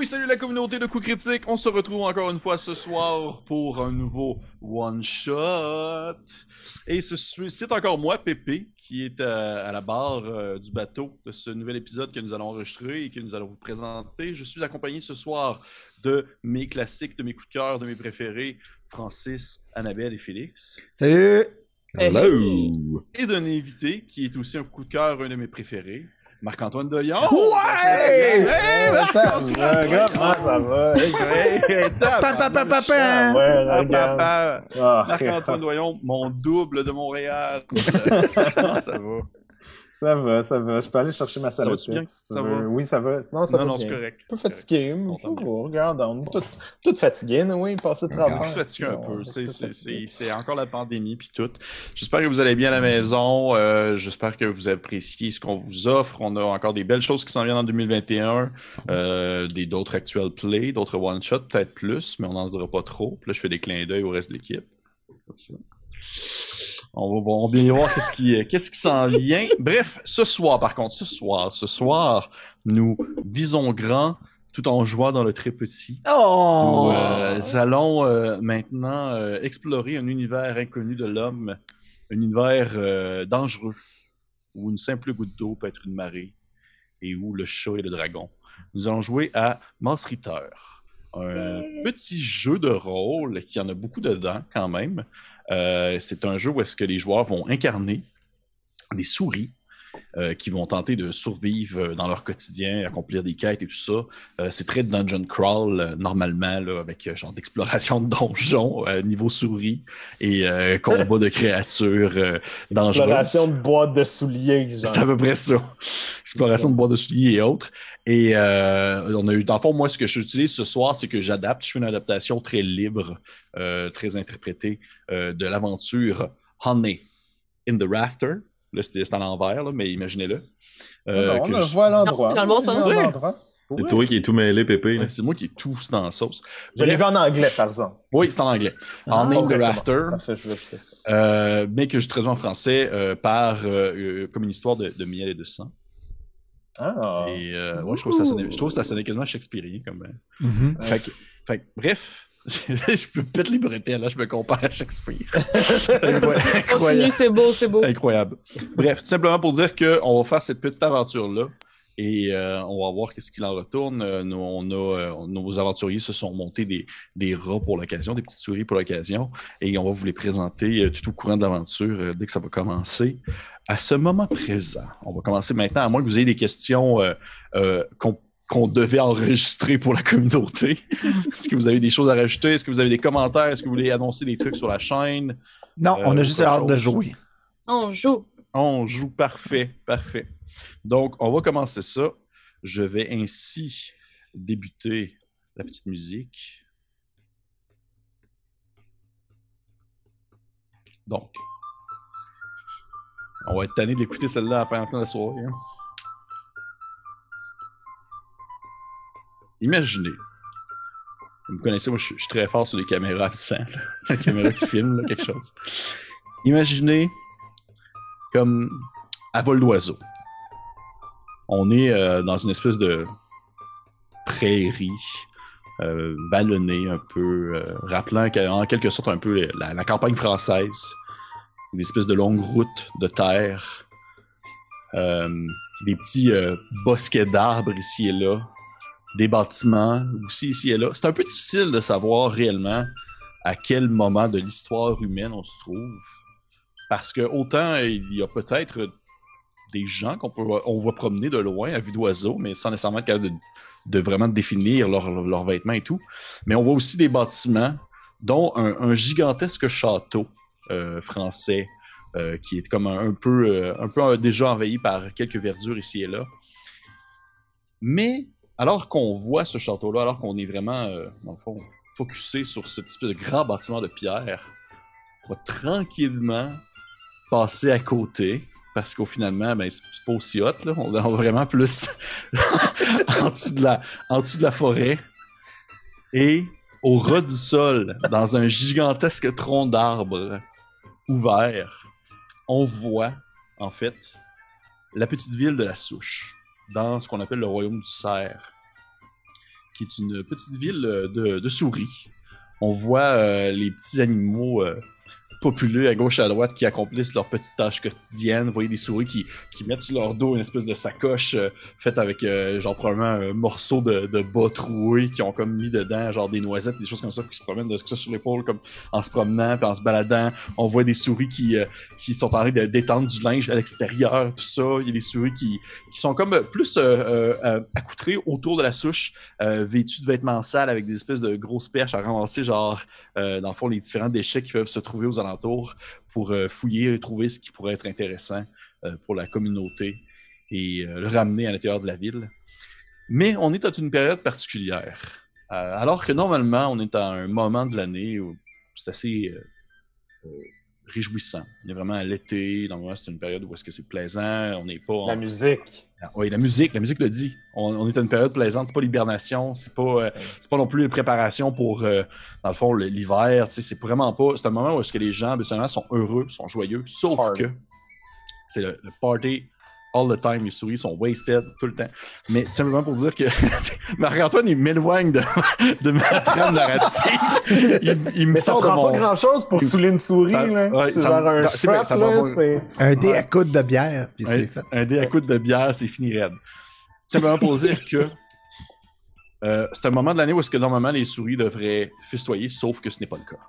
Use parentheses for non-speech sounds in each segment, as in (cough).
oui, salut la communauté de coups critiques. On se retrouve encore une fois ce soir pour un nouveau one shot. Et c'est encore moi, Pépé, qui est euh, à, la barre euh, du bateau de ce nouvel épisode que nous allons enregistrer et que nous allons vous présenter. Je suis accompagné ce soir de mes classiques, de mes coups de cœur, de mes préférés, Francis, Annabelle et Félix. Salut! Hello! Et d'un invité qui est aussi un coup de cœur, un de mes préférés, Marc-Antoine Doyon. Ouais! Marc-Antoine Doyon, mon double de Montréal. Comment (laughs) ça va? Ça va, ça va. Je peux aller chercher ma salade. Ça va bien? Ça va? Oui, ça va. Non, ça non, va non, bien. c'est correct. Un peu fatigué, mais va. Regarde, on est tous tout fatigués, oui, passé de travail. Suis fatigué un peu. C'est encore la pandémie puis tout. J'espère que vous allez bien à la maison. Euh, J'espère que vous appréciez ce qu'on vous offre. On a encore des belles choses qui s'en viennent en 2021. Euh, des d'autres actual play, d'autres one shot, peut-être plus, mais on n'en dira pas trop. Puis là, je fais des clins d'œil au reste de l'équipe. On va, on va bien voir qu'est-ce qui, qu'est-ce qui s'en vient. Bref, ce soir, par contre, ce soir, ce soir, nous visons grand tout en jouant dans le très petit. Oh! Nous euh, allons euh, maintenant euh, explorer un univers inconnu de l'homme, un univers euh, dangereux, où une simple goutte d'eau peut être une marée, et où le chat est le dragon. Nous allons jouer à Mass Ritter, un petit jeu de rôle qui en a beaucoup dedans quand même. Euh, c'est un jeu où est-ce que les joueurs vont incarner des souris euh, qui vont tenter de survivre euh, dans leur quotidien, accomplir des quêtes et tout ça. Euh, c'est très dungeon crawl euh, normalement, là, avec genre d'exploration de donjons, euh, niveau souris et euh, combat de créatures euh, dangereuses. Exploration de boîte de souliers, genre. C'est à peu près ça. Exploration de bois de souliers et autres. Et euh, on a eu, dans le fond, moi, ce que j'utilise ce soir, c'est que j'adapte. Je fais une adaptation très libre, euh, très interprétée euh, de l'aventure Honey in the Rafter. Là, c'était c'est à l'envers, là, mais imaginez-le. Euh, non, on le je- voit à l'endroit. Dans le bon sens. Ouais. C'est toi qui es tout mêlé, Pépé. Ouais, C'est moi qui est tout dans la sauce. Je l'ai vu en anglais, par exemple. Oui, c'est en anglais. Ah, Honey in ok, the c'est bon. Rafter. Parfait, je veux ça. Euh, mais que je traduis en français euh, par euh, comme une histoire de, de miel et de sang. Ah. Et euh, ouais, je trouve que ça sonnait, je trouve que ça sonnait quasiment shakespearien comme. Mhm. Ouais. Fait, que, fait que, bref, (laughs) je peux péter les bretelles, là, je me compare à Shakespeare. (laughs) Incroyable. Continue, c'est beau, c'est beau. Incroyable. Bref, tout simplement pour dire qu'on va faire cette petite aventure-là et euh, on va voir qu'est-ce qu'il en retourne. Euh, nous, on a, euh, nos aventuriers se sont montés des, des rats pour l'occasion, des petites souris pour l'occasion, et on va vous les présenter euh, tout au courant de l'aventure euh, dès que ça va commencer. À ce moment présent, on va commencer maintenant, à moins que vous ayez des questions euh, euh, qu'on qu'on devait enregistrer pour la communauté. (laughs) Est-ce que vous avez des choses à rajouter? Est-ce que vous avez des commentaires? Est-ce que vous voulez annoncer des trucs sur la chaîne? Non, on Euh, a juste autre hâte de jouer. On joue. On joue parfait, parfait. Donc, on va commencer ça. Je vais ainsi débuter la petite musique. Donc, on va être tanné de l'écouter celle-là à la fin de la soirée. hein. Imaginez. Vous me connaissez, moi je suis très fort sur les caméras absentes. La caméra qui filme, là, quelque chose. Imaginez comme à vol d'oiseau. On est euh, dans une espèce de prairie euh, un peu, euh, rappelant en quelque sorte un peu la, la campagne française. Des espèces de longues routes de terre. euh, des petits bosquets d'arbres ici et là. Des bâtiments aussi ici et là. C'est un peu difficile de savoir réellement à quel moment de l'histoire humaine on se trouve. Parce que autant il y a peut-être des gens qu'on peut on promener de loin à vue d'oiseau, mais sans nécessairement être capable de, de vraiment définir leurs leurs vêtements et tout. Mais on voit aussi des bâtiments, dont un, gigantesque château euh, français euh, qui est comme un, peu, euh, un peu déjà envahi par quelques verdures ici et là. Mais alors qu'on voit ce château-là, alors qu'on est vraiment, euh, dans le fond, focusé sur cette espèce de grand bâtiment de pierre, on va tranquillement passer à côté. Parce qu'au finalement, ben, c'est pas aussi hot, là. On est vraiment plus (laughs) en, dessous de la, en dessous de la forêt. Et au ras du sol, dans un gigantesque tronc d'arbre ouvert, on voit, en fait, la petite ville de la Souche, dans ce qu'on appelle le royaume du cerf, qui est une petite ville euh, de, souris. On voit euh, les petits animaux euh, populeux à gauche à droite qui accomplissent leurs petites tâches quotidiennes. Vous voyez des souris qui, qui mettent sur leur dos une espèce de sacoche euh, faite avec euh, genre probablement un morceau de, de bas troué qui ont comme mis dedans genre des noisettes, des choses comme ça, qui se promènent de ça sur l'épaule comme en se promenant puis en se baladant. On voit des souris qui, euh, qui sont en train de détendre du linge à l'extérieur, tout ça. Il y a des souris qui, qui sont comme plus euh, euh, accoutrées autour de la souche, vêtues de vêtements sales avec des espèces de grosses perches à ramasser genre dans le fond, les différents déchets qui peuvent se trouver aux alentours pour euh, fouiller et trouver ce qui pourrait être intéressant euh, pour la communauté et euh, le ramener à l'intérieur de la ville. Mais on est dans une période particulière. Euh, alors que normalement, on est à un moment de l'année où c'est assez réjouissant. On est vraiment à l'été, normalement c'est une période où est-ce que c'est plaisant, on n'est pas... en- La musique. oui, la musique, la musique le dit. On, on est à une période plaisante, c'est pas l'hibernation, c'est pas, euh, pas non plus une préparation pour, euh, dans le fond, l'hiver. C'est vraiment pas. C'est un moment où est-ce que les gens, habituellement, sont heureux, sont joyeux, sauf que c'est le, le party all the time. Les souris sont wasted tout le temps. Mais simplement pour dire que (laughs) Marc-Antoine, il m'éloigne de, (laughs) de ma trame narrative. Il, il me Mais ça sort de prend mon. pas grand chose pour saouler une souris, Ça- là. ouais, c'est un c'est vrai, shot, ça va là. pas- c'est- Un dé à coude de bière, puis un, c'est fait. un dé à coups de bière, c'est fini raide. Simplement pour dire que euh, c'est un moment de l'année où est-ce que normalement les souris devraient festoyer, sauf que ce n'est pas le cas.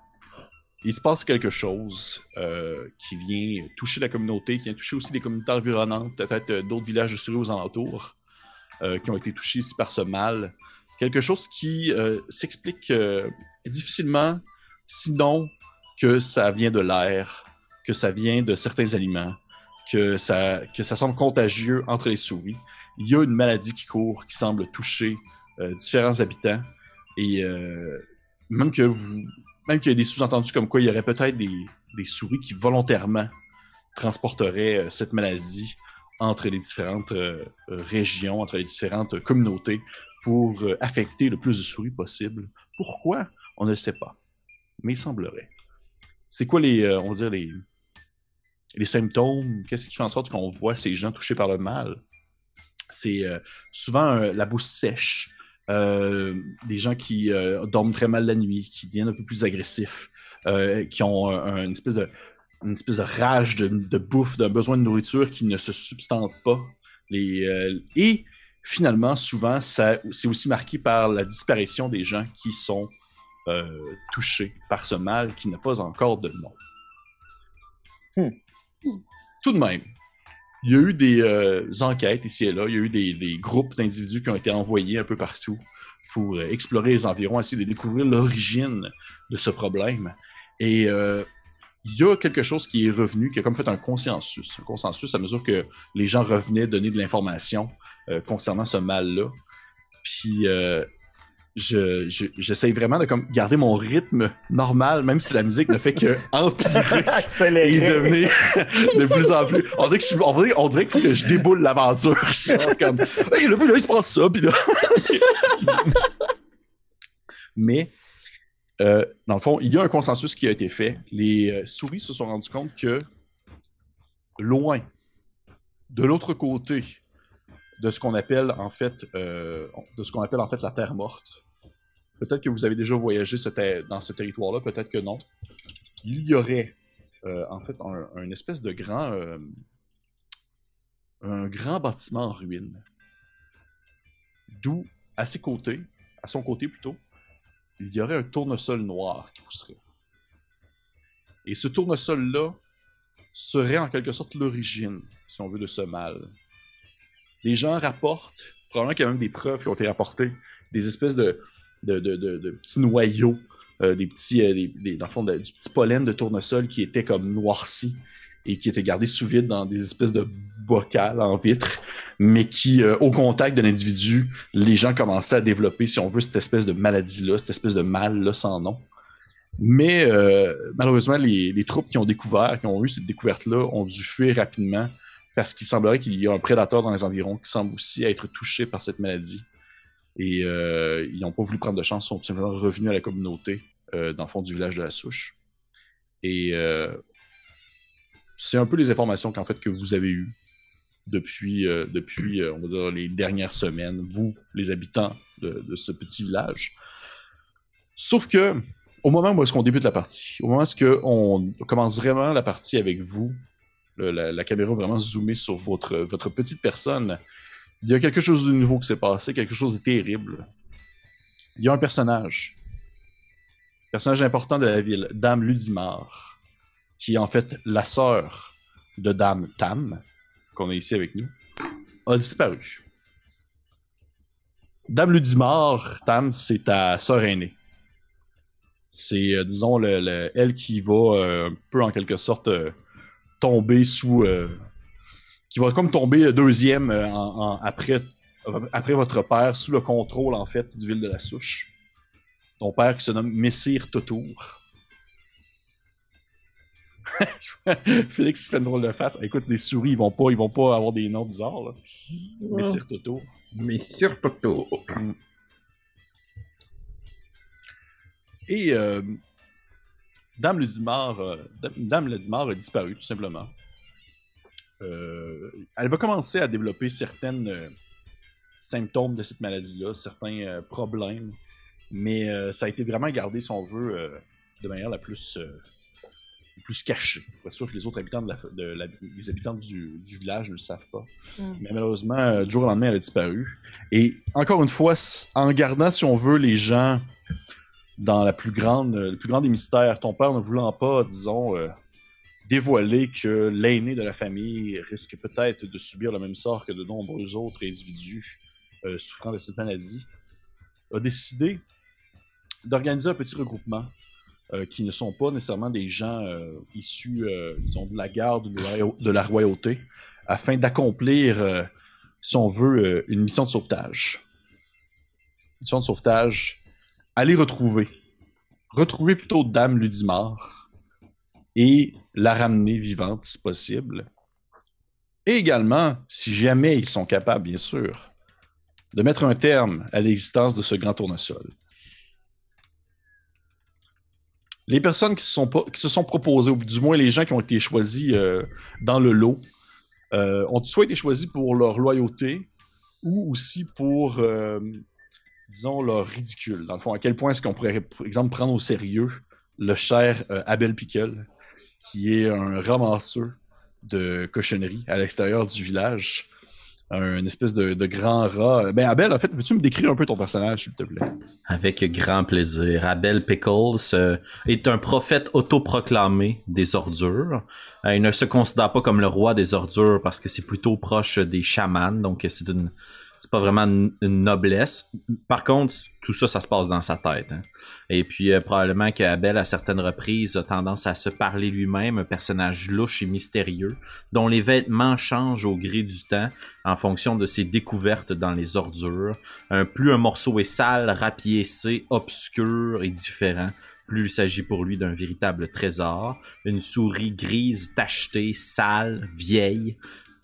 Il se passe quelque chose euh, qui vient toucher la communauté, qui vient toucher aussi des communautés environnantes, peut-être euh, d'autres villages de souris aux alentours, euh, qui ont été touchés par ce mal. Quelque chose qui s'explique difficilement, sinon que ça vient de l'air, que ça vient de certains aliments, que ça, que ça semble contagieux entre les souris. Il y a une maladie qui court, qui semble toucher différents habitants. Et même que vous, qu'il y a des sous-entendus comme quoi il y aurait peut-être des, souris qui volontairement transporteraient euh, cette maladie entre les différentes euh, euh, régions, entre les différentes communautés pour affecter le plus de souris possible. Pourquoi? On ne le sait pas. Mais il semblerait. C'est quoi les, on les, les symptômes, qu'est-ce qui fait en sorte qu'on voit ces gens touchés par le mal? C'est souvent la bouche sèche, des gens qui euh, dorment très mal la nuit, qui deviennent un peu plus agressifs, euh, qui ont euh, une, espèce de, une espèce de rage de, de bouffe, d'un besoin de nourriture qui ne se substante pas. Les, euh, et finalement, souvent, c'est aussi marqué par la disparition des gens qui sont euh, touchés par ce mal qui n'a pas encore de nom. Tout de même, il y a eu des euh, enquêtes ici et là, il y a eu des, des groupes d'individus qui ont été envoyés un peu partout pour euh, explorer les environs, essayer de découvrir l'origine de ce problème. Et euh, il y a quelque chose qui est revenu, qui a comme fait un consensus. Un consensus à mesure que les gens revenaient donner de l'information euh, concernant ce mal-là. Puis je, je- j'essaye vraiment de comme garder mon rythme normal, même si la musique ne fait que (laughs) empirer et devenir (laughs) de plus en plus. On dirait que je, suis- on dirait, on dirait qu'il faut que je déboule l'aventure. (laughs) Je suis comme, hey, là, là, il se passe ça, puis là. Mais, euh, dans le fond, il y a un consensus qui a été fait. Les euh, souris se sont rendus compte que, loin, de l'autre côté de ce qu'on appelle en fait, euh, de ce qu'on appelle en fait la Terre morte. Peut-être que vous avez déjà voyagé dans ce territoire-là, peut-être que non. Il y aurait euh, en fait un, un espèce de grand, euh, un grand bâtiment en ruine. D'où, à ses côtés, à son côté plutôt, il y aurait un tournesol noir qui pousserait. Et ce tournesol-là serait en quelque sorte l'origine, si on veut, de ce mal. Les gens rapportent, probablement qu'il y a même des preuves qui ont été rapportées, des espèces de, petits noyaux, euh, des petits, euh, des- dans du petit pollen de tournesol qui était comme noirci et qui était gardé sous vide dans des espèces de bocales en vitre, mais qui, euh, au contact de l'individu, les gens commençaient à développer, si on veut, cette espèce de maladie-là, cette espèce de mal-là sans nom. Mais malheureusement, les, les troupes qui ont découvert, qui ont eu cette découverte-là, ont dû fuir rapidement parce qu'il semblerait qu'il y a un prédateur dans les environs qui semble aussi être touché par cette maladie. Et euh, ils n'ont pas voulu prendre de chance, ils sont tout simplement revenus à la communauté euh, dans le fond du village de la souche. Et euh, c'est un peu les informations qu'en fait que vous avez eues. depuis, depuis on va dire, les dernières semaines, vous, les habitants de, de ce petit village. Sauf que, au moment où est-ce qu'on débute la partie, au moment où est-ce qu'on commence vraiment la partie avec vous, la, la caméra vraiment zoomée sur votre, votre petite personne, il y a quelque chose de nouveau qui s'est passé, quelque chose de terrible. Il y a un personnage, personnage important de la ville, Dame Ludimar, qui est en fait la sœur de Dame Tam, qu'on a ici avec nous, a disparu. Dame Ludimar, Tam, c'est ta sœur aînée. C'est, euh, disons, le, le- elle qui va euh, un peu en quelque sorte euh, tomber sous. euh, qui va comme tomber deuxième euh, en- en- après, après votre père, sous le contrôle en fait du ville de la souche. Ton père qui se nomme Messire Totour. (laughs) Félix fait une drôle de face. Écoute, des souris, ils vont pas, ils vont pas avoir des noms bizarres. Là. Messire Totour. Mais sur Toto. Et euh, Dame Ludimar, euh, Dame- Dame Ludimar a disparu, tout simplement. Euh, elle va commencer à développer certains euh, symptômes de cette maladie-là, certains problèmes, mais ça a été vraiment gardé, si on veut, de manière la plus, la plus cachée. Pour être sûr que les autres habitants, de la, de la- les habitants du, du village ne le savent pas. Mm. Mais malheureusement, du jour au lendemain, elle a disparu. Et encore une fois, en gardant, si on veut, les gens dans la plus grande, le plus grand des mystères, ton père ne voulant pas, disons, euh, dévoiler que l'aîné de la famille risque peut-être de subir le même sort que de nombreux autres individus euh, souffrant de cette maladie, a décidé d'organiser un petit regroupement euh, qui ne sont pas nécessairement des gens issus, disons, de la garde de la, de la royauté, afin d'accomplir, si on veut, une mission de sauvetage. Une mission de sauvetage aller retrouver. Retrouver plutôt Dame Ludimar et la ramener vivante si possible. Et également, si jamais ils sont capables, bien sûr, de mettre un terme à l'existence de ce grand tournesol. Les personnes qui se sont, proposées, ou du moins les gens qui ont été choisis euh, dans le lot, euh, ont soit été choisis pour leur loyauté ou aussi pour euh, disons, leur ridicule. Dans le fond, à quel point est-ce qu'on pourrait, par exemple, prendre au sérieux le cher euh, Abel Pickle, qui est un ramasseur de cochonneries à l'extérieur du village. Un espèce de, grand rat. Ben, Abel, en fait, veux-tu me décrire un peu ton personnage, s'il te plaît? Avec grand plaisir. Abel Pickles euh, est un prophète autoproclamé des ordures. Euh, il ne se considère pas comme le roi des ordures parce que c'est plutôt proche des chamans, donc c'est une c'est pas vraiment une, noblesse. Par contre, tout ça, ça se passe dans sa tête. hein. Et puis euh, probablement qu'Abel, à certaines reprises, a tendance à se parler lui-même, un personnage louche et mystérieux, dont les vêtements changent au gré du temps en fonction de ses découvertes dans les ordures. Plus un morceau est sale, rapiécé, obscur et différent, plus il s'agit pour lui d'un véritable trésor. Une souris grise, tachetée, sale, vieille,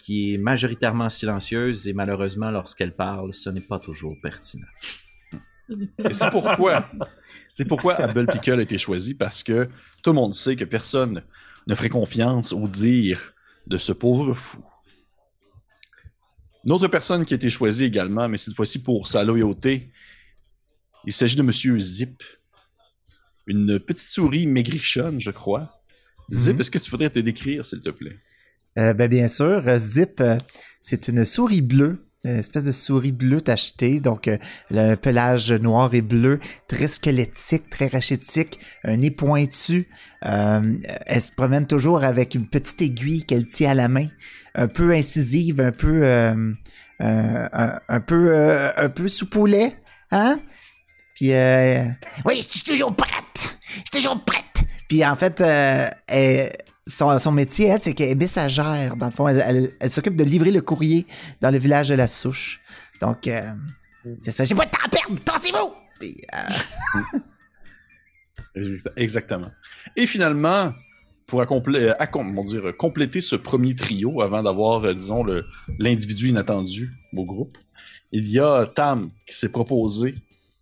qui est majoritairement silencieuse et malheureusement, lorsqu'elle parle, ce n'est pas toujours pertinent. Et c'est pourquoi, c'est pourquoi Abel Pickle a été choisi, parce que tout le monde sait que personne ne ferait confiance au dire de ce pauvre fou. Une autre personne qui a été choisie également, mais cette fois-ci pour sa loyauté, il s'agit de Monsieur Zip. Une petite souris maigrichonne, je crois. Zip, Mhm. est-ce que tu voudrais te décrire, s'il te plaît? Euh, ben, bien sûr, euh, Zip, euh, c'est une souris bleue, une espèce de souris bleue tachetée, donc un pelage noir et bleu, très squelettique, très rachitique, un nez pointu. Elle se promène toujours avec une petite aiguille qu'elle tient à la main, un peu incisive, un peu, un, peu, un peu sous poulet, hein? Puis, oui, je suis toujours prête, je suis toujours prête. Puis en fait, elle- son, son métier, c'est qu'elle est messagère. Dans le fond, elle, s'occupe de livrer le courrier dans le village de la souche. Donc, euh, c'est ça. J'ai pas de temps à perdre. Tassez-vous! Euh, (laughs) Exactement. Et finalement, pour accomplé- euh, dire, compléter ce premier trio, avant d'avoir, euh, disons, l'individu inattendu au groupe, il y a Tam qui s'est proposé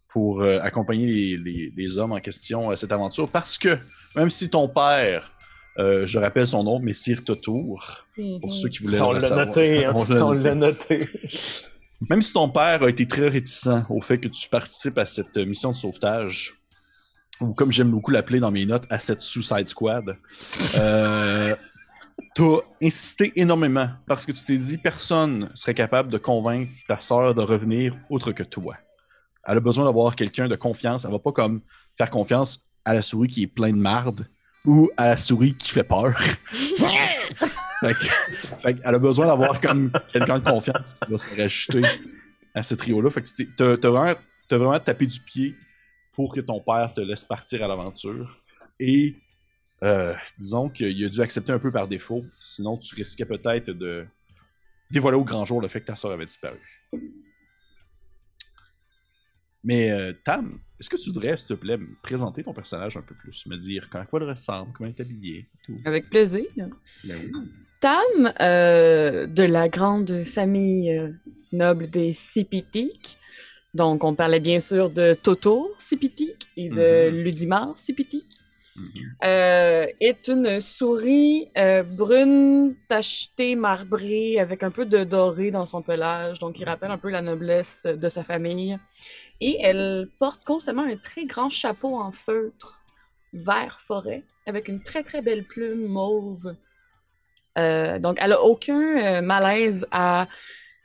pour euh, accompagner les- les hommes en question à cette aventure, parce que même si ton père Euh, je rappelle son nom, Messire Totour, pour ceux qui voulaient On le savoir. noté, hein. On l'a On noté. l'a noté. Même si ton père a été très réticent au fait que tu participes à cette mission de sauvetage, ou comme j'aime beaucoup l'appeler dans mes notes, à cette Suicide Squad, euh, (laughs) t'as insisté énormément parce que tu t'es dit personne serait capable de convaincre ta sœur de revenir autre que toi. Elle a besoin d'avoir quelqu'un de confiance. Elle va pas comme faire confiance à la souris qui est pleine de marde ou à la souris qui fait peur. (laughs) Fait que- fait qu'elle a besoin d'avoir comme quelqu'un de confiance qui va se rajouter à ce trio-là. Fait que tu t'es- t'as, t'as vraiment, t'as vraiment tapé du pied pour que ton père te laisse partir à l'aventure. Et euh, disons qu'il a dû accepter un peu par défaut. Sinon, tu risquais peut-être de dévoiler au grand jour le fait que ta soeur avait disparu. Mais euh, Tam, est-ce que tu voudrais, s'il te plaît, me présenter ton personnage un peu plus? Me dire à quoi il ressemble, comment il est habillé, tout? Avec plaisir. Ben oui. Tam, euh, de la grande famille euh, noble des Sipitik. Donc, on parlait bien sûr de Toto Sipitik et de Mhm. Ludimar Sipitik. Mhm. Euh, est une souris brune tachetée, marbrée, avec un peu de doré dans son pelage, donc il rappelle un peu la noblesse de sa famille. Et elle porte constamment un très grand chapeau en feutre vert forêt, avec une très très belle plume mauve. Euh, donc elle a aucun euh, malaise à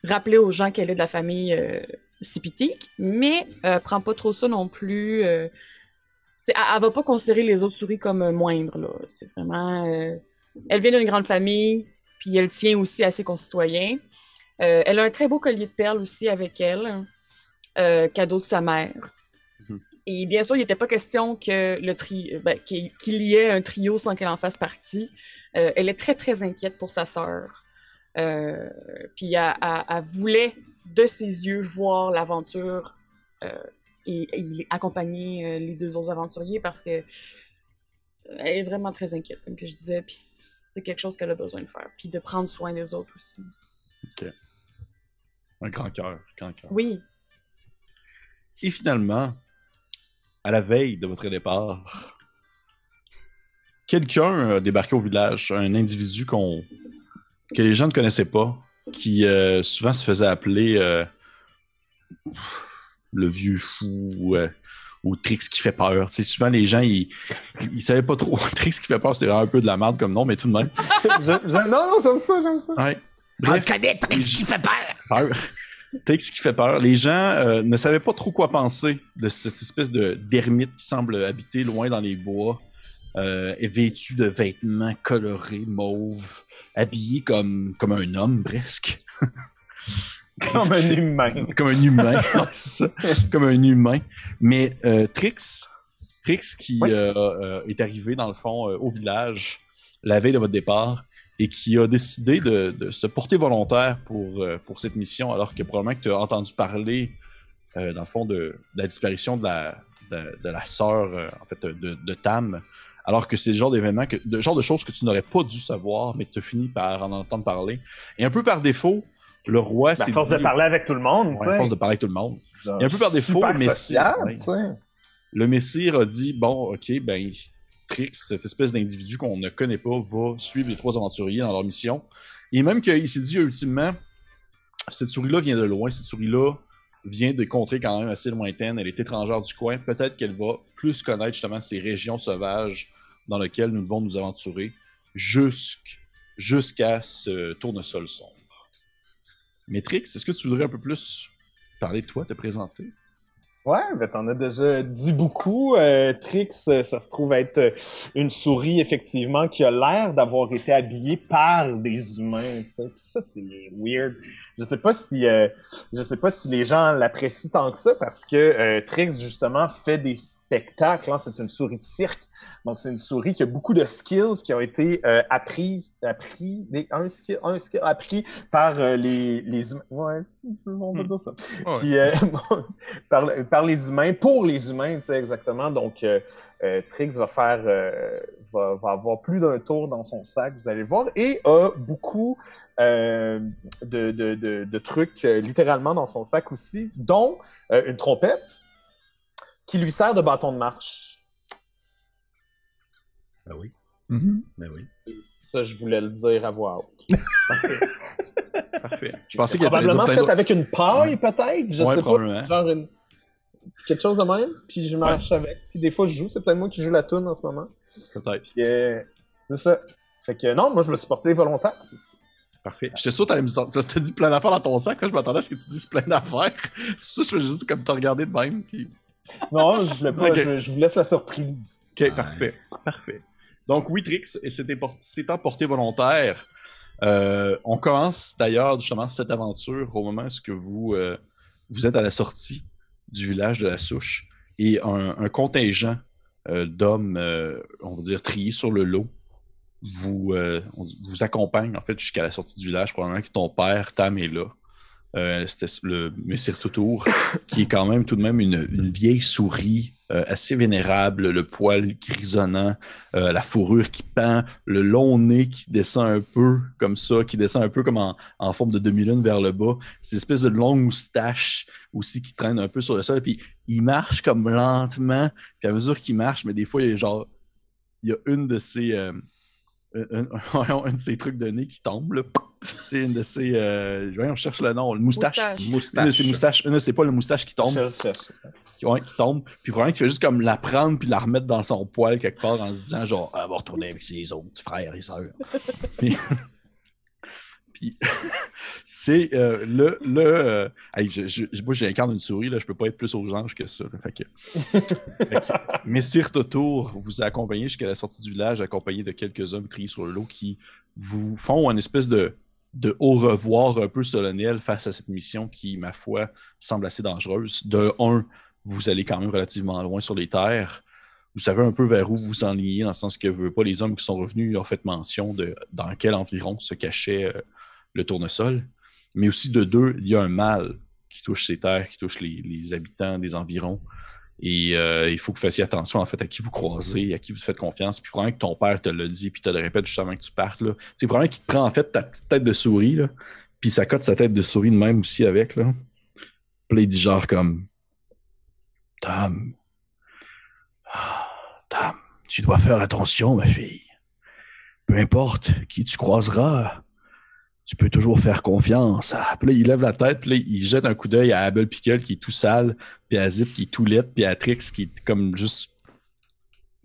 rappeler aux gens qu'elle est de la famille euh, Sipitique, mais euh, prend pas trop ça non plus. elle, elle va pas considérer les autres souris comme moindres, là. C'est vraiment... Elle vient d'une grande famille, puis elle tient aussi à ses concitoyens. Elle a un très beau collier de perles aussi avec elle, euh, cadeau de sa mère. Mhm. Et bien sûr, il n'était pas question que le tri... ben, qu'il y ait un trio sans qu'elle en fasse partie. Euh, elle est très, très inquiète pour sa sœur. Euh, puis elle, elle- elle voulait, de ses yeux, voir l'aventure euh, et, et accompagner les deux autres aventuriers parce que elle est vraiment très inquiète, comme que je disais. Puis c'est quelque chose qu'elle a besoin de faire. Puis de prendre soin des autres aussi. Un grand cœur, grand cœur. Oui. Et finalement, à la veille de votre départ, quelqu'un a débarqué au village, un individu qu'on que les gens ne connaissaient pas, qui euh, souvent se faisait appeler euh, le vieux fou ou, euh, ou Trix qui fait peur. Tu sais, souvent les gens ils, ils savaient pas trop. (laughs) Trix qui fait peur, c'est vraiment un peu de la merde comme nom, mais tout de même. Je- je- non, non, j'aime ça, j'aime ça. Ouais. On connaît Trix qui fait peur. peur. Texte qui fait peur. Les gens euh, ne savaient pas trop quoi penser de cette espèce de d'ermite qui semble habiter loin dans les bois, euh, et vêtu de vêtements colorés, mauves, habillé comme, comme un homme presque. (laughs) Comme un humain. comme un humain, (laughs) ça. Comme un humain. Mais euh, Trix, Trix qui Oui. euh, est arrivé dans le fond au village la veille de votre départ et qui a décidé de, de se porter volontaire pour, euh, pour cette mission, alors que probablement que tu as entendu parler, euh, dans le fond, de, de la disparition de la, de, de la sœur, euh, en fait, de, Tam, alors que c'est le genre d'événement, le genre de choses que tu n'aurais pas dû savoir, mais que tu as fini par en entendre parler. Et un peu par défaut, le roi Ben, s'est force dit... de parler avec tout le monde, Ouais, force de parler avec tout le monde. Genre, Et un peu par défaut, mais social, ouais. Le messire a dit bon, ok, ben Trix, cette espèce d'individu qu'on ne connaît pas, va suivre les trois aventuriers dans leur mission. Et même qu'il s'est dit ultimement, cette souris-là vient de loin, cette souris-là vient de contrées quand même assez lointaines, elle est étrangère du coin, peut-être qu'elle va plus connaître justement ces régions sauvages dans lesquelles nous devons nous aventurer jusqu'- jusqu'à ce tournesol sombre. Mais Trix, est-ce que tu voudrais un peu plus parler de toi, te présenter? Ouais, ben t'en as déjà dit beaucoup. Euh, Trix, euh, ça se trouve être euh, une souris, effectivement, qui a l'air d'avoir été habillée par des humains. Ça, ça c'est weird. Je sais pas si euh, je sais pas si les gens l'apprécient tant que ça parce que Trix, justement, fait des spectacles. hein. C'est une souris de cirque. Donc, c'est une souris qui a beaucoup de skills qui ont été euh, apprises, appris, un skill, un skill appris par euh, les, les humains. Ouais, (laughs) on va Hmm. dire ça. Puis, euh, (laughs) par, par les humains, pour les humains, tu sais, exactement. Donc, Trix va faire, va, va avoir plus d'un tour dans son sac, vous allez voir, et a beaucoup de, de, de, de trucs littéralement dans son sac aussi, dont une trompette qui lui sert de bâton de marche. Ben oui. Mhm. Ben oui. Ça, je voulais le dire à voix haute. Parfait. (laughs) Je pensais qu'il y avait Probablement fait avec une paille, peut-être, je Ouais, sais probablement. pas. Genre une... quelque chose de même, puis je marche avec. Puis des fois, je joue, c'est peut-être moi qui joue la tune en ce moment. Peut-être. Puis euh, c'est ça. Fait que non, moi, je me suis porté volontaire. Parfait. J'étais sûr que t'allais me sortir. Parce que t'as dit plein d'affaires dans ton sac. Là, je m'attendais à ce que tu dises plein d'affaires. (laughs) C'est pour ça que je fais juste comme te regarder de même. Puis... Non, je voulais pas, je, je vous laisse la surprise. Ok, Nice. parfait. Parfait. Donc, oui, Trix, et c'était por- s'étant porté volontaire, euh, on commence d'ailleurs justement cette aventure au moment où vous, euh, vous êtes à la sortie du village de la Souche et un, contingent euh, d'hommes, on va dire, triés sur le lot, vous accompagne en fait jusqu'à la sortie du village. Probablement que ton père, Tam, est là. Euh, C'était le Messire Toutour, qui est quand même tout de même une, une vieille souris euh, assez vénérable, le poil grisonnant, euh, la fourrure qui pend, le long nez qui descend un peu comme ça, qui descend un peu comme en, en forme de demi-lune vers le bas, ces espèces de longues moustaches aussi qui traînent un peu sur le sol, puis il marche comme lentement, puis à mesure qu'il marche, mais des fois, il y a genre, il y a une de ces... euh, un, (laughs) un- un de ces trucs de nez qui tombe, là. (laughs) C'est une de ces... Euh, voyons, on cherche le nom, le moustache. Moustache. Une de ces moustaches. Une de c'est pas le moustache qui tombe cherche. qui, ouais, qui tombe, puis vraiment qui fait juste comme la prendre puis la remettre dans son poil quelque part en se disant genre ah, elle va retourner avec ses autres frères et sœurs. puis puis (laughs) c'est euh, le le euh, hey, je, je- moi j'incarne une souris là, je peux pas être plus aux anges que ça. fait que, (laughs) fait que Messire Totour vous a accompagné jusqu'à la sortie du village, accompagné de quelques hommes triés sur le lot qui vous font une espèce de de au revoir un peu solennel face à cette mission qui, ma foi, semble assez dangereuse. De un, vous allez quand même relativement loin sur les terres. Vous savez un peu vers où vous vous enlignez, dans le sens que veut pas les hommes qui sont revenus ont fait mention de dans quel environ se cachait euh, le tournesol. Mais aussi de deux, il y a un mal qui touche ces terres, qui touche les, les habitants des environs. Et euh, il faut que vous fassiez attention en fait à qui vous croisez, à qui vous faites confiance. Puis probablement que ton père te l'a dit, puis te le répète juste avant que tu partes. là. C'est probablement qu'il te prend en fait ta petite tête de souris, là, puis ça cote sa tête de souris de même aussi avec. Là. Puis il dit genre comme Tam, ah, Tam, tu dois faire attention, ma fille. Peu importe qui tu croiseras, tu peux toujours faire confiance. à- Puis là, il lève la tête, puis là, il jette un coup d'œil à Abel Pickle qui est tout sale, puis à Zip qui est tout laid, puis à Trix qui est comme juste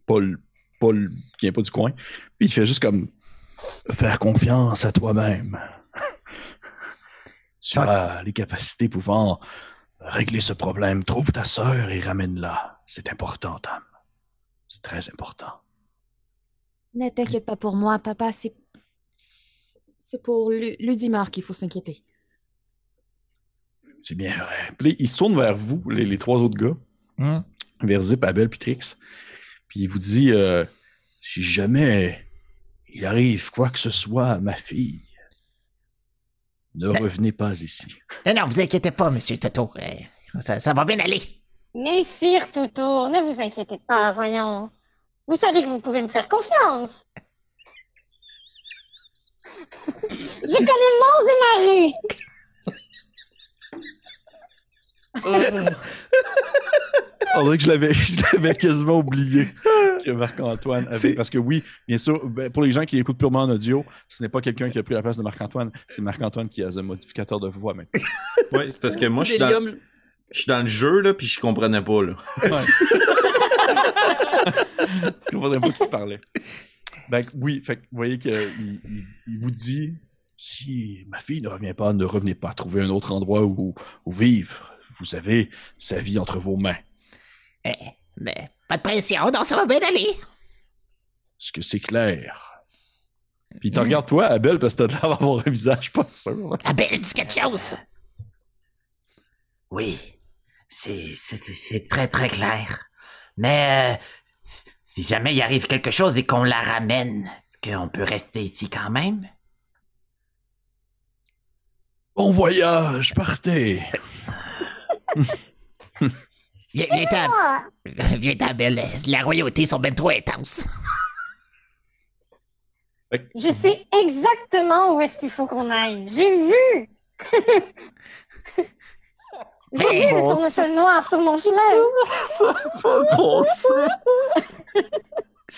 pas le- pas le- qui vient pas du coin. Puis il fait juste comme faire confiance à toi-même. (laughs) tu as les capacités pouvant régler ce problème. Trouve ta sœur et ramène-la. C'est important, Tam. C'est très important. Ne t'inquiète pas pour moi, papa, c'est. C'est pour Lu- Ludimar qu'il faut s'inquiéter. C'est bien vrai. Puis il se tourne vers vous, les, les trois autres gars, Hmm. vers Zip, Abel, puis Trix. Puis il vous dit euh, si jamais il arrive quoi que ce soit à ma fille, ne revenez pas ici. Non, non, vous inquiétez pas, monsieur Toto. Euh, ça, ça va bien aller. Messire Toutour, ne vous inquiétez pas, voyons. Vous savez que vous pouvez me faire confiance. Je connais Mons et Marie. On dirait que je l'avais, je l'avais quasiment oublié que Marc-Antoine avait. C'est- Parce que oui, bien sûr, ben, pour les gens qui écoutent purement en audio, ce n'est pas quelqu'un qui a pris la place de Marc-Antoine, c'est Marc-Antoine qui a un modificateur de voix maintenant. (laughs) Ouais, c'est parce que moi, je suis dans, Délirium- je suis dans le jeu, là, puis je comprenais pas, là. Ouais. (laughs) tu comprendrais pas qui parlait. Ben oui, fait que vous voyez qu'il il, il vous dit si ma fille ne revient pas, ne revenez pas, trouvez un autre endroit où, où vivre. Vous avez sa vie entre vos mains. Eh, mais pas de pression, non, ça va bien aller. Est-ce que c'est clair? Puis il te regarde toi, Abel, parce que t'as l'air d'avoir un visage pas sûr. ben, dis quelque chose. Oui, c'est c'est- c'est très très clair. Mais euh, si jamais il arrive quelque chose et qu'on la ramène, est-ce qu'on peut rester ici quand même? Bon voyage, partez! (laughs) Viens, viens Ah, (laughs) viens t'en, Belle. La royauté sont ben trop intenses. (laughs) je sais exactement où est-ce qu'il faut qu'on aille. J'ai vu. J'ai vu le tournesol noir sur mon chemin. (laughs)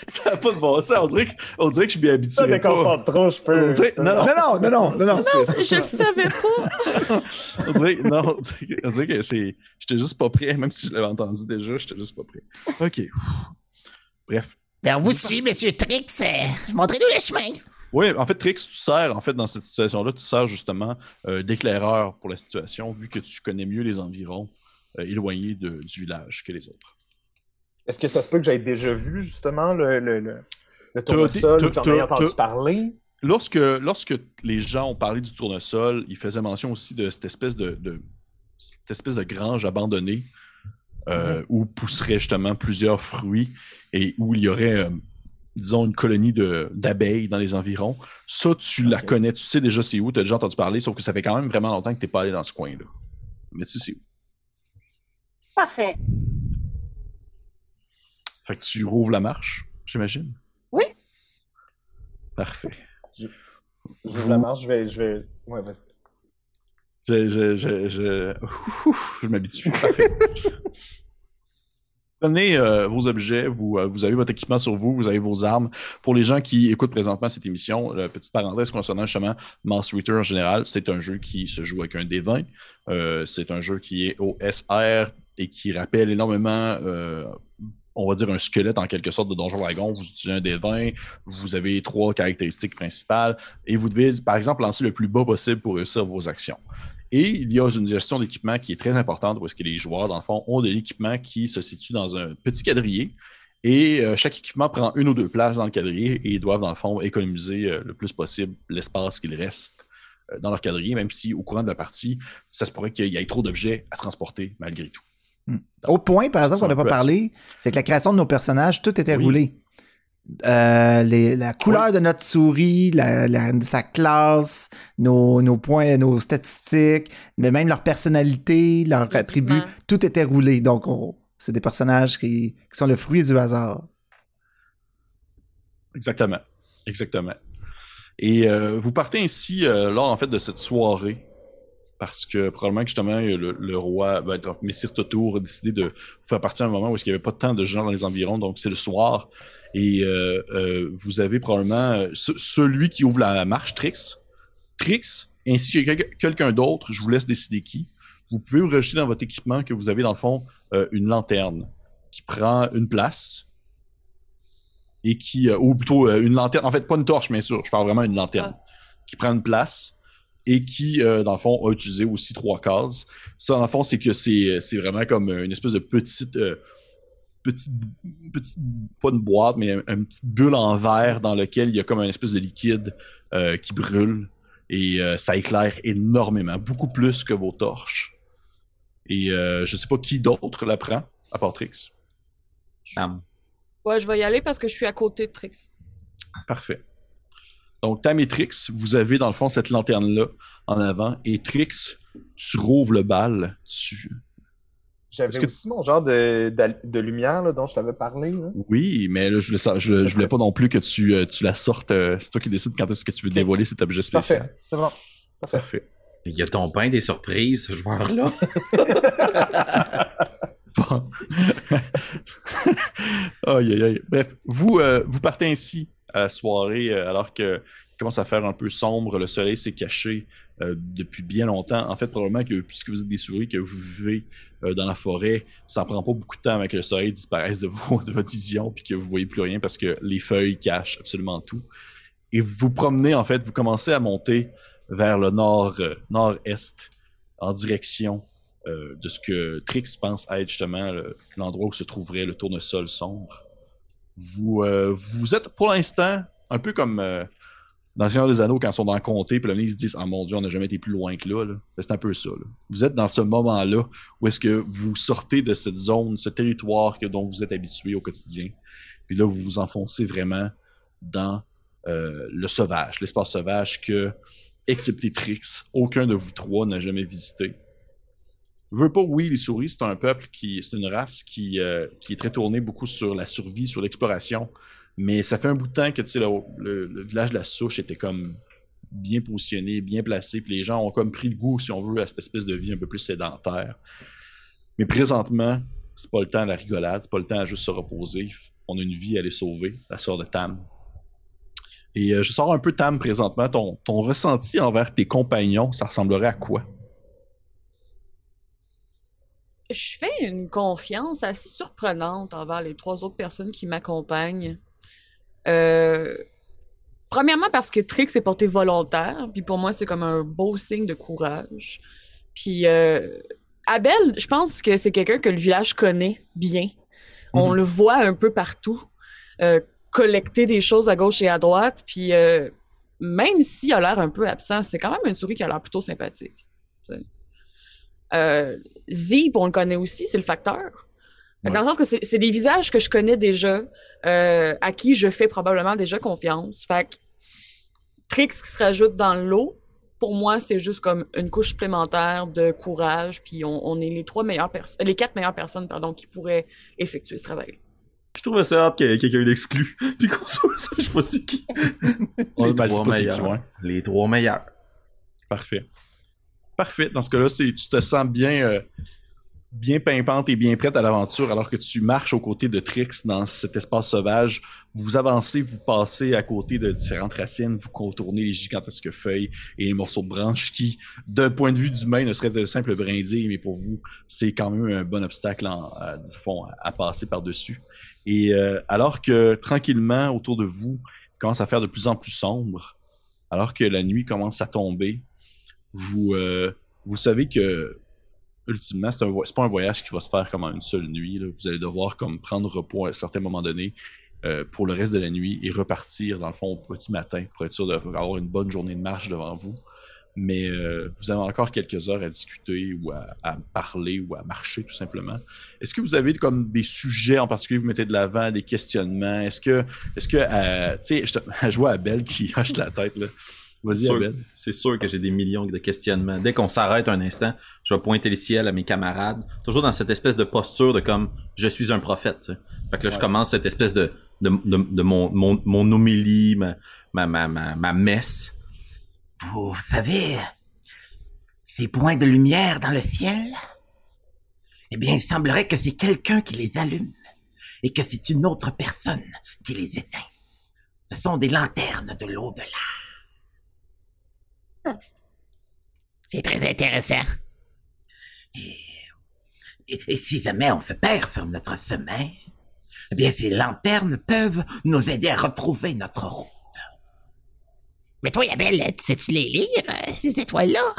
Ça n'a pas de bon sens. On dirait que, on dirait que je m'y Ça habituerais pas. déconforte trop, je peux. dirait- non, non, Non, non, non, non, non, Je le savais pas. On dirait, non, on dirait que- on dirait que c'est. J'étais juste pas prêt, même si je l'avais entendu déjà, j'étais juste pas prêt. Ok. Bref. Ben, on vous suit, monsieur Trix. Montrez-nous le chemin. Oui, en fait, Trix, tu sers, en fait, dans cette situation-là, tu sers justement euh, d'éclaireur pour la situation, vu que tu connais mieux les environs euh, éloignés de- du village que les autres. Est-ce que ça se peut que j'aie déjà vu, justement, le, le, le, le tournesol, ou que t'as- j'en ai t'as- entendu parler? Lorsque, lorsque les gens ont parlé du tournesol, ils faisaient mention aussi de cette espèce de, de- cette espèce de grange abandonnée euh, où pousseraient justement plusieurs fruits et où il y aurait, disons, une colonie de- d'abeilles dans les environs. Ça, tu la connais, tu sais déjà c'est où, tu as déjà entendu parler, sauf que ça fait quand même vraiment longtemps que tu pas allé dans ce coin-là. Mais tu sais c'est où. Parfait. Fait que tu rouvres la marche, j'imagine? Oui. Parfait. Je la marche, je vais. Je vais... Ouais, vas-y. Je, je, je, je, je m'habitue. Parfait. (laughs) Prenez euh, vos objets, vous, euh, vous avez votre équipement sur vous, vous avez vos armes. Pour les gens qui écoutent présentement cette émission, euh, petite parenthèse concernant justement Mouse Reader en général, c'est un jeu qui se joue avec un D20. Euh, c'est un jeu qui est au SR et qui rappelle énormément, euh, on va dire, un squelette en quelque sorte de Donjon Dragon. Vous utilisez un D20, vous avez trois caractéristiques principales et vous devez, par exemple, lancer le plus bas possible pour réussir vos actions. Et il y a une gestion d'équipement qui est très importante parce que les joueurs, dans le fond, ont de l'équipement qui se situe dans un petit quadrillé. Et euh, chaque équipement prend une ou deux places dans le quadrillé et ils doivent, dans le fond, économiser euh, le plus possible l'espace qu'il reste euh, dans leur quadrillé, même si au courant de la partie, ça se pourrait qu'il y ait trop d'objets à transporter malgré tout. Autre point, par exemple, qu'on n'a pas parlé, c'est que la création de nos personnages, tout était Oui. roulé. Euh, les- la couleur de notre souris, la, la- sa classe, nos, nos points, nos statistiques, mais même leur personnalité, leurs attributs, tout était roulé. Donc, on- c'est des personnages qui, qui sont le fruit du hasard. Exactement. Exactement. Et euh, vous partez ainsi euh, lors en fait de cette soirée parce que probablement que justement le, le roi, ben, Messire Toto a décidé de faire partir à un moment où il n'y avait pas tant de gens dans les environs, donc c'est le soir. Et euh, euh, vous avez probablement euh, ce- celui qui ouvre la marche, Trix. Trix, ainsi que quel- quelqu'un d'autre, je vous laisse décider qui. Vous pouvez vous rajouter dans votre équipement que vous avez dans le fond euh, une lanterne qui prend une place et qui, euh, ou plutôt euh, une lanterne, en fait pas une torche bien sûr, je parle vraiment d'une lanterne qui prend une place et qui, euh, dans le fond, a utilisé aussi trois cases. Ça, dans le fond, c'est que c'est c'est vraiment comme une espèce de petite, euh, petite, petite, pas une boîte, mais un- une petite bulle en verre dans lequel il y a comme une espèce de liquide euh, qui brûle et euh, ça éclaire énormément, beaucoup plus que vos torches. Et euh, je sais pas qui d'autre la prend, à part Trix. Tam. Ouais, je vais y aller parce que je suis à côté de Trix. Parfait. Donc, Tam et Trix, vous avez dans le fond cette lanterne-là en avant. Et Trix, tu rouvres le bal. Tu... J'avais que- aussi mon genre de, de lumière là, dont je t'avais parlé. là. Oui, mais là, je voulais, sa- je, je voulais pas non plus que tu, euh, tu la sortes. euh, c'est toi qui décides quand est-ce que tu veux dévoiler cet objet spécial. Parfait, c'est bon. Parfait. Parfait. Il y a ton pain des surprises, ce joueur-là. (laughs) Bon. (laughs) aïe, aïe, aïe. Bref, vous, euh, vous partez ainsi à la soirée alors que commence à faire un peu sombre, le soleil s'est caché euh, depuis bien longtemps. En fait, probablement que puisque vous êtes des souris, que vous vivez euh, dans la forêt, ça prend pas beaucoup de temps que le soleil disparaisse de, vos- (laughs) de votre vision puis que vous voyez plus rien parce que les feuilles cachent absolument tout. Et vous promenez, en fait, vous commencez à monter vers le nord, euh, nord-est en direction de ce que Trix pense être justement le- l'endroit où se trouverait le tournesol sombre. Vous, vous êtes pour l'instant un peu comme dans le Seigneur des Anneaux quand ils sont dans le comté, puis là, ils se disent Ah mon Dieu, on n'a jamais été plus loin que là. Ben, C'est un peu ça. Vous êtes dans ce moment-là où est-ce que vous sortez de cette zone, ce territoire que, dont vous êtes habitué au quotidien. Puis là, vous vous enfoncez vraiment dans euh, le sauvage, l'espace sauvage que, excepté Trix, aucun de vous trois n'a jamais visité. Veux pas, oui, les souris, c'est un peuple qui, c'est une race qui, euh, qui est très tournée beaucoup sur la survie, sur l'exploration. Mais ça fait un bout de temps que, tu sais, le, village de la souche était comme bien positionné, bien placé, puis les gens ont comme pris le goût, si on veut, à cette espèce de vie un peu plus sédentaire. Mais présentement, C'est pas le temps de la rigolade, c'est pas le temps à juste se reposer. On a une vie à aller sauver, la sœur de Tam. Et euh, je sors un peu Tam présentement. Ton, ton ressenti envers tes compagnons, ça ressemblerait à quoi? Je fais une confiance assez surprenante envers les trois autres personnes qui m'accompagnent. Euh, premièrement parce que Trix est porté volontaire, puis pour moi c'est comme un beau signe de courage. Puis euh, Abel, je pense que c'est quelqu'un que le village connaît bien. On Mhm. le voit un peu partout, euh, collecter des choses à gauche et à droite, puis euh, même s'il a l'air un peu absent, c'est quand même une souris qui a l'air plutôt sympathique. Zip, on le connaît aussi, c'est le facteur. Fait que Dans le sens que c'est c'est des visages que je connais déjà, euh, à qui je fais probablement déjà confiance. Fait que Trix qui se rajoute dans l'eau, pour moi, c'est juste comme une couche supplémentaire de courage, puis on, on est les trois meilleures personnes, les quatre meilleures personnes, pardon, qui pourraient effectuer ce travail. Je trouve ça hâte qu'il y ait quelqu'un l'exclut. (laughs) Puis qu'on soit ça, je sais pas c'est qui. Les, ben, trois pas qui, meilleurs. ouais. les trois meilleurs. Parfait. Parfait. Dans ce cas-là, c'est tu te sens bien, euh, bien pimpante et bien prête à l'aventure alors que tu marches aux côtés de Trix dans cet espace sauvage. Vous avancez, vous passez à côté de différentes racines, vous contournez les gigantesques feuilles et les morceaux de branches qui, d'un point de vue d'humain, ne seraient de simples brindilles, mais pour vous, c'est quand même un bon obstacle en, à, passer par-dessus. Et euh, alors que tranquillement, autour de vous, il commence à faire de plus en plus sombre, alors que la nuit commence à tomber, vous, euh, vous savez que ultimement, c'est un pas un voyage qui va se faire comme en une seule nuit. là. Vous allez devoir comme prendre repos à un certain moment donné euh, pour le reste de la nuit et repartir dans le fond au petit matin pour être sûr d'avoir une bonne journée de marche devant vous. Mais euh, vous avez encore quelques heures à discuter ou à, à parler ou à marcher tout simplement. Est-ce que vous avez comme des sujets en particulier que vous mettez de l'avant, des questionnements? Est-ce que, est-ce que, euh, tu sais, je, (laughs) je vois Abel qui hoche la tête là. Vas-y Sûr- Abel. C'est sûr que j'ai des millions de questionnements. Dès qu'on s'arrête un instant, je vais pointer le ciel à mes camarades. Toujours dans cette espèce de posture de comme je suis un prophète. tu sais. Fait que là, je commence cette espèce de, de, de, de mon, mon, mon homélie, ma, ma, ma, ma, ma messe. Vous savez, ces points de lumière dans le ciel, eh bien, il semblerait que c'est quelqu'un qui les allume et que c'est une autre personne qui les éteint. Ce sont des lanternes de l'au-delà. C'est très intéressant. Et, et si jamais on se perd sur notre chemin, eh bien, ces lanternes peuvent nous aider à retrouver notre route. Mais toi, Abel, tu sais-tu les lire, euh, ces étoiles-là?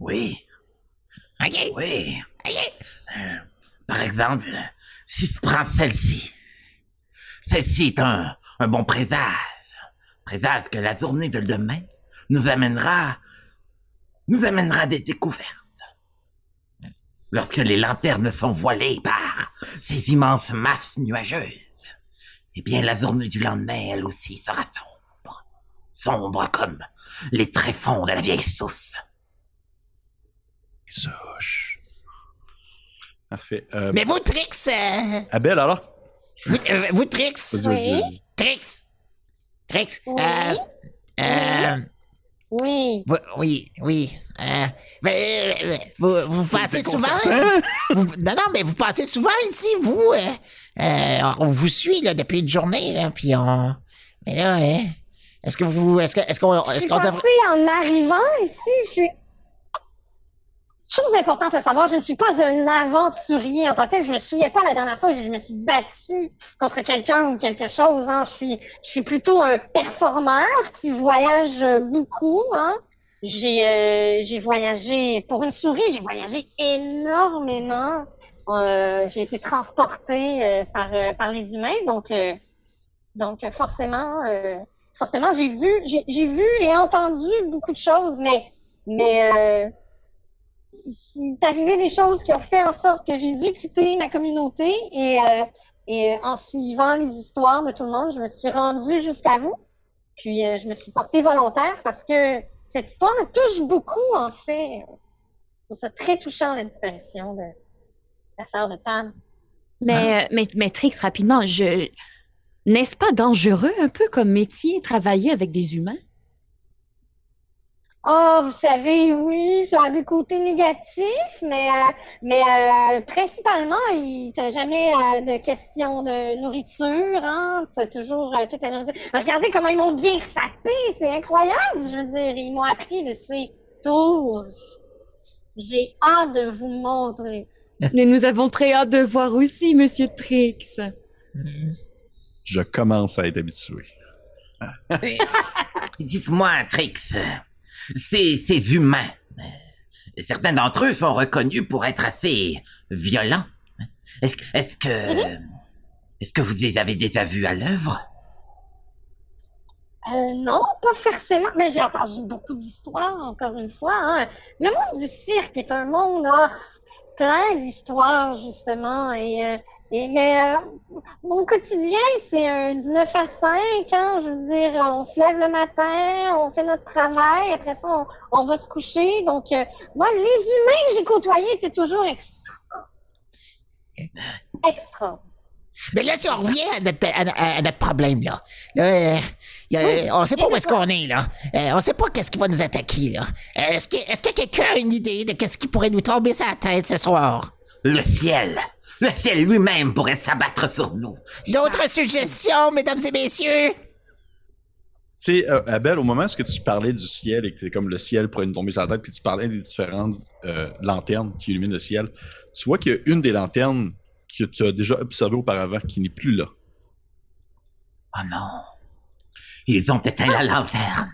Oui, OK? oui. OK. Euh, par exemple, si je prends celle-ci, celle-ci est un, un bon présage. Présage que la journée de demain nous amènera, nous amènera des découvertes. Lorsque les lanternes sont voilées par ces immenses masses nuageuses, eh bien la journée du lendemain, elle aussi, sera sombre. Sombre comme les tréfonds de la vieille sauce. Souche. Parfait. Euh, Mais vous, Trix, euh, Abel, alors? vous, euh, vous, Trix, Vas-y, vas-y, Oui. vas-y. Trix, Trix, Oui. euh, euh, Oui. vous- oui, oui, euh, mais, euh, vous, vous passez souvent, vous- non, non, mais vous passez souvent ici, vous, euh, euh, on vous suit, là, depuis une journée, là, puis on, mais là, hein, est-ce que vous, est-ce que, est-ce qu'on, est-ce qu'on devrait, en arrivant ici, je suis... Chose importante à savoir, je ne suis pas un aventurier en tant que tel. Je me souviens pas la dernière fois que je me suis battue contre quelqu'un ou quelque chose. Hein. Je suis, je suis plutôt un performeur qui voyage beaucoup. Hein. J'ai, euh, j'ai voyagé pour une souris. J'ai voyagé énormément. Euh, j'ai été transportée euh, par euh, par les humains. Donc, euh, donc forcément, euh, forcément, j'ai vu, j'ai vu et entendu beaucoup de choses, mais mais euh, il est arrivé des choses qui ont fait en sorte que j'ai dû quitter ma communauté et, euh, et en suivant les histoires de tout le monde, je me suis rendue jusqu'à vous. Puis euh, je me suis portée volontaire parce que cette histoire me touche beaucoup, en fait. Je trouve ça très touchant, la disparition de la sœur de Tam. Mais, euh, mais, mais Trix, rapidement, je... N'est-ce pas dangereux un peu comme métier, travailler avec des humains? Oh, vous savez, oui, ça a des côtés négatifs, mais, euh, mais euh, principalement, il t'a jamais euh, de question de nourriture, hein. C'est toujours euh, tout à l'heure. Regardez comment ils m'ont bien sapé, c'est incroyable. Je veux dire, ils m'ont appris de ces tours. J'ai hâte de vous montrer. Mais nous avons très hâte de voir aussi, Monsieur Trix. Je commence à être habitué. (laughs) Dites-moi, Trix, ces, ces humains, certains d'entre eux sont reconnus pour être assez violents. Est-ce que, est-ce que, est-ce que vous les avez déjà vus à l'œuvre? Euh, non, pas forcément, mais j'ai entendu beaucoup d'histoires, encore une fois. Hein. Le monde du cirque est un monde ah, plein d'histoires, justement. Et, euh, et mais euh, mon quotidien, c'est du 9 à 5. Hein, je veux dire, on se lève le matin, on fait notre travail, après ça, on, on va se coucher. Donc, euh, moi, les humains que j'ai côtoyés étaient toujours extra. Extra. Mais là, si on revient à notre, à- à notre problème, là, là euh, y a- on sait pas où est-ce qu'on est, là. Euh, on sait pas qu'est-ce qui va nous attaquer, là. Euh, est-ce que, est-ce que quelqu'un a une idée de qu'est-ce qui pourrait nous tomber sur la tête ce soir? Le ciel! Le ciel lui-même pourrait s'abattre sur nous. D'autres suggestions, mesdames et messieurs? Tu sais, euh, Abel, au moment où tu parlais du ciel et que c'est comme le ciel pourrait nous tomber sur la tête, puis tu parlais des différentes euh, lanternes qui illuminent le ciel, tu vois qu'il y a une des lanternes que tu as déjà observée auparavant qui n'est plus là. Oh non. Ils ont éteint la lanterne.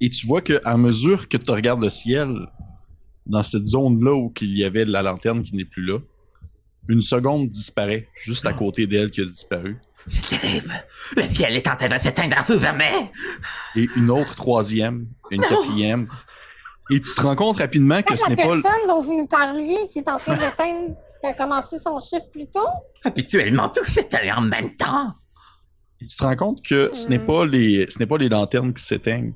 Et tu vois que à mesure que tu regardes le ciel, dans cette zone-là où il y avait la lanterne qui n'est plus là, une seconde disparaît juste à côté d'elle qui a disparu. C'est terrible. Le ciel est en train de s'éteindre à tout jamais. Et une autre troisième, une quatrième. Et tu te rends compte rapidement que ce la n'est pas... le- personne dont vous nous parliez, qui est en train d'atteindre, qui a commencé son chiffre plus tôt? Habituellement, tout s'éteint en même temps. Et tu te rends compte que ce n'est pas les, ce n'est pas les lanternes qui s'éteignent,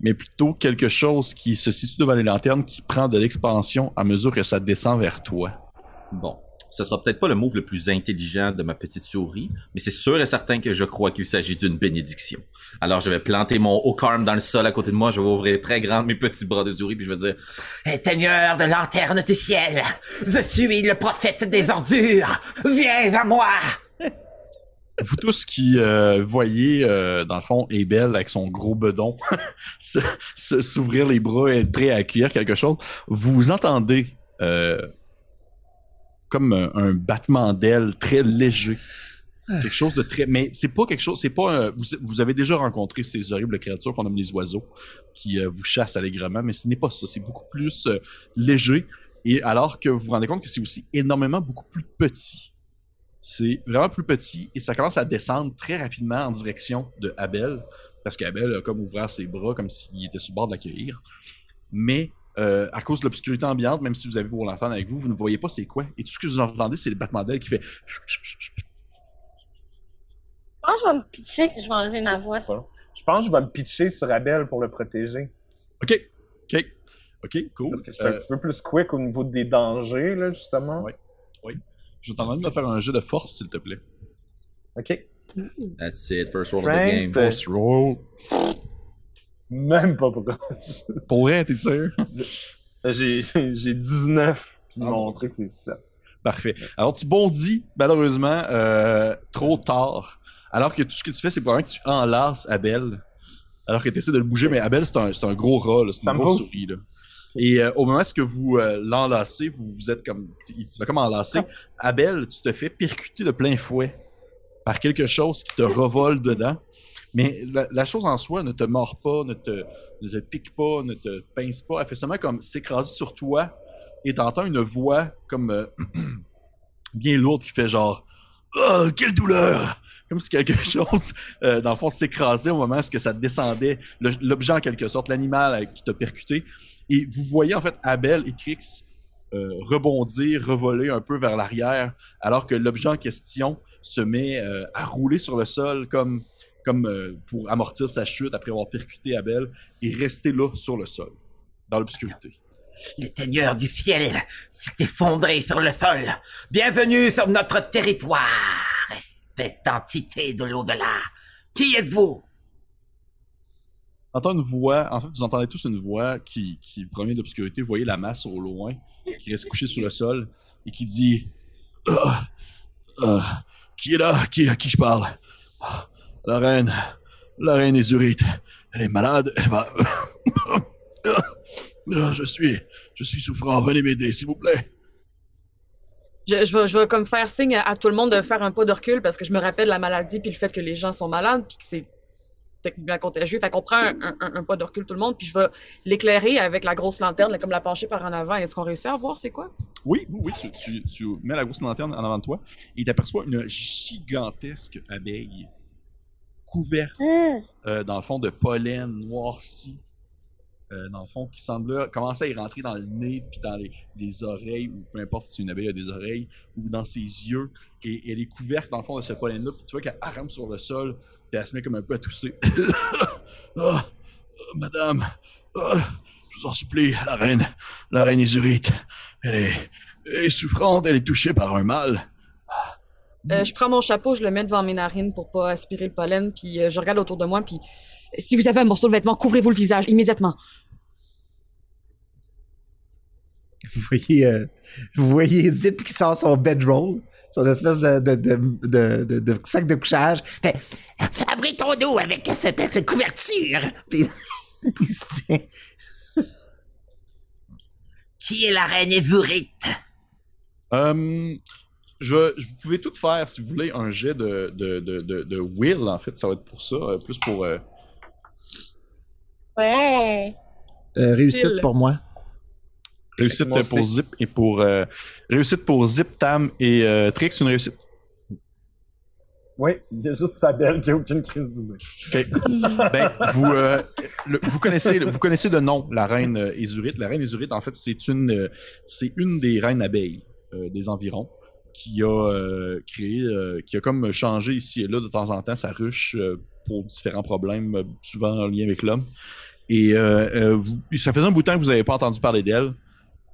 mais plutôt quelque chose qui se situe devant les lanternes qui prend de l'expansion à mesure que ça descend vers toi. Bon, ce sera peut-être pas le move le plus intelligent de ma petite souris, mais c'est sûr et certain que je crois qu'il s'agit d'une bénédiction. Alors je vais planter mon carme dans le sol à côté de moi, je vais ouvrir très grand mes petits bras de souris, puis je vais dire Éteigneur de lanterne du ciel, je suis le prophète des ordures. Viens à moi. Vous tous qui euh, voyez, euh, dans le fond, Abel avec son gros bedon (laughs) s'ouvrir les bras et être prêt à accueillir quelque chose, vous entendez euh, comme un, un battement d'ailes très léger. Quelque chose de très. Mais c'est pas quelque chose. C'est pas un- vous, vous avez déjà rencontré ces horribles créatures qu'on nomme les oiseaux qui euh, vous chassent allègrement, mais ce n'est pas ça. C'est beaucoup plus euh, léger. Et alors que vous vous rendez compte que c'est aussi énormément beaucoup plus petit. C'est vraiment plus petit et ça commence à descendre très rapidement en direction de Abel. Parce qu'Abel a comme ouvert ses bras comme s'il était sur le bord de l'accueillir. Mais euh, à cause de l'obscurité ambiante, même si vous avez vos lanternes avec vous, vous ne voyez pas c'est quoi. Et tout ce que vous entendez, c'est le battement d'ailes qui fait. Je pense que je vais me pitcher que je vais enlever ma voix. Je pense que je vais me pitcher sur Abel pour le protéger. Ok, ok, ok, cool. Parce que je suis un Euh, petit peu plus quick au niveau des dangers, là, justement. Ouais. je t'en demande de faire un jeu de force, s'il te plaît. Ok. That's it, first roll of the game. Force roll. Même pas proche. Pour vrai, t'es sûr? (laughs) J'ai j'ai 19, puis Ah mon bon. truc, c'est ça. Parfait. Alors, tu bondis, malheureusement, euh, trop tard. Alors que tout ce que tu fais, c'est probablement que tu enlaces Abel. Alors que tu essaies de le bouger, mais Abel, c'est un, c'est un gros rat, c'est une grosse souris. Là. Et euh, au moment où vous euh, l'enlacez, vous, vous êtes comme. Tu tu vas comme enlacer. Abel, tu te fais percuter de plein fouet par quelque chose qui te revole dedans. Mais la, la chose en soi ne te mord pas, ne te, ne te pique pas, ne te pince pas. Elle fait seulement comme s'écraser sur toi et t'entends une voix comme euh, (clears throat) bien lourde qui fait genre Oh, quelle douleur! Comme si quelque (laughs) chose, euh, dans le fond, s'écrasait au moment où ça descendait, l'objet en quelque sorte, l'animal qui t'a percuté. Et vous voyez en fait Abel et Trix euh, rebondir, revoler un peu vers l'arrière, alors que l'objet en question se met euh, à rouler sur le sol comme, comme euh, pour amortir sa chute après avoir percuté Abel et rester là sur le sol, dans l'obscurité. L'éteigneur du ciel s'est effondré sur le sol. Bienvenue sur notre territoire, espèce d'entité de l'au-delà. Qui êtes-vous? entend une voix, en fait, vous entendez tous une voix qui, qui provient de l'obscurité. Vous voyez la masse au loin, qui reste couchée sur le sol, et qui dit Ah, ah, Qui est là? Qui, À qui je parle? Ah, La reine, la reine Ezurite. Elle est malade, elle va. Ah, je suis, je suis souffrant, venez m'aider, s'il vous plaît. Je, je vais, je vais comme faire signe à, à tout le monde de faire un pas de recul parce que je me rappelle la maladie puis le fait que les gens sont malades puis que c'est techniquement contagieux. Fait qu'on prend un, un- un pas de recul tout le monde puis je vais l'éclairer avec la grosse lanterne, comme la pencher par en avant. Est-ce qu'on réussit à voir c'est quoi? Oui, oui, oui, tu, tu- tu mets la grosse lanterne en avant de toi et tu aperçois une gigantesque abeille couverte, Hum. euh, dans le fond, de pollen noirci. euh, dans le fond, qui semble commencer à y rentrer dans le nez, puis dans les, les oreilles, ou peu importe si une abeille a des oreilles, ou dans ses yeux. Et elle est couverte, dans le fond, de ce pollen-là. Puis tu vois qu'elle rampe sur le sol, puis elle se met comme un peu à tousser. (coughs) Ah, ah, madame, ah, je vous en supplie, la reine, la reine Isurite, elle est, elle est souffrante, elle est touchée par un mal. Euh, je prends mon chapeau, je le mets devant mes narines pour pas aspirer le pollen puis euh, je regarde autour de moi puis si vous avez un morceau de vêtement, couvrez-vous le visage immédiatement. Vous voyez, euh, vous voyez Zip qui sort son bedroll, son espèce de, de, de, de, de- de sac de couchage. Fait, abritons-nous avec cette, cette couverture. Puis (laughs) il se tient. Qui est la reine Ezurite? Euh, je, je- vous pouvez tout faire si vous voulez un jet de, de, de, de, de will, en fait, ça va être pour ça, euh, plus pour. euh, Ouais. Euh, réussite pour moi. réussite Moi pour. Zip et pour. euh, réussite pour Zip, Tam et euh, Trix, une réussite. Oui, il y a juste Fabel qui a aucune crise d'idée. Ben, vous, euh, le- vous, connaissez, vous connaissez de nom la reine euh, Ezurite. La reine Ezurite, en fait, c'est une, euh, c'est une des reines abeilles euh, des environs qui a euh, créé, euh, qui a comme changé ici et là de temps en temps sa ruche euh, pour différents problèmes, souvent en lien avec l'homme. Et ça faisait un bout de temps que vous n'avez pas entendu parler d'elle.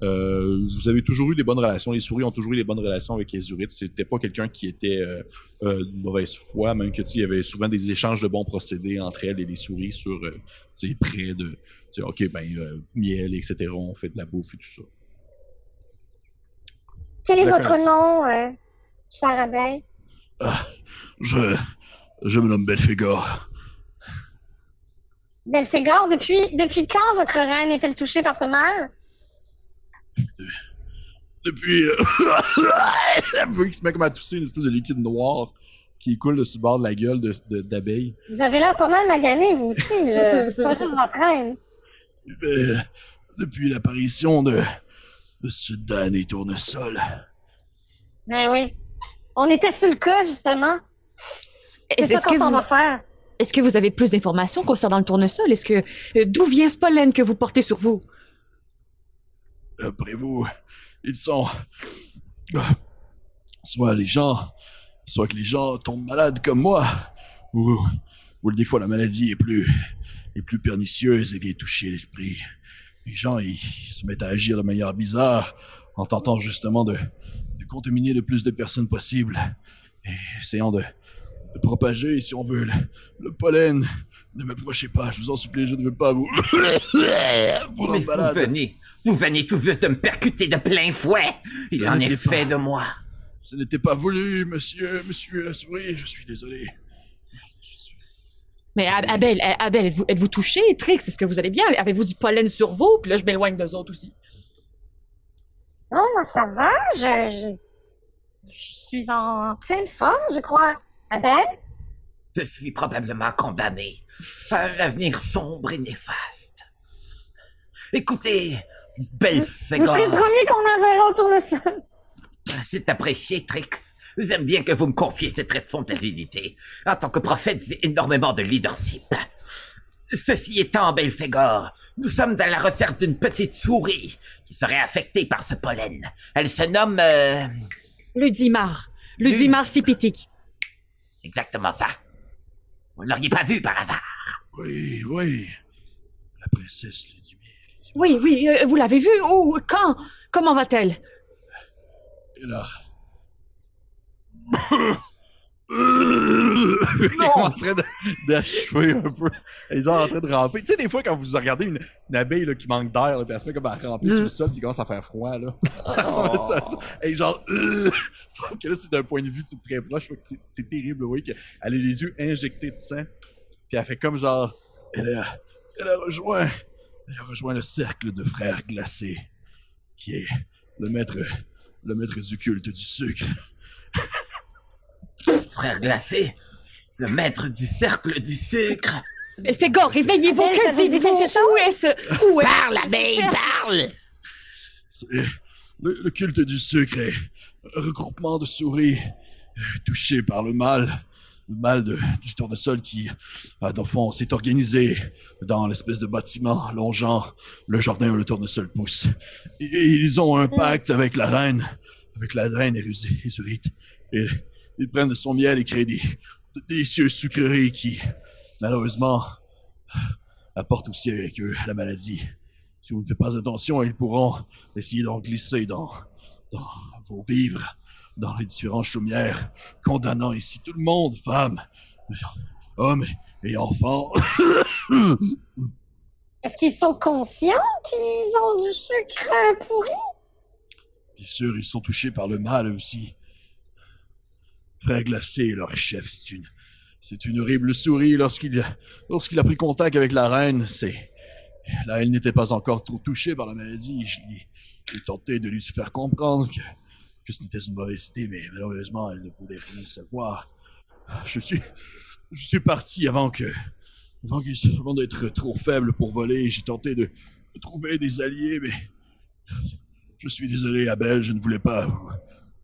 Vous avez toujours eu des bonnes relations. Les souris ont toujours eu des bonnes relations avec Ezurite. C'était pas quelqu'un qui était de mauvaise foi, même que il y avait souvent des échanges de bons procédés entre elles et les souris sur sais, près de ok ben miel etc. On fait de la bouffe et tout ça. Quel est votre nom, euh, chère abeille? Je je me nomme Belphégor. Belphégor, depuis, depuis quand votre reine est-elle touchée par ce mal? Depuis euh, (laughs) il se met comme à tousser une espèce de liquide noir qui coule dessus le bord de la gueule de, de- d'abeille. Vous avez l'air pas mal magané, vous aussi, là. C'est (laughs) pas juste votre reine. Euh, depuis l'apparition de ce damné tournesol. Ben oui. On était sur le cas, justement. C'est Est-ce ça qu'on vous, va faire. est-ce que vous avez plus d'informations concernant le tournesol? Est-ce que euh, d'où vient ce pollen que vous portez sur vous? Après vous, ils sont. euh, Soit les gens. Soit que les gens tombent malades comme moi. Ou. Ou des fois la maladie est plus. est plus pernicieuse et vient toucher l'esprit. Les gens, ils se mettent à agir de manière bizarre en tentant justement de, de contaminer le plus de personnes possible. Et essayant de, de propager, si on veut, le, le pollen. Ne m'approchez pas, je vous en supplie, je ne veux pas vous. (coughs) vous Mais vous venez, vous venez tout juste de me percuter de plein fouet. Il en est fait pas. de moi. Ce n'était pas voulu, monsieur, monsieur la souris, je suis désolé. Mais Ab- Abel, euh, Abel, êtes-vous, êtes-vous touché? Trix, est-ce que vous allez bien? Avez-vous du pollen sur vous? Puis là, je m'éloigne d'eux autres aussi. Non, moi, ça va. Je, je, je suis en pleine forme, je crois. Abeille? Je suis probablement condamné à un avenir sombre et néfaste. Écoutez, belle Vous serez le premier qu'on enverra au tournesol. c'est apprécié, Trix. J'aime bien que vous me confiez cette responsabilité. En tant que prophète, j'ai énormément de leadership. Ceci étant, Belphégor, nous sommes à la recherche d'une petite souris qui serait affectée par ce pollen. Elle se nomme... euh, Ludimar. Ludimar sipitique. exactement ça. Vous ne l'auriez pas vu par hasard. Oui, oui. La princesse Ludimir. Oui, oui, euh, vous l'avez vue? Où? Quand? Comment va-t-elle? Et là. non! en train de- d'achever un peu. Elle est genre en train de ramper. Tu sais, des fois, quand vous regardez une, une abeille là, qui manque d'air, puis elle se met comme à ramper sur le sol, puis il commence à faire froid, là. (laughs) Ça, ça, ça. Elle est genre. euh, (laughs) Sauf que là, c'est d'un point de vue très proche, fait que c'est c'est terrible, oui, qu'elle a les yeux injectés de sang. Puis elle fait comme genre. Elle a, elle a rejoint. Elle a rejoint le cercle de frères glacés, qui est le maître. Le maître du culte du sucre. (laughs) Frère glacé, le maître du cercle du sucre. Fégor, réveillez-vous, Abel, ça que vous dit dites-vous? Où est ce... Où est Parle, abeille, parle! C'est- Le, le culte du sucre est un regroupement de souris euh, touchées par le mal. Le mal de- du tournesol qui, euh, dans le fond, s'est organisé dans l'espèce de bâtiment longeant le jardin où le tournesol pousse. Et, et ils ont un pacte avec la reine, avec la reine érusée, Ésurite. Et ils prennent de son miel et créent des, de délicieuses sucreries qui, malheureusement, apportent aussi avec eux la maladie. Si vous ne faites pas attention, ils pourront essayer d'en glisser dans, dans vos vivres, dans les différentes chaumières, condamnant ici tout le monde, femmes, hommes et enfants. (coughs) Est-ce qu'ils sont conscients qu'ils ont du sucre pourri? Bien sûr, ils sont touchés par le mal aussi. Frère Glacé, leur chef, c'est une, c'est une horrible souris. Lorsqu'il, lorsqu'il a pris contact avec la reine, c'est, là, elle n'était pas encore trop touchée par la maladie. J'ai tenté de lui faire comprendre que, que ce n'était une mauvaise idée, mais malheureusement, elle ne voulait rien savoir. Je suis, je suis parti avant que, avant, avant d'être trop faible pour voler. J'ai tenté de trouver des alliés, mais je suis désolé, Abel, je ne voulais pas.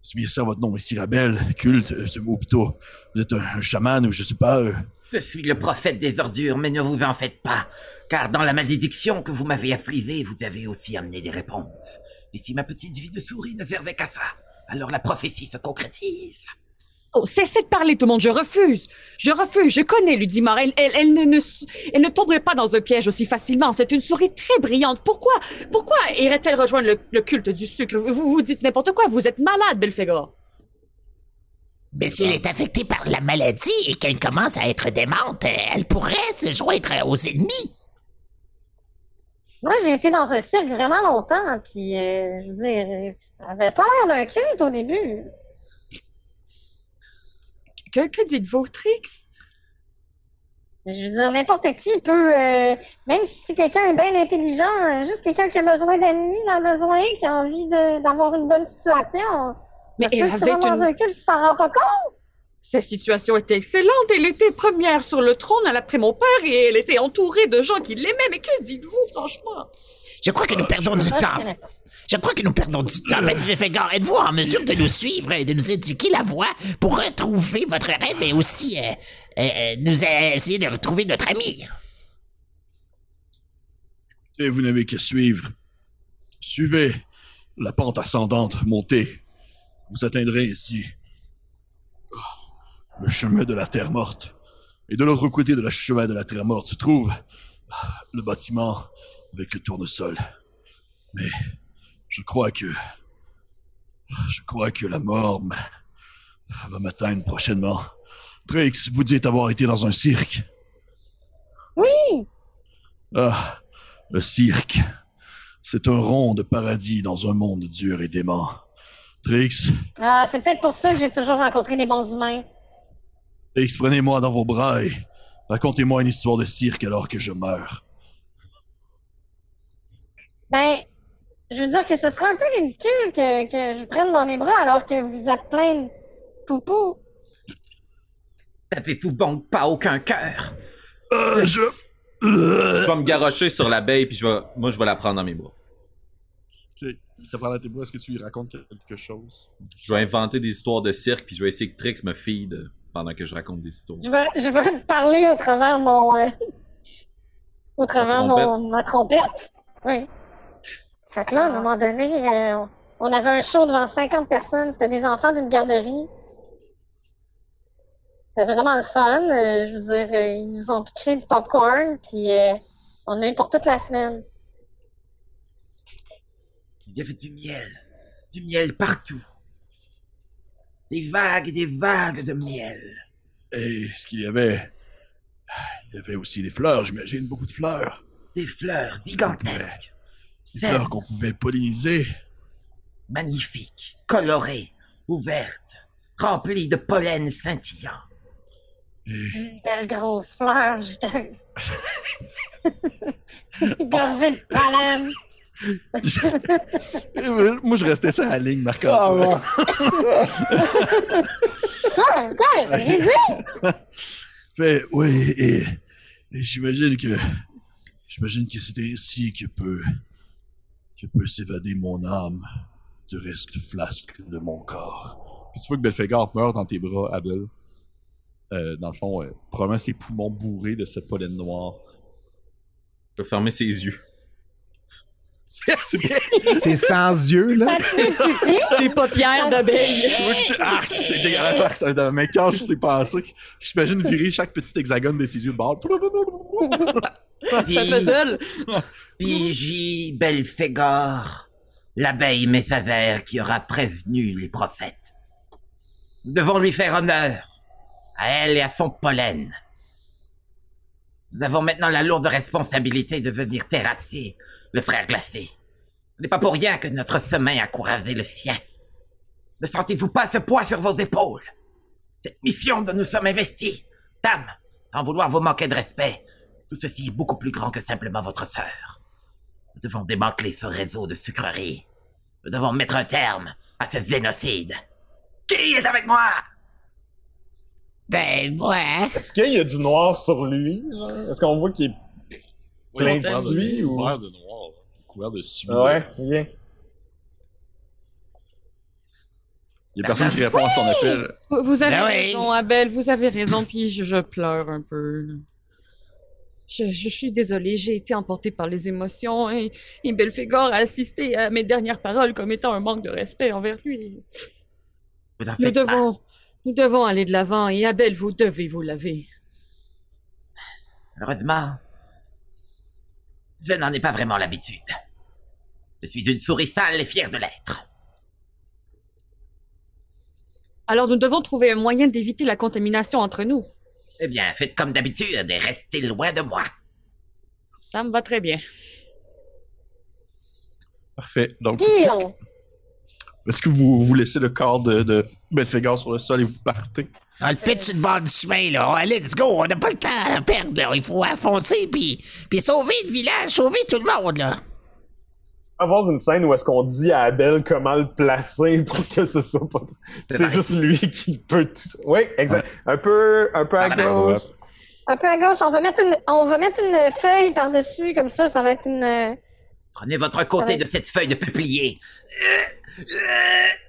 C'est bien ça votre nom ici, Abel, culte, euh, mot plutôt. Vous êtes un, un chaman ou je sais pas. euh, Je suis le prophète des ordures, mais ne vous en faites pas, car dans la malédiction que vous m'avez affligée, vous avez aussi amené des réponses. Et si ma petite vie de souris ne servait qu'à ça, alors la prophétie se concrétise. Oh, cessez de parler, tout le monde, je refuse. Je refuse, je connais Ludimar. Elle, elle, elle ne, ne, elle ne tomberait pas dans un piège aussi facilement. C'est une souris très brillante. Pourquoi, pourquoi irait-elle rejoindre le, le culte du sucre? Vous vous dites n'importe quoi, vous êtes malade, Belphégor. Mais si elle est affectée par la maladie et qu'elle commence à être démente, euh, elle pourrait se joindre aux ennemis. Moi, j'ai été dans un cirque vraiment longtemps, puis euh, je veux dire, ça avait pas l'air d'un culte au début. Que, que dites-vous, Trix? Je veux dire, n'importe qui peut, euh, même si quelqu'un est bien intelligent, euh, juste quelqu'un qui a besoin d'amis, qui a besoin, qui a envie d'avoir une bonne situation. Mais elle que tu vas dans une... un culte, tu t'en rends pas compte. Sa situation était excellente. Elle était première sur le trône après mon père et elle était entourée de gens qui l'aimaient. Mais que dites-vous, franchement? Je crois que nous perdons du temps. (laughs) Je crois que nous perdons du temps. Fégor, êtes-vous en mesure de nous suivre et de nous indiquer la voie pour retrouver votre reine, mais aussi euh, euh, euh, nous essayer de retrouver notre ami? Et vous n'avez qu'à suivre. Suivez la pente ascendante, montez. Vous atteindrez ici le chemin de la Terre morte. Et de l'autre côté de la chemin de la Terre morte se trouve le bâtiment avec le tournesol. Mais je crois que je crois que la mort va m'atteindre prochainement. Trix, vous dites avoir été dans un cirque. Oui! Ah, le cirque. C'est un rond de paradis dans un monde dur et dément. Trix, Ah, c'est peut-être pour ça que j'ai toujours rencontré des bons humains. Trix, prenez-moi dans vos bras et racontez-moi une histoire de cirque alors que je meurs. Ben, je veux dire que ce serait un peu ridicule que, que je vous prenne dans mes bras alors que vous êtes plein de poupou. N'avez-vous donc pas aucun cœur? Euh, je... Je vais me garrocher sur l'abeille, puis je vais, moi, je vais la prendre dans mes bras. Ok, je te parle à tes bras, est-ce que tu lui racontes quelque chose? Je vais inventer des histoires de cirque, puis je vais essayer que Trix me feed euh, pendant que je raconte des histoires. Je vais, je vais te parler au travers mon, euh, au travers trompette. mon, ma trompette. Oui. Fait que là, à un moment donné, euh, on avait un show devant 50 personnes. C'était des enfants d'une garderie. C'était vraiment le fun. euh, je veux dire, euh, ils nous ont pitché du popcorn, puis euh, on a eu pour toute la semaine. Il y avait du miel. Du miel partout. Des vagues et des vagues de miel. Et ce qu'il y avait. Il y avait aussi des fleurs, j'imagine, beaucoup de fleurs. Des fleurs gigantesques. Des fleurs qu'on pouvait polliniser. magnifiques, colorées, ouvertes, remplies de pollen scintillant. Et Une belle grosse fleur juteuse. (laughs) Gorgée de pollen. (laughs) Moi, je restais sur la ligne, marc Ah, bon. Quoi? Quoi? J'ai dit? Fait, oui, et, et j'imagine que. J'imagine que c'est ainsi que peut. Que peut s'évader mon âme de reste flasque de mon corps. Puis tu vois que Belphégor meurt dans tes bras, Abel. Euh, dans le fond, euh, probablement ses poumons bourrés de ce pollen noir. Je vais fermer ses yeux. C'est sans yeux, là? Les paupières d'abeille. Ah, c'est dégueulasse. ça va- Mais quand je sais que j'imagine virer chaque petit hexagone de ses yeux de bord. Ça. Pigi Belphégor, l'abeille messagère qui aura prévenu les prophètes. Nous devons lui faire honneur, à elle et à son pollen. Nous avons maintenant la lourde responsabilité de venir terrasser le frère glacé. Ce n'est pas pour rien que notre chemin a couragé le sien. Ne sentez-vous pas ce poids sur vos épaules? Cette mission dont nous sommes investis, dame, sans vouloir vous manquer de respect, tout ceci est beaucoup plus grand que simplement votre sœur. Nous devons démanteler ce réseau de sucreries. Nous devons mettre un terme à ce génocide. Qui est avec moi? Ben, ouais. Est-ce qu'il y a du noir sur lui? Est-ce qu'on voit qu'il est plein de suie ou... Couvert de noir, couvert de suie. Ouais, bien. Il y a personne qui répond à son appel. Vous vous avez Ben oui. raison, Abel, vous avez raison, puis je, je pleure un peu. Je, je suis désolée, j'ai été emportée par les émotions et, et Belphégor a assisté à mes dernières paroles comme étant un manque de respect envers lui. Vous en Nous pas. devons, nous devons aller de l'avant et Abel, vous devez vous laver. Heureusement, je n'en ai pas vraiment l'habitude. Je suis une souris sale et fière de l'être. Alors nous devons trouver un moyen d'éviter la contamination entre nous. Eh bien, faites comme d'habitude et restez loin de moi. Ça me va très bien. Parfait. Donc, est-ce que, on- est-ce que vous, vous laissez le corps de, de sur le sol et vous partez? On le pitch sur le bord du chemin, là. Allez, let's go. On n'a pas le temps à perdre, là. Il faut foncer, puis, puis sauver le village, sauver tout le monde, là. Avoir une scène où est-ce qu'on dit à Abel comment le placer pour que ce soit pas... C'est C'est nice. juste lui qui peut tout... Oui, exact. Un peu, un peu à Ah, ben, gauche. Un peu à gauche, on va mettre une, on va mettre une feuille par-dessus, comme ça, ça va être une... euh, Prenez votre côté de cette feuille de peuplier.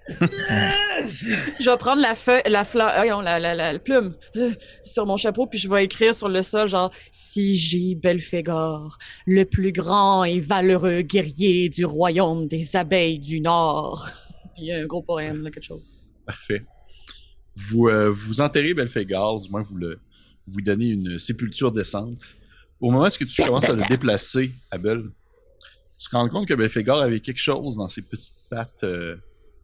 Je vais prendre la feuille, la fleur, euh, la, la, la, la plume euh, sur mon chapeau, puis je vais écrire sur le sol, genre, Sigi Belphégor, le plus grand et valeureux guerrier du royaume des abeilles du Nord. (laughs) Il y a un gros poème, quelque chose. Parfait. Vous, euh, vous enterrez Belphégor, du moins vous, le, vous donnez une sépulture décente. Au moment où tu commences à le déplacer, Abel, tu te rends compte que Belphégor avait quelque chose dans ses petites pattes, euh,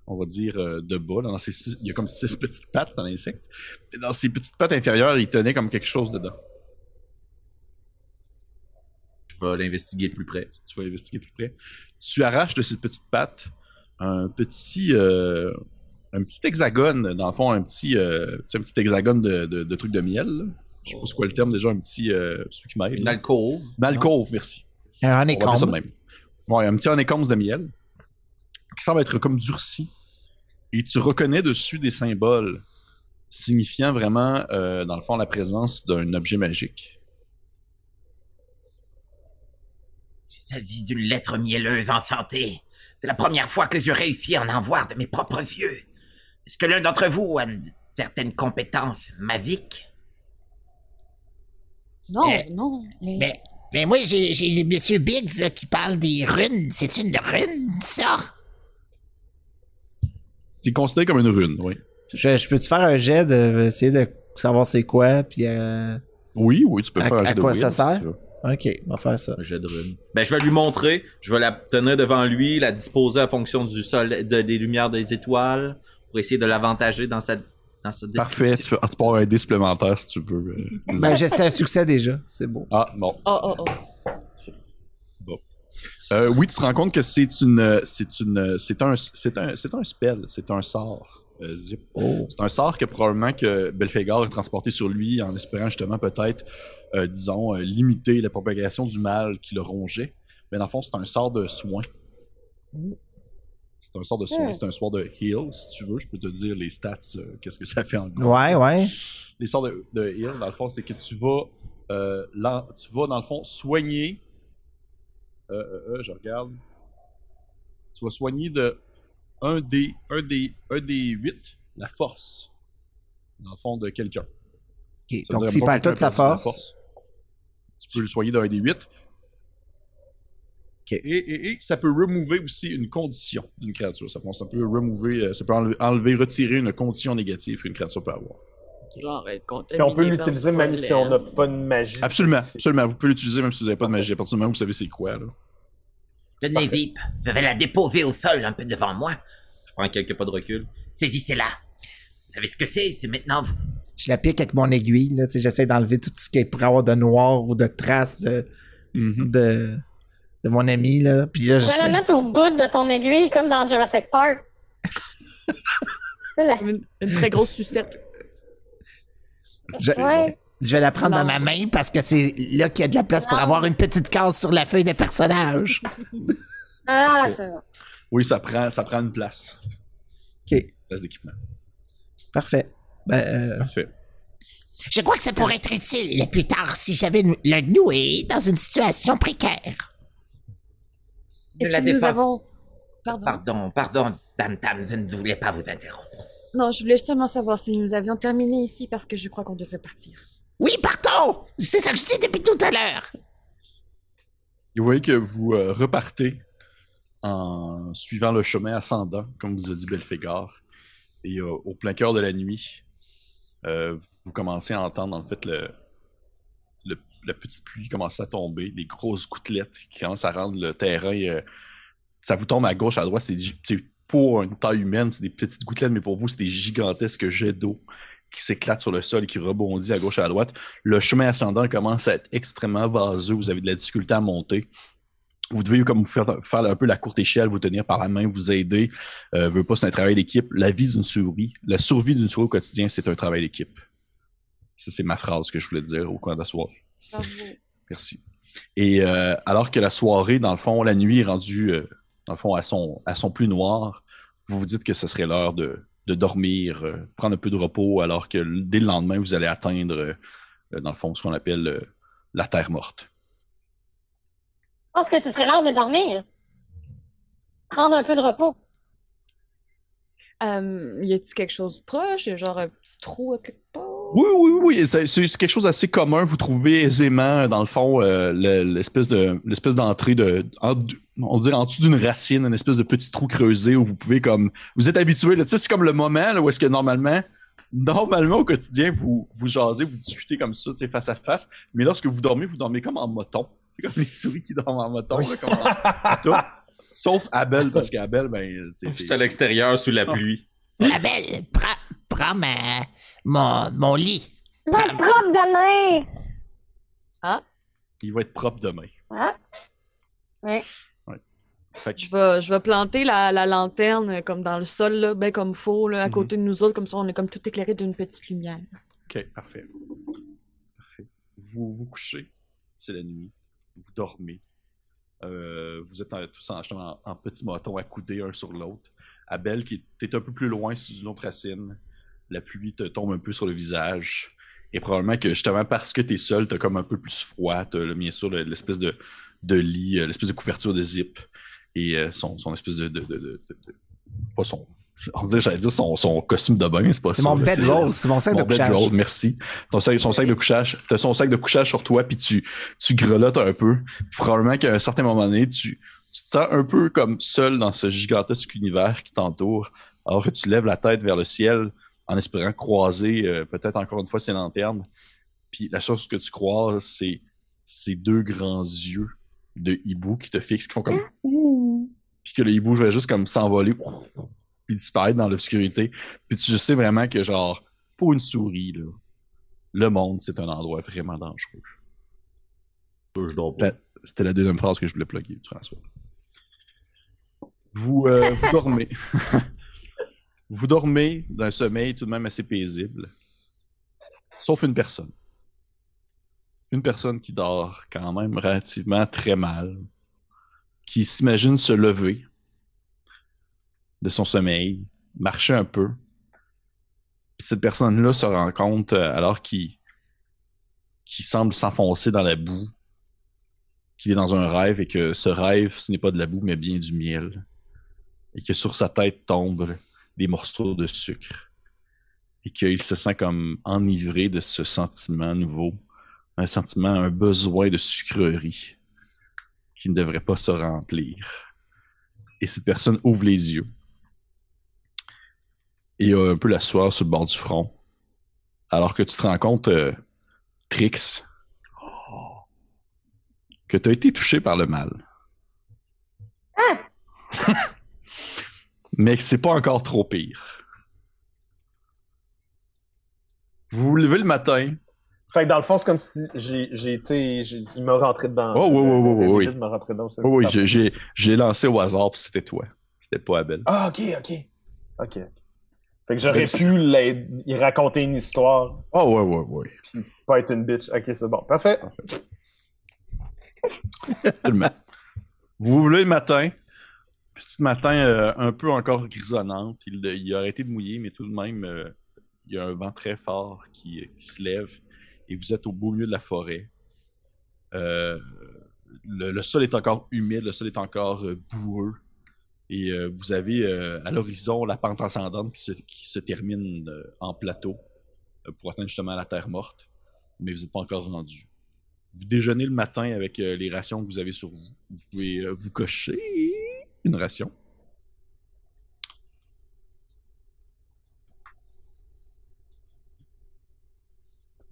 on va dire, euh, de bas. là, dans ses, il y a comme six petites pattes dans l'insecte. Et dans ses petites pattes inférieures, il tenait comme quelque chose dedans. Je vais l'investiguer de plus près. Tu vas investiguer plus près. Tu arraches de ces petites pattes un petit, euh, un petit hexagone, dans le fond, un petit, euh, tu sais, un petit hexagone de, de, de trucs de miel. là. Je sais pas c'est quoi le terme déjà, un petit, euh, celui qui m'aide. Une alcôve. Une alcôve, merci. Un de honeycomb. même. Ouais, un petit honeycomb de miel qui semble être comme durci. Et tu reconnais dessus des symboles signifiant vraiment, euh, dans le fond, la présence d'un objet magique. Il s'agit d'une lettre mielleuse enchantée. C'est la première fois que je réussis à en en voir de mes propres yeux. Est-ce que l'un d'entre vous a une certaine compétence magique? Non, Euh, non. mais- Mais, mais moi, j'ai, Monsieur Biggs là, qui parle des runes. C'est une rune, ça? C'est considéré comme une rune, oui. Je, je peux-tu faire un jet de essayer de savoir c'est quoi, puis euh... Oui, oui, tu peux À- faire un à jet de quoi will, ça si sert? Ok, on va faire ça. Un jet de rune. Ben, je vais lui montrer. Je vais la tenir devant lui, la disposer en fonction du sol, de- des lumières des étoiles, pour essayer de l'avantager dans sa dans Parfait, description. tu peux, tu peux avoir un dé supplémentaire si tu veux. euh, (laughs) Ben, j'ai un succès déjà, c'est beau. Ah, bon. Oh, oh, oh. Euh, oui, tu te rends compte que c'est une, c'est une, c'est un, c'est un, c'est un spell, c'est un sort. euh, Zip. C'est un sort que probablement que Belphégor a transporté sur lui en espérant justement peut-être, euh, disons, euh, limiter la propagation du mal qui le rongeait. Mais dans le fond, c'est un sort de soin. C'est un sort de Hmm. c'est un sort de heal, si tu veux. Je peux te dire les stats, euh, qu'est-ce que ça fait en gros. Ouais, ouais. Les sorts de, de heal, dans le fond, c'est que tu vas, euh, tu vas, dans le fond, soigner. Euh, euh, euh, je regarde. Tu vas soigner de 1 des, 1 des, 1 des 8 la force. Dans le fond, de quelqu'un. Ok, Ça veut Donc, s'il pas perd toute sa force. Tu peux le soigner d'un des 8. Et, et, et ça peut remover aussi une condition d'une créature. Ça, peut- ça peut remover, euh, ça peut enlever, enlever, retirer une condition négative qu'une créature peut avoir. Genre, être on peut l'utiliser même si on n'a pas de magie. Absolument, absolument. Vous pouvez l'utiliser même si vous n'avez pas de magie. À partir du moment où vous savez c'est quoi. Là. Tenez, Zip, je vais la déposer au sol un peu devant moi. Je prends quelques pas de recul. Saisissez-la. Vous savez ce que c'est C'est maintenant vous. Je la pique avec mon aiguille, là. J'essaie d'enlever tout ce qui pourrait avoir de noir ou de traces de, Mhm. de, de mon ami, là. Puis là, je vais la fais- mettre au bout de ton aiguille, comme dans Jurassic Park. La- Une, une très grosse sucette. je, Ouais. je vais la prendre dans ma main parce que c'est là qu'il y a de la place pour Non. avoir une petite case sur la feuille de personnage. Ah, (laughs) c'est bon. Oui, ça prend, ça prend une place. Ok, Place d'équipement. parfait. Ben, euh, Parfait. Je crois que ça pourrait être utile plus tard si j'avais l'un de nous est dans une situation précaire. Est-ce la que nous avons... Pardon. Pardon, pardon, Dame Tam, je ne voulais pas vous interrompre. Non, je voulais seulement savoir si nous avions terminé ici parce que je crois qu'on devrait partir. Oui, partons! C'est ça que je dis depuis tout à l'heure. Vous voyez que vous euh, repartez en suivant le chemin ascendant, comme vous a dit Belphégor. Et euh, au plein cœur de la nuit, euh, vous commencez à entendre en fait le- la petite pluie commencer à tomber, des grosses gouttelettes qui commencent à rendre le terrain. euh, ça vous tombe à gauche, à droite. C'est pour une taille humaine, c'est des petites gouttelettes, mais pour vous, c'est des gigantesques jets d'eau qui s'éclatent sur le sol et qui rebondissent à gauche et à droite. Le chemin ascendant commence à être extrêmement vaseux. Vous avez de la difficulté à monter. Vous devez comme vous faire, faire un peu la courte échelle, vous tenir par la main, vous aider. Euh, veut pas, c'est un travail d'équipe. La vie d'une souris, la survie d'une souris au quotidien, c'est un travail d'équipe. Ça, c'est ma phrase que je voulais dire au coin de la. Bravo. Merci. Et euh, alors que la soirée, dans le fond, la nuit est rendue, euh, dans le fond, à son, à son plus noir, vous vous dites que ce serait l'heure de, de dormir, euh, prendre un peu de repos, alors que dès le lendemain, vous allez atteindre, dans le fond, ce qu'on appelle euh, la terre morte. Je pense que ce serait l'heure de dormir. Prendre un peu de repos. Euh, y a-t-il quelque chose de proche? Y a Genre un petit trou à quelque part? Oui, oui, oui, c'est c'est quelque chose d'assez commun. Vous trouvez aisément, dans le fond, euh, le- l'espèce de l'espèce d'entrée de, en- on dirait en dessous d'une racine, une espèce de petit trou creusé où vous pouvez comme, vous êtes habitué. là, Tu sais, c'est comme le moment là, où est-ce que normalement, normalement au quotidien, vous vous jasez, vous discutez comme ça, tu sais, face à face. Mais lorsque vous dormez, vous dormez comme en moton. C'est comme les souris qui dorment en moton, là, comme en. Sauf Abel, parce qu'Abel, ben, tu sais, J'étais à l'extérieur sous la pluie. Abel, prends, prends ma, mon, mon lit. Je vais être propre demain. il va être propre demain. Ah. Ouais. Fait que- Je vais, je vais planter la, la lanterne euh, comme dans le sol, là, ben comme faux, là, à Mhm. côté de nous autres, comme ça on est comme tout éclairé d'une petite lumière. Ok, parfait. Parfait. Vous vous couchez, c'est la nuit. Vous dormez. Euh, vous êtes en- tous en, en, en petits motons accoudés un sur l'autre. Abel, qui est un peu plus loin sous une autre racine. La pluie te tombe un peu sur le visage. Et probablement que justement parce que t'es seul, t'as comme un peu plus froid. T'as bien sûr le- l'espèce de, de lit, euh, l'espèce de couverture de zip. Et euh, son, son espèce de, de, de, de- de- de- Pas son. J'allais dire son, son costume de bain, c'est pas c'est ça. mon là, bedroll, c'est mon sac de mon couchage. bedroll, merci. Ton sac, son sac de couchage, t'as son sac de couchage sur toi, puis tu, tu grelottes un peu. Probablement qu'à un certain moment donné, tu, tu te sens un peu comme seul dans ce gigantesque univers qui t'entoure, alors que tu lèves la tête vers le ciel en espérant croiser euh, peut-être encore une fois ces lanternes. Puis la chose que tu croises, c'est ces deux grands yeux de hibou qui te fixent, qui font comme puis que le hibou va juste comme s'envoler, puis disparaître dans l'obscurité. Puis tu sais vraiment que, genre, pour une souris, là, le monde, c'est un endroit vraiment dangereux. Je dors pas. Ben, C'était la deuxième phrase que je voulais plugger, François. Vous, euh, vous dormez. (laughs) vous dormez d'un sommeil tout de même assez paisible. Sauf une personne. Une personne qui dort quand même relativement très mal. Qui s'imagine se lever de son sommeil, marcher un peu. Puis cette personne-là se rend compte, euh, alors qu'il semble s'enfoncer dans la boue, qu'il est dans un rêve et que ce rêve, ce n'est pas de la boue, mais bien du miel. Et que sur sa tête tombent des morceaux de sucre. Et qu'il se sent comme enivré de ce sentiment nouveau. Un sentiment, un besoin de sucrerie qui ne devrait pas se remplir. Et cette personne ouvre les yeux. Et a un peu la sueur sur le bord du front. Alors que tu te rends compte, euh, Trix, que tu as été touché par le mal. (laughs) Mais que c'est pas encore trop pire. Vous vous levez le matin. Fait que dans le fond, c'est comme si j'ai été. Il m'a rentré dedans. Oh, oui, oui, oui, oui, rentré dedans. Oh Ah, j'ai- lancé au hasard, puis c'était toi. C'était pas Abel. Ah, ok, ok. Ok. Fait que j'aurais pu y raconter une histoire, Oh ouais, ouais, ouais. puis pas être une bitch. Ok, c'est bon. Parfait. (laughs) Tellement. Vous vous levez le matin. Petit matin euh, un peu encore grisonnante. Il, a arrêté de mouiller, mais tout de même, euh, il y a un vent très fort qui, se lève et vous êtes au beau milieu de la forêt. Euh, le, sol est encore humide, le sol est encore boueux. Et vous avez à l'horizon la pente ascendante qui se, qui se termine en plateau pour atteindre justement la terre morte. Mais vous n'êtes pas encore rendu. Vous déjeunez le matin avec les rations que vous avez sur vous. Vous pouvez vous cocher une ration.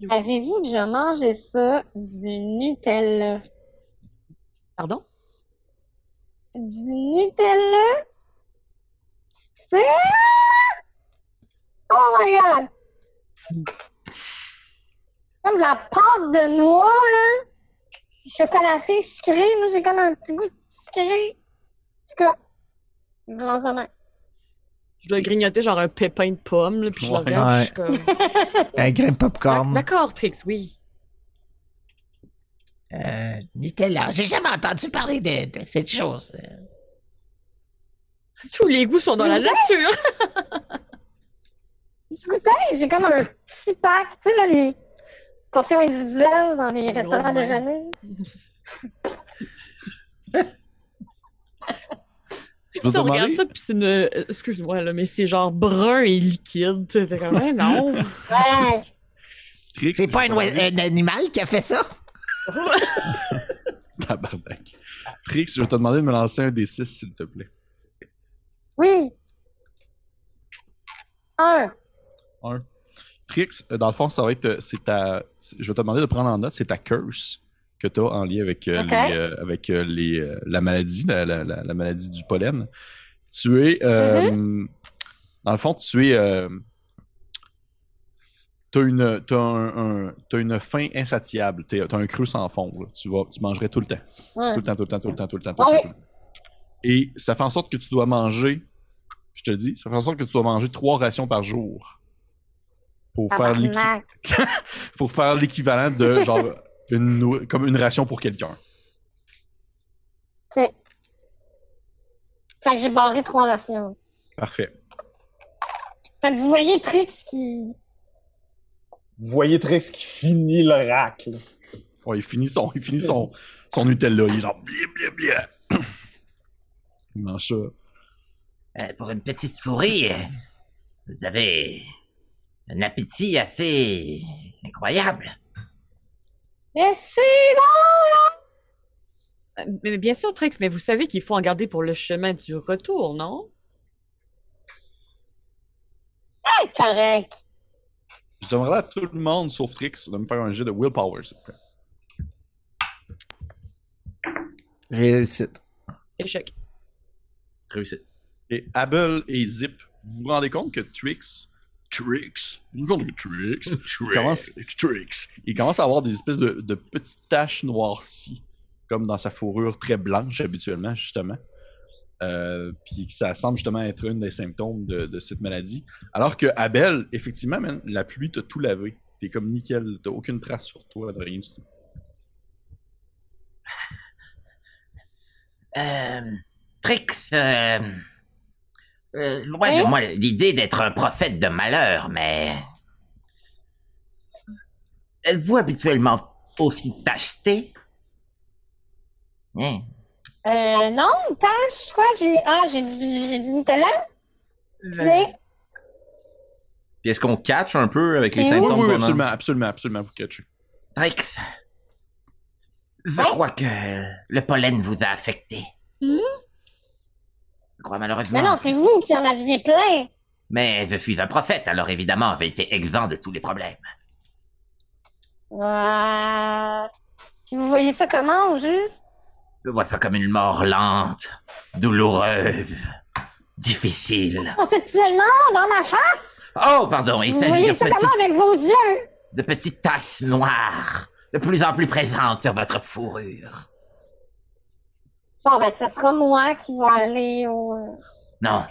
Avez-vous déjà mangé ça, du Nutella? Pardon? Du Nutella? C'est... Oh my god! Comme de la pâte de noix, là. Chocolaté, sucré. Moi, j'ai comme un petit goût de sucré. Tout cas. Je dois grignoter genre un pépin de pomme, là, puis je le Ouais. regarde, puis je suis comme... (laughs) Un grain de popcorn. D'accord, Trix, oui. Euh, Nutella. J'ai jamais entendu parler de, de cette chose. (laughs) Tous les goûts sont dans la nature. (laughs) Tu goûtais? J'ai comme un petit pack, tu sais, là, les portions individuelles dans les restaurants déjeuner. Sais, on regarde ça, puis c'est une... Excuse-moi, là, mais c'est genre brun et liquide. Tu sais, t'es comme, ouais, non. (laughs) C'est pas un, animal qui a fait ça? (laughs) Tabarnak. Trix, je vais te demander de me lancer un D6, s'il te plaît. Oui. Un. Un. Trix, euh, dans le fond, ça va être. euh, C'est ta. Je vais te demander de prendre en note, c'est ta curse que tu as en lien avec, euh, les, euh, avec euh, les, la maladie, la, la- la- la maladie du pollen. Tu es. euh, Dans le fond, tu es. Euh, T'as une, un, une faim insatiable. T'es- T'as un creux sans fond. là. Tu, vas, tu mangerais tout le temps. Ouais. Tout le temps, tout le temps, tout le temps, tout le temps, tout le temps, oui. tout le temps. Et ça fait en sorte que tu dois manger, je te le dis, ça fait en sorte que tu dois manger trois rations par jour pour faire (laughs) pour l'équivalent de genre (laughs) une comme une ration pour quelqu'un. C'est. Fait que j'ai barré trois rations. Parfait. Fait que vous voyez Trix qui. Vous voyez Trix qui finit le rack. là. Ouais, il finit son, il finit son, son Nutella. Il est genre blia blia blia. (clears throat) Il mange ça. Euh, pour une petite souris, euh, vous avez un appétit assez incroyable. Mais c'est bon! Euh, Mais bien sûr, Trix, mais vous savez qu'il faut en garder pour le chemin du retour, non? C'est correct. Je demanderais à tout le monde, sauf Trix, de me faire un jet de willpower, s'il vous plaît. Réussite. Échec. Réussite. Et Abel et Zip, vous vous rendez compte que Trix, Rendez compte que Trix, il commence, Trix, il commence à avoir des espèces de, de petites taches noircies, comme dans sa fourrure très blanche habituellement, justement. Euh, puis que ça semble justement être un des symptômes de, de cette maladie. Alors que Abel, effectivement, man, la pluie t'a tout lavé. T'es comme nickel, t'as aucune trace sur toi de rien du tout. Euh, Trix, euh, euh, loin de Oui? moi l'idée d'être un prophète de malheur, mais... Êtes-vous habituellement aussi tacheté? Hein? Euh, non, tâche, quoi, j'ai, ah, j'ai du, du Nutella. Tu sais, Puis est-ce qu'on catch un peu avec les Oui, symptômes oui, oui, absolument, absolument, absolument, vous catchez. Trix, je Ouais? crois que le pollen vous a affecté. Hmm? Je crois malheureusement? mais non, c'est vous qui en aviez plein. Mais je suis un prophète, alors évidemment, j'ai été exempt de tous les problèmes. Euh... Puis vous voyez ça comment, au juste? Je vois ça comme une mort lente, douloureuse, difficile. Conceptuellement, dans ma face? Oh, pardon, il Vous s'agit de voyez ça comment avec vos yeux? de petites taches noires, de plus en plus présentes sur votre fourrure. Bon, ben, ce sera moi qui va aller au... euh, Non,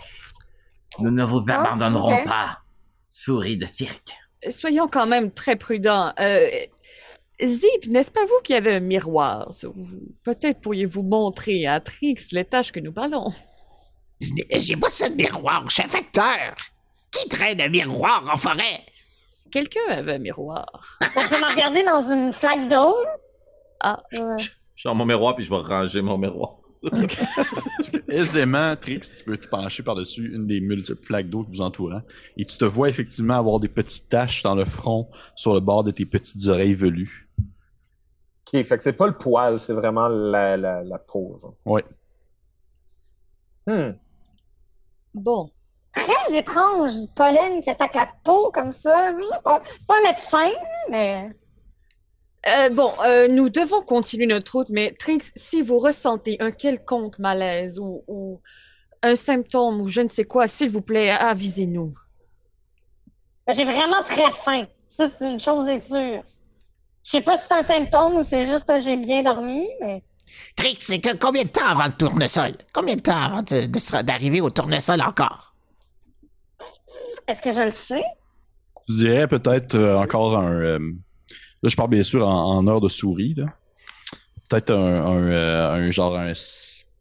nous ne vous Ah, abandonnerons pas, souris de cirque. Soyons quand même très prudents. Euh, Zip, n'est-ce pas vous qui avez un miroir sur vous? Peut-être pourriez-vous montrer à Trix les tâches que nous parlons. Je n'ai- J'ai pas ça de miroir, je suis un facteur. Qui traîne un miroir en forêt? Quelqu'un avait un miroir. ben, je vais me regarder dans une flaque d'eau. Ah. Ouais. Je suis dans mon miroir, puis je vais ranger mon miroir. Aisément, Trix, tu peux te pencher par-dessus une des multiples flaques d'eau qui vous entourant, et tu te vois effectivement avoir des petites taches dans le front, sur le bord de tes petites oreilles velues. Ok, fait que c'est pas le poil, c'est vraiment la, la, la peau. genre. Ouais. Hmm. Bon. Très étrange, du pollen qui attaque la peau comme ça. Pas, pas un médecin, mais... Euh, bon, euh, nous devons continuer notre route, mais Trix, si vous ressentez un quelconque malaise ou, ou un symptôme ou je ne sais quoi, s'il vous plaît, avisez-nous. J'ai vraiment très faim. Ça, c'est une chose est sûre. Je sais pas si c'est un symptôme ou c'est juste que j'ai bien dormi, mais... Trix, c'est que combien de temps avant le tournesol? Combien de temps avant d'arriver au tournesol encore? Est-ce que je le sais? Je dirais peut-être euh, encore un. Là, je parle bien sûr en, en heure de souris. là. Peut-être un, un, euh, un genre un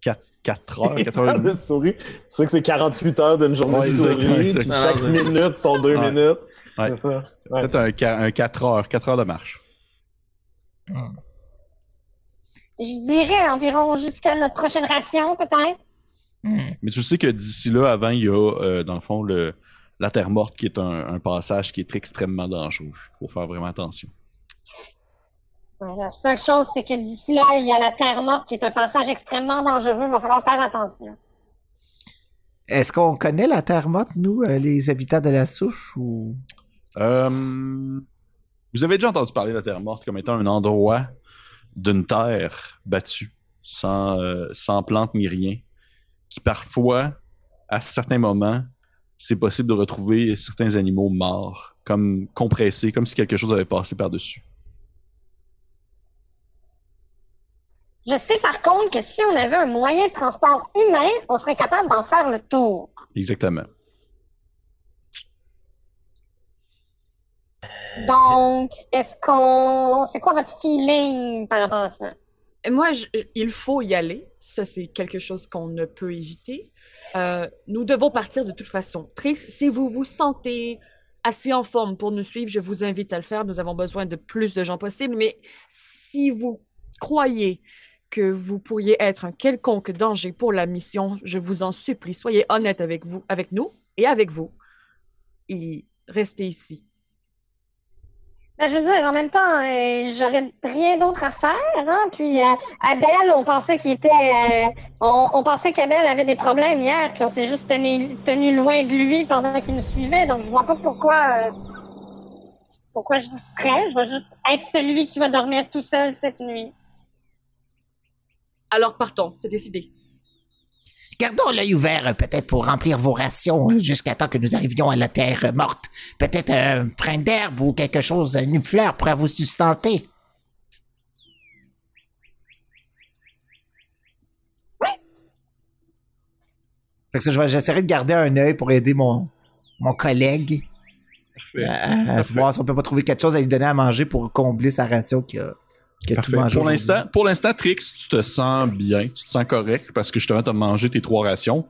4, 4 heures, (laughs) 4 heures. de souris. C'est vrai que c'est 48 heures d'une journée Ouais, de souris, exactement, puis exactement. chaque minute sont deux Ouais. minutes. Ouais. C'est ça. Ouais. Peut-être un 4 heures, 4 heures de marche. Je dirais environ jusqu'à notre prochaine ration, peut-être. Hmm. Mais tu sais que d'ici là, avant, il y a, euh, dans le fond, le, la Terre morte qui est un, un passage qui est extrêmement dangereux. Il faut faire vraiment attention. La seule chose, c'est que d'ici là, il y a la Terre morte qui est un passage extrêmement dangereux. Il va falloir faire attention. Est-ce qu'on connaît la Terre morte, nous, euh, les habitants de la souche, ou... Euh, vous avez déjà entendu parler de la Terre morte comme étant un endroit d'une terre battue, sans, euh, sans plantes ni rien, qui parfois, à certains moments, c'est possible de retrouver certains animaux morts, comme compressés, comme si quelque chose avait passé par-dessus. Je sais par contre que si on avait un moyen de transport humain, on serait capable d'en faire le tour. Exactement. Donc, est-ce qu'on... C'est quoi votre feeling par rapport à ça? Moi, je- il faut y aller. Ça, c'est quelque chose qu'on ne peut éviter. Euh, nous devons partir de toute façon. Trix, si vous vous sentez assez en forme pour nous suivre, je vous invite à le faire. Nous avons besoin de plus de gens possible. Mais si vous croyez que vous pourriez être un quelconque danger pour la mission, je vous en supplie, soyez honnête avec vous, avec nous et avec vous. Et restez ici. Ben, je veux dire, en même temps, euh, j'aurais rien d'autre à faire, hein? Puis, euh, Abel, on pensait qu'il était... euh, on, pensait qu'Abel avait des problèmes hier, puis on s'est juste tenu, tenu loin de lui pendant qu'il nous suivait, donc je vois pas pourquoi... pourquoi je vous ferais. Je vais juste être celui qui va dormir tout seul cette nuit. Alors partons, c'est décidé. Gardons l'œil ouvert, euh, peut-être pour remplir vos rations euh, jusqu'à temps que nous arrivions à la terre euh, morte. Peut-être un brin d'herbe ou quelque chose, une fleur pourrait vous sustenter. Fait que ça, je vais- j'essaierai de garder un œil pour aider mon, mon collègue Parfait. à, à Parfait. voir si on peut pas trouver quelque chose à lui donner à manger pour combler sa ration qui a, Pour l'instant, pour l'instant, Trix, tu te sens bien, tu te sens correct parce que justement, tu as mangé tes trois rations.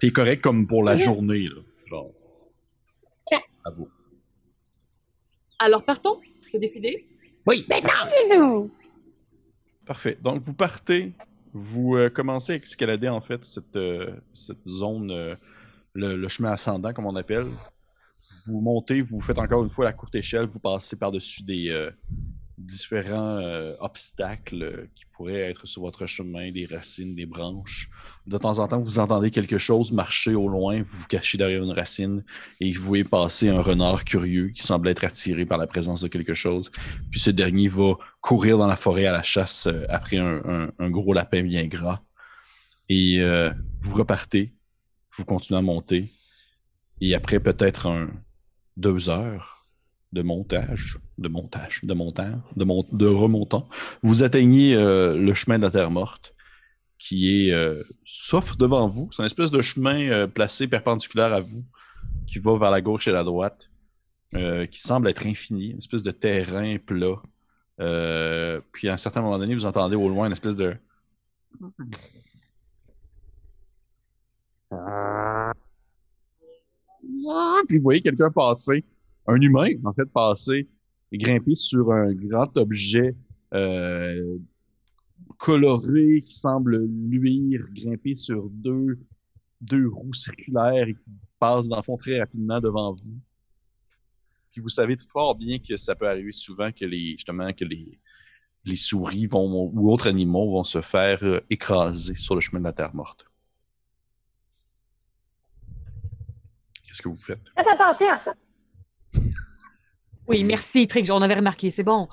T'es correct comme pour la journée. Là. Genre. Ok. À vous. Alors partons, c'est décidé. Oui, maintenant. Parfait. Donc, vous partez, vous euh, commencez à escalader en fait cette, euh, cette zone, euh, le, le chemin ascendant, comme on appelle. Vous montez, vous faites encore une fois la courte échelle, vous passez par-dessus des euh, différents euh, obstacles euh, qui pourraient être sur votre chemin, des racines, des branches. De temps en temps, vous entendez quelque chose marcher au loin, vous vous cachez derrière une racine et vous voyez passer un renard curieux qui semble être attiré par la présence de quelque chose. Puis ce dernier va courir dans la forêt à la chasse euh, après un, gros lapin bien gras. Et vous repartez, vous continuez à monter. Et après peut-être deux heures de montage, de montage, de montant, de, mon- de remontant, vous atteignez euh, le chemin de la Terre morte qui est euh, s'offre devant vous. C'est une espèce de chemin euh, placé perpendiculaire à vous qui va vers la gauche et la droite, euh, qui semble être infini, une espèce de terrain plat. Puis à un certain moment donné, vous entendez au loin une espèce de. Puis vous voyez quelqu'un passer, un humain en fait passer, et grimper sur un grand objet euh, coloré qui semble luire, grimper sur deux, deux roues circulaires et qui passe dans le fond très rapidement devant vous. Puis vous savez fort bien que ça peut arriver souvent que les justement que les, les souris vont ou autres animaux vont se faire euh, écraser sur le chemin de la terre morte. Qu'est-ce que vous faites? Faites attention à ça. Oui, merci, Trick, on avait remarqué, c'est bon.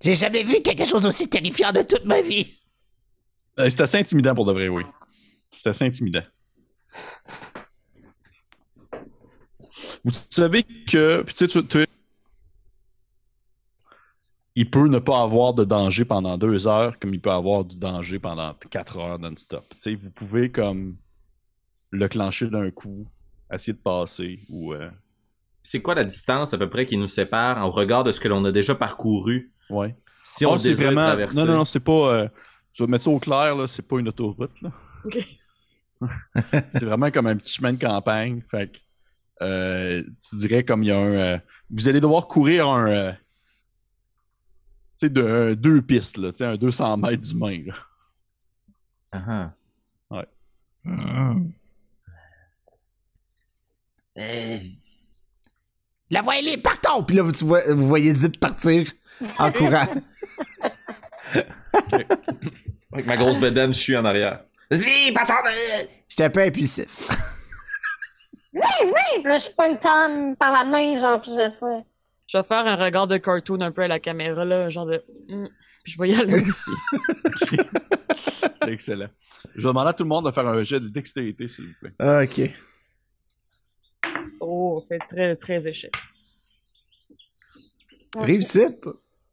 J'ai jamais vu quelque chose aussi terrifiant de toute ma vie. Euh, c'est assez intimidant pour de vrai, oui. C'est assez intimidant. Vous savez que, puis tu sais, tu- tu- il peut ne pas avoir de danger pendant deux heures, comme il peut avoir du danger pendant quatre heures non-stop. Tu sais, vous pouvez comme le clencher d'un coup, essayer de passer ou. euh, C'est quoi la distance à peu près qui nous sépare au regard de ce que l'on a déjà parcouru? ouais. Si on Oh, désire vraiment. traverser. Non, non, non, c'est pas. euh, Je vais mettre ça au clair, là, c'est pas une autoroute, là. Ok. (laughs) c'est vraiment comme un petit chemin de campagne. Fait que, euh, tu dirais comme il y a un. euh, vous allez devoir courir un. euh, tu sais, de, un- deux pistes, là, tu sais, un 200 mètres d'humain, là. Ah ah. Euh, La voie elle est partons. Puis là, vous, tu vois- vous voyez Zip partir en courant. (laughs) Avec ma grosse bedaine, je suis en arrière. Attendez! J'étais un peu impulsif. Puis là, je pointe Tom par la main, genre, puis je fais. Je vais faire un regard de cartoon un peu à la caméra, là, genre de. Hmm. Puis je vais y aller aussi. (laughs) C'est excellent. Je vais demander à tout le monde de faire un jet de dextérité, s'il vous plaît. Ah, ok. Oh, c'est très, très échec. Réussite?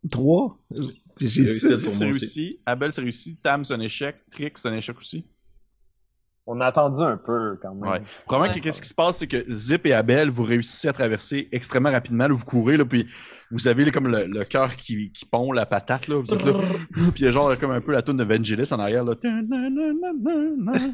Trois. J'ai Réussite six. pour C'est moi aussi. réussi. Abel, c'est réussi. Tam, c'est un échec. Trix, c'est un échec aussi. On a attendu un peu quand même. Ouais. Probablement Ouais. que qu'est-ce qui se passe, c'est que Zip et Abel, vous réussissez à traverser extrêmement rapidement. Là, vous courez, là, puis vous avez là, comme le, le cœur qui, qui pond la patate. Là, vous êtes là, puis il y a genre comme un peu la tune de Vangelis en arrière. Là. (laughs)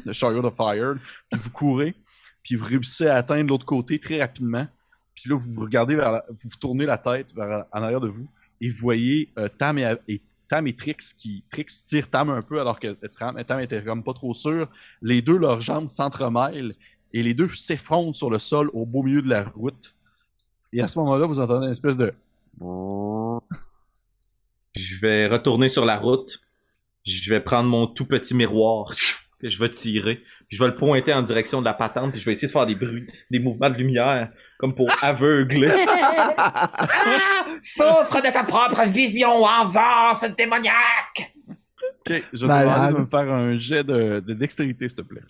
Le Chariot of Fire. Puis vous courez, puis vous réussissez à atteindre l'autre côté très rapidement. Puis là, vous regardez vers la- vous tournez la tête vers en arrière de vous et vous voyez euh, Tam et, et Tam et Trix qui Trix tire Tam un peu alors que Tam, Tam était comme pas trop sûr. Les deux, leurs jambes s'entremêlent et les deux s'effondrent sur le sol au beau milieu de la route. Et à ce moment-là, vous entendez une espèce de (laughs) Je vais retourner sur la route. Je vais prendre mon tout petit miroir que je vais tirer. Puis je vais le pointer en direction de la patente. Puis je vais essayer de faire des bruits, des mouvements de lumière, comme pour (laughs) aveugler. (laughs) Souffre de ta propre vision, envers démoniaque! Ok, je vais te de me faire un jet de, de dextérité, s'il te plaît.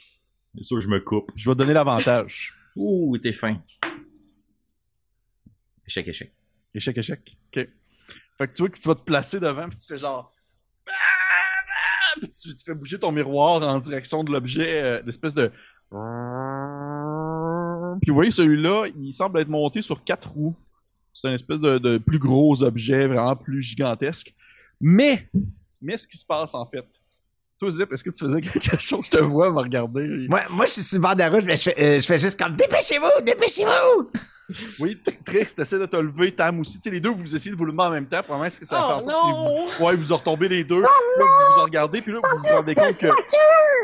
C'est sûr, je me coupe. Je vais te donner l'avantage. Ouh, t'es fin. Échec, échec. Échec, échec. OK. Fait que tu vois que tu vas te placer devant, puis tu fais genre. (laughs) Tu, fais bouger ton miroir en direction de l'objet, euh, d'espèce de. Puis vous voyez, celui-là, il semble être monté sur quatre roues. C'est un espèce de, de plus gros objet, vraiment plus gigantesque. Mais, mais ce qui se passe en fait. Toi, Zip, est-ce que tu faisais quelque chose? Je te vois me regarder. Moi, moi, je suis sur le bord de la route, mais je fais, euh, je fais juste comme dépêchez-vous, dépêchez-vous! (laughs) Oui, Trix, t'essaies de te lever, Tam aussi. Tu sais, les deux, vous essayez de vous lever en même temps. Probablement, est-ce que ça va Oh faire vous... Ouais, vous en retombez les deux. là, vous vous en regardez, puis là, vous vous rendez compte que...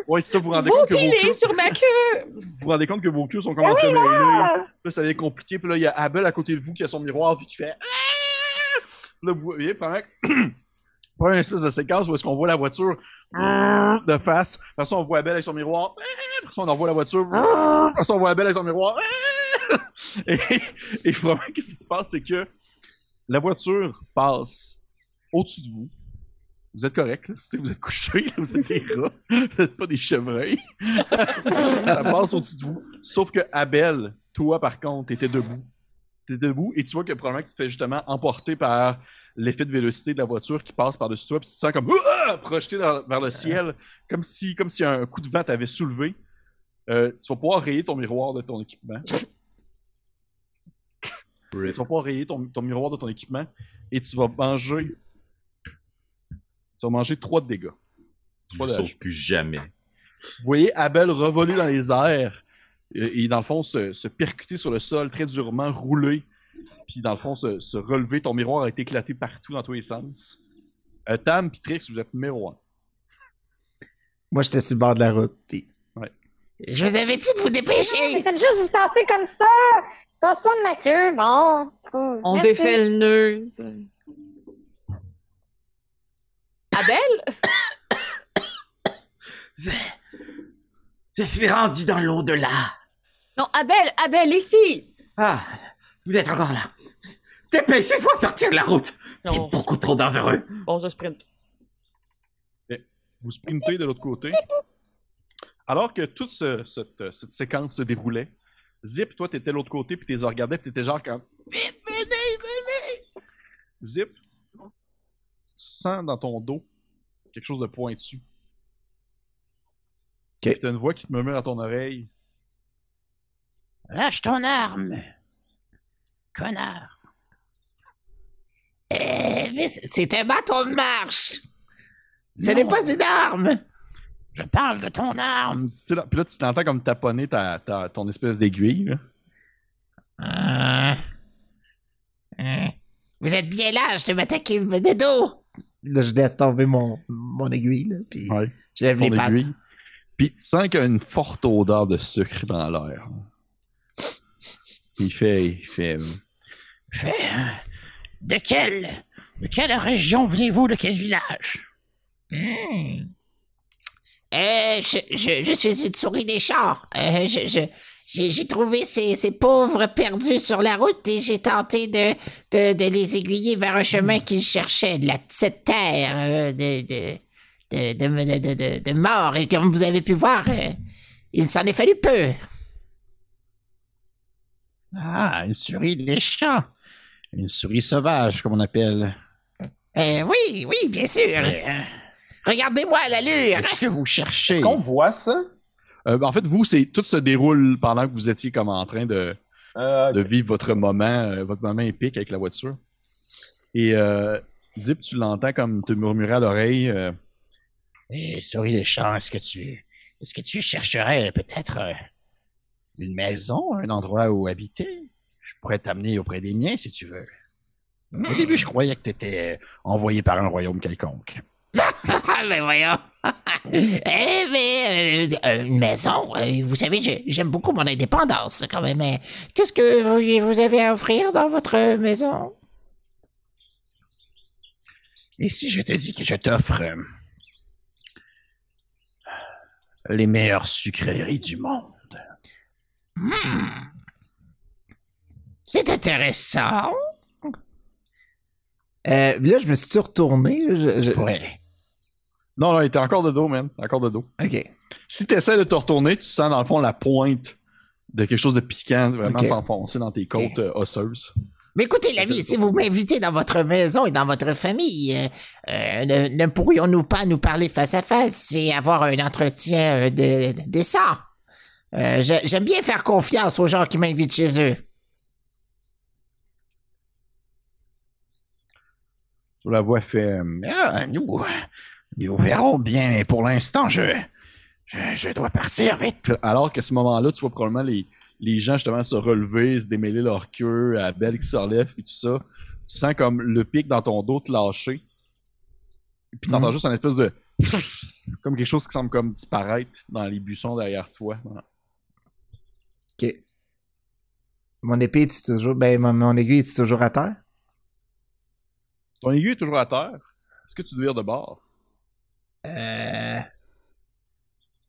Ouais, c'est ça, vous vous rendez Vous compte que vos pilez queues... sur ma queue! Vous vous rendez compte que vos queues sont comme entremêlées. Là, ça devient compliqué. Puis là, il y a Abel à côté de vous qui a son miroir, puis qui fait... Ah! Là, vous voyez, probablement... (clears throat) Pas une espèce de séquence où est-ce qu'on voit la voiture de face. Après ça, on voit Abel avec son miroir. Après ça, on revoit la voiture. Après ça, on voit Abel avec son miroir. (laughs) Et, et vraiment, qu'est-ce qui se passe, c'est que la voiture passe au-dessus de vous. Vous êtes correct, là. Tu sais, vous êtes couchés, là, vous êtes des rats, vous n'êtes pas des chevreuils. (laughs) ça passe au-dessus de vous. Sauf que Abel, toi par contre, t'étais debout. T'es debout et tu vois que probablement que tu te fais justement emporter par l'effet de vélocité de la voiture qui passe par-dessus toi, puis tu te sens comme Ouah! projeté dans- vers le ciel, comme si, comme si un coup de vent t'avait soulevé. Euh, tu vas pouvoir rayer ton miroir de ton équipement. Tu vas pouvoir rayer ton, ton miroir de ton équipement et tu vas manger. Tu vas manger 3 de dégâts. Je Pas ne de- sauve plus jamais. Vous voyez Abel revoler dans les airs et, et dans le fond se, se percuter sur le sol très durement, rouler, puis dans le fond se, se relever. Ton miroir a été éclaté partout dans tous les sens. Euh, Tam puis Trix, vous êtes numéro 1. Moi, j'étais sur le bord de la route. puis- Je vous avais dit de vous dépêcher! faites juste vous tasser comme ça! Tasse-toi de ma queue, bon. Cool. On Merci. défait le nœud. Abel? Je, (coughs) je suis rendu dans l'au-delà. Non, Abel, Abel, ici! Ah, vous êtes encore là. Dépêchez-vous de sortir de la route. C'est beaucoup trop dangereux. Bon, je sprint. Vous sprintez de l'autre côté. Alors que toute ce- cette, cette séquence se déroulait, Zip, toi, t'étais de l'autre côté, puis t'es regardais, puis t'étais genre comme Vite, venez, venez! Zip, tu sens dans ton dos quelque chose de pointu. Ok. Puis t'as une voix qui te murmure à ton oreille Lâche ton arme! Connard! Mais c- c'est un bâton de marche! Ce n'est pas une arme! Je parle de ton arme! Puis là, tu t'entends comme taponner ta, ta- ton espèce d'aiguille. là. Euh, euh, Vous êtes bien lâche de m'attaquer de dos! Là, je laisse tomber mon, mon aiguille, là, puis Ouais. je lève les ton pattes. aiguille. Puis tu sens qu'il y a une forte odeur de sucre dans l'air. Il fait, il fait. Fait, euh, de quelle, de quelle région venez-vous, de quel village? Hmm. Euh, je, je, je suis une souris des champs. Euh, je, je, j'ai, trouvé ces, ces pauvres perdus sur la route et j'ai tenté de, de, de les aiguiller vers un chemin qu'ils cherchaient, de la cette terre euh, de, de, de, de, de, de, de- de mort. Et comme vous avez pu voir, euh, il s'en est fallu peu. Ah, une souris des champs. Une souris sauvage, comme on appelle. Euh, oui, oui, bien sûr. Euh, Regardez-moi à l'allure. Qu'est-ce que vous cherchez? Est-ce qu'on voit ça? Euh, ben, en fait, vous, c'est tout se déroule pendant que vous étiez comme en train de, Euh, de vivre votre moment, euh, votre moment épique avec la voiture. Et euh, Zip, tu l'entends comme te murmurer à l'oreille. euh, Eh, souris des champs, est-ce que tu. Est-ce que tu chercherais peut-être une maison, un endroit où habiter? Je pourrais t'amener auprès des miens si tu veux. Au début, je croyais que tu étais envoyé par un royaume quelconque. Ah, (laughs) mais voyons. (laughs) eh, mais, euh, euh, une maison, euh, vous savez, j'ai- j'aime beaucoup mon indépendance, quand même. Mais qu'est-ce que vous, vous avez à offrir dans votre maison? Et si je te dis que je t'offre euh, les meilleures sucreries du monde? Hmm. C'est intéressant. Euh, là, je me suis retourné? Je, je- Je pourrais, Non, non, il était encore de dos, man. Encore de dos. Ok. Si tu essaies de te retourner, tu sens dans le fond la pointe de quelque chose de piquant vraiment s'enfoncer dans tes côtes euh, osseuses. Mais écoutez, l'ami, si vous m'invitez dans votre maison et dans votre famille, euh, ne, ne pourrions-nous pas nous parler face à face et avoir un entretien euh, de- de- décent? Euh, j'ai- J'aime bien faire confiance aux gens qui m'invitent chez eux. La voix fait. euh, Ah, nous, nous verrons bien, mais pour l'instant, je, je, je dois partir vite. Alors qu'à ce moment-là, tu vois probablement les, les gens justement se relever, se démêler leur queue, à Belle qui se relève et tout ça. Tu sens comme le pic dans ton dos te lâcher. Puis t'entends Mhm. juste un espèce de. (laughs) comme quelque chose qui semble comme disparaître dans les buissons derrière toi. Ok. Mon épée est toujours. Ben, mon, mon aiguille est toujours à terre? Ton aiguille est toujours à terre. Est-ce que tu dois de bord? Euh.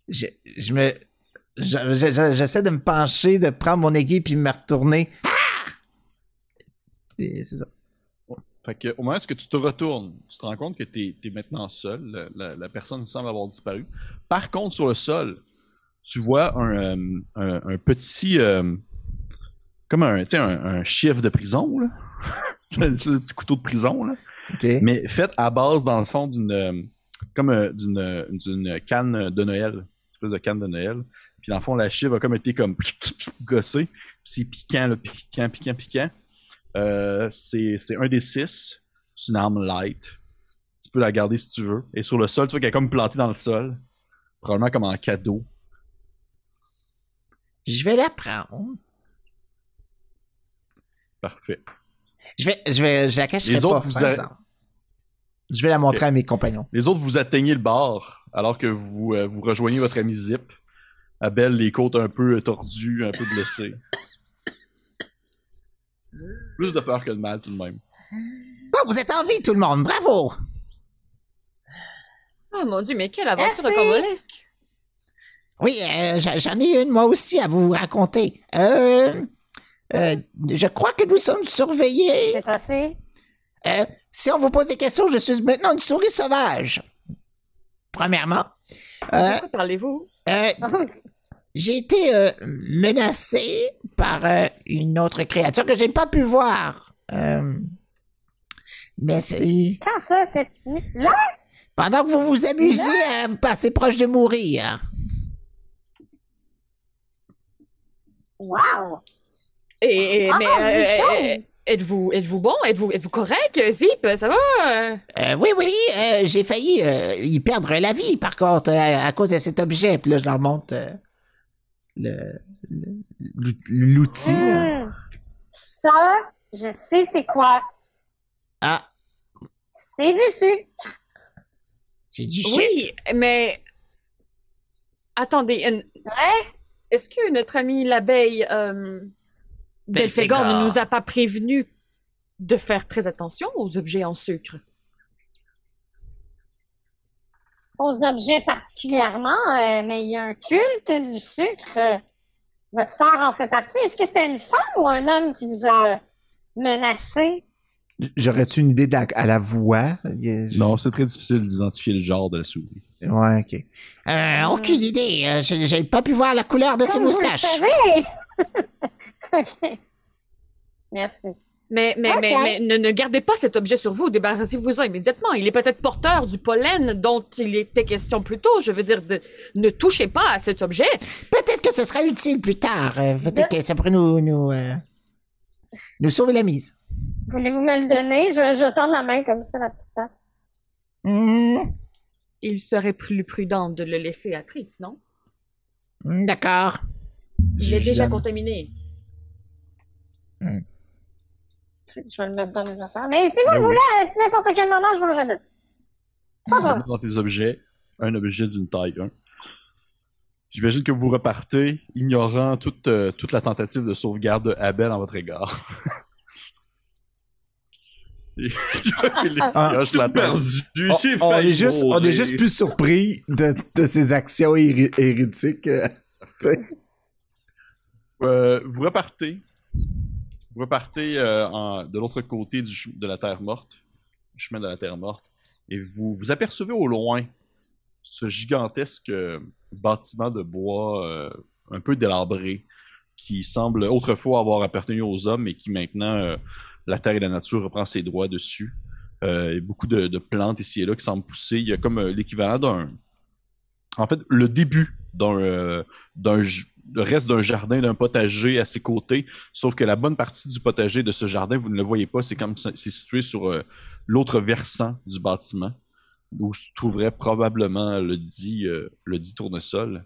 Je, je me. je- je- je- J'essaie de me pencher, de prendre mon aiguille puis me retourner. Ah! C'est ça. Fait que, au moment où tu te retournes, tu te rends compte que tu es, maintenant seul. La, la- la personne semble avoir disparu. Par contre, sur le sol, tu vois un, euh, un, un petit. euh, comme un, un, un chiffre de prison, là. (laughs) (laughs) Sais, le petit couteau de prison, là. Mais fait à base, dans le fond, d'une. euh, comme euh, d'une euh, d'une canne de Noël. Une espèce de canne de Noël. Puis dans le fond, la chiffre a comme été comme (laughs) gossée. Puis c'est piquant, là, piquant, piquant, piquant. Euh, c'est c'est un des six. C'est une arme light. Tu peux la garder si tu veux. Et sur le sol, tu vois qu'elle est comme plantée dans le sol. Probablement comme en cadeau. Je vais la prendre. Parfait. Je vais, je vais, je la cacherai Les pas, autres, vous par a- exemple. Je vais la montrer à mes compagnons. Les autres, vous atteignez le bar alors que vous, euh, vous rejoignez votre ami Zip. Abel, les côtes un peu tordues, un peu blessées. Plus de peur que de mal, tout de même. Bon, vous êtes en vie, tout le monde. Bravo! Oh mon dieu, mais quelle aventure Merci. rocambolesque! Oui, euh, j'en j'en ai une, moi aussi, à vous raconter. Euh, euh, je crois que nous sommes surveillés. C'est passé. Euh, si on vous pose des questions, je suis maintenant une souris sauvage. Premièrement, euh, De quoi parlez-vous? euh, (laughs) j'ai été euh, menacé par euh, une autre créature que je n'ai pas pu voir. Euh, mais c'est Quand ça, c'est. Là? pendant que vous vous amusiez à vous passer proche de mourir. Wow! Et, et- Ah, mais une euh, euh, chose. êtes-vous êtes-vous bon? Êtes-vous êtes-vous correct, Zip? Ça va? Euh, Euh, oui, oui, euh, j'ai failli euh, y perdre la vie, par contre, euh, à cause de cet objet. Puis là, je leur montre euh, le- le- l'outil. Hmm. Ça, je sais c'est quoi. Ah, C'est du sucre. c'est du sucre. Oui, mais attendez, une- Ouais? est-ce que notre ami l'abeille euh, Belphégor ne nous a pas prévenu de faire très attention aux objets en sucre? Aux objets particulièrement, euh, mais il y a un culte du sucre. votre sœur en fait partie. Est-ce que c'était une femme ou un homme qui vous a menacé? J'aurais-tu une idée de la- à la voix? Non, c'est très difficile d'identifier le genre de la souris. Ouais, ok. Euh, aucune idée. euh, je- j'ai pas pu voir la couleur de ses Comme vous le moustaches. savez. Ok. (laughs) Merci. Mais, mais, mais, mais ne, ne gardez pas cet objet sur vous, débarrassez-vous-en immédiatement. Il est peut-être porteur du pollen dont il était question plus tôt. Je veux dire, de- ne touchez pas à cet objet. Peut-être que ce sera utile plus tard. Peut-être que ça pourrait nous, nous, euh, nous sauver la mise. Voulez-vous me le donner? Je, je tends la main comme ça, la petite patte. Hmm, Il serait plus prudent de le laisser à Trix, non? hmm, D'accord. Il est déjà contaminé. Je vais le mettre dans mes affaires. Mais si vous Ben le oui. voulez, à n'importe quel moment, je vous le redonne. Ça va. Dans tes objets, un objet d'une taille 1. J'imagine que vous repartez, ignorant toute, euh, toute la tentative de sauvegarde de Abel en votre égard. (laughs) Félix Ah. hoche la. Perdu, On, on est juste, on est juste plus surpris de, de ses actions hérétiques. euh, tu sais. Euh, vous repartez. Vous repartez euh, de l'autre côté de la Terre morte, du chemin de la Terre morte, et vous vous apercevez au loin ce gigantesque euh, bâtiment de bois un peu délabré qui semble autrefois avoir appartenu aux hommes et qui maintenant, la terre et la nature reprend ses droits dessus. Beaucoup de, plantes ici et là qui semblent pousser. Il y a comme l'équivalent d'un... En fait, le début d'un euh, le reste d'un jardin, d'un potager à ses côtés, sauf que la bonne partie du potager de ce jardin, vous ne le voyez pas, c'est comme c'est situé sur euh, l'autre versant du bâtiment, où se trouverait probablement le dit, euh, le dit tournesol.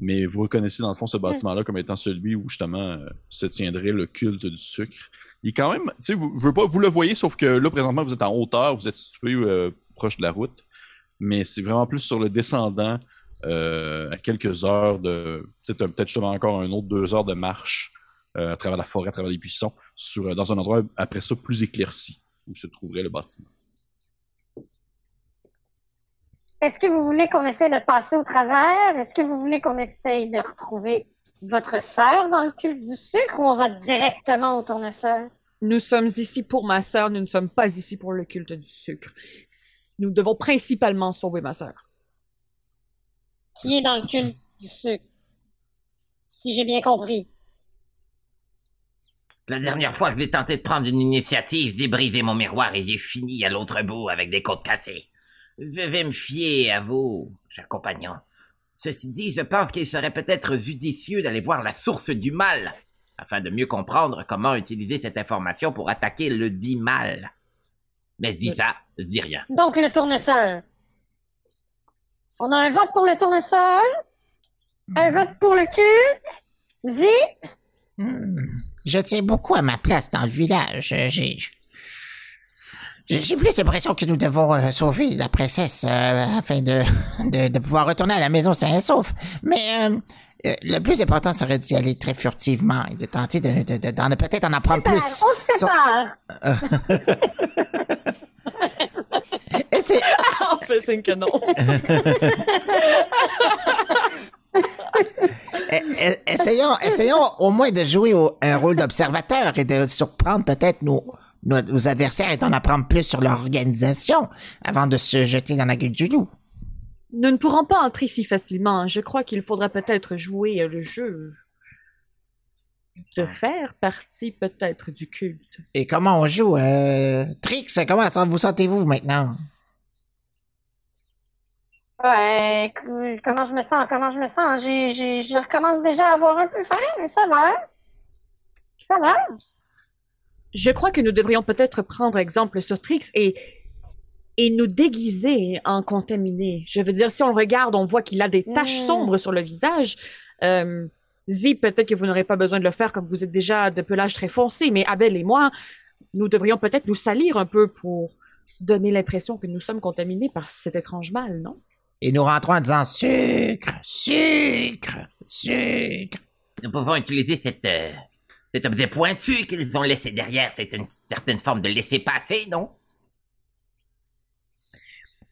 Mais vous reconnaissez dans le fond ce bâtiment-là comme étant celui où justement euh, se tiendrait le culte du sucre. Il est quand même, tu sais, vous, veux pas, vous le voyez, sauf que là présentement vous êtes en hauteur, vous êtes situé euh, proche de la route, mais c'est vraiment plus sur le descendant, euh, à quelques heures de, tu sais, t'as peut-être justement encore un autre deux heures de marche euh, à travers la forêt, à travers les buissons, sur, euh, dans un endroit après ça plus éclairci où se trouverait le bâtiment. Est-ce que vous voulez qu'on essaie de passer au travers? Est-ce que vous voulez qu'on essaye de retrouver votre sœur dans le culte du sucre ou on va directement au tournesol? Nous sommes ici pour ma sœur, nous ne sommes pas ici pour le culte du sucre. Nous devons principalement sauver ma sœur. Qui est dans le culte du sucre? Si j'ai bien compris. La dernière fois que j'ai tenté de prendre une initiative, j'ai brisé mon miroir et j'ai fini à l'autre bout avec des côtes cassées. Je vais me fier à vous, cher compagnon. Ceci dit, je pense qu'il serait peut-être judicieux d'aller voir la source du mal, afin de mieux comprendre comment utiliser cette information pour attaquer le dit mal. Mais je dis ça, je dis rien. Donc, le tournesol. On a un vote pour le tournesol, un vote pour le culte. Zip! Hmm. Je tiens beaucoup à ma place dans le village. Euh, J'ai. J'ai plus l'impression que nous devons euh, sauver la princesse euh, afin de, (laughs) de, de pouvoir retourner à la maison sain et sauf. Mais euh, le plus important serait d'y aller très furtivement et de tenter de, de, de- d'en- peut-être en apprendre plus. on se sépare. (laughs) Et c'est- (laughs) On fait signe que non. (laughs) Eh, eh, essayons, essayons au moins de jouer au- un rôle d'observateur et de surprendre peut-être nos, nos, nos adversaires et d'en apprendre plus sur leur organisation avant de se jeter dans la gueule du loup. Nous ne pourrons pas entrer si facilement. Je crois qu'il faudra peut-être jouer le jeu. De faire partie peut-être du culte. Et comment on joue? Euh, Trix, comment ça- vous sentez-vous maintenant? Ouais, comment je me sens, comment je me sens? J'ai, j'ai, je recommence déjà à avoir un peu faim, mais ça va. Ça va. Je crois que nous devrions peut-être prendre exemple sur Trix et, et nous déguiser en contaminé. Je veux dire, si on le regarde, on voit qu'il a des taches Mm. sombres sur le visage. Euh, Zi, peut-être que vous n'aurez pas besoin de le faire comme vous êtes déjà de pelage très foncé, mais Abel et moi, nous devrions peut-être nous salir un peu pour donner l'impression que nous sommes contaminés par cet étrange mal, non? Et nous rentrons en disant sucre, sucre, sucre. Nous pouvons utiliser cette, euh, cet objet pointu qu'ils ont laissé derrière. C'est une certaine forme de laisser-passer, non?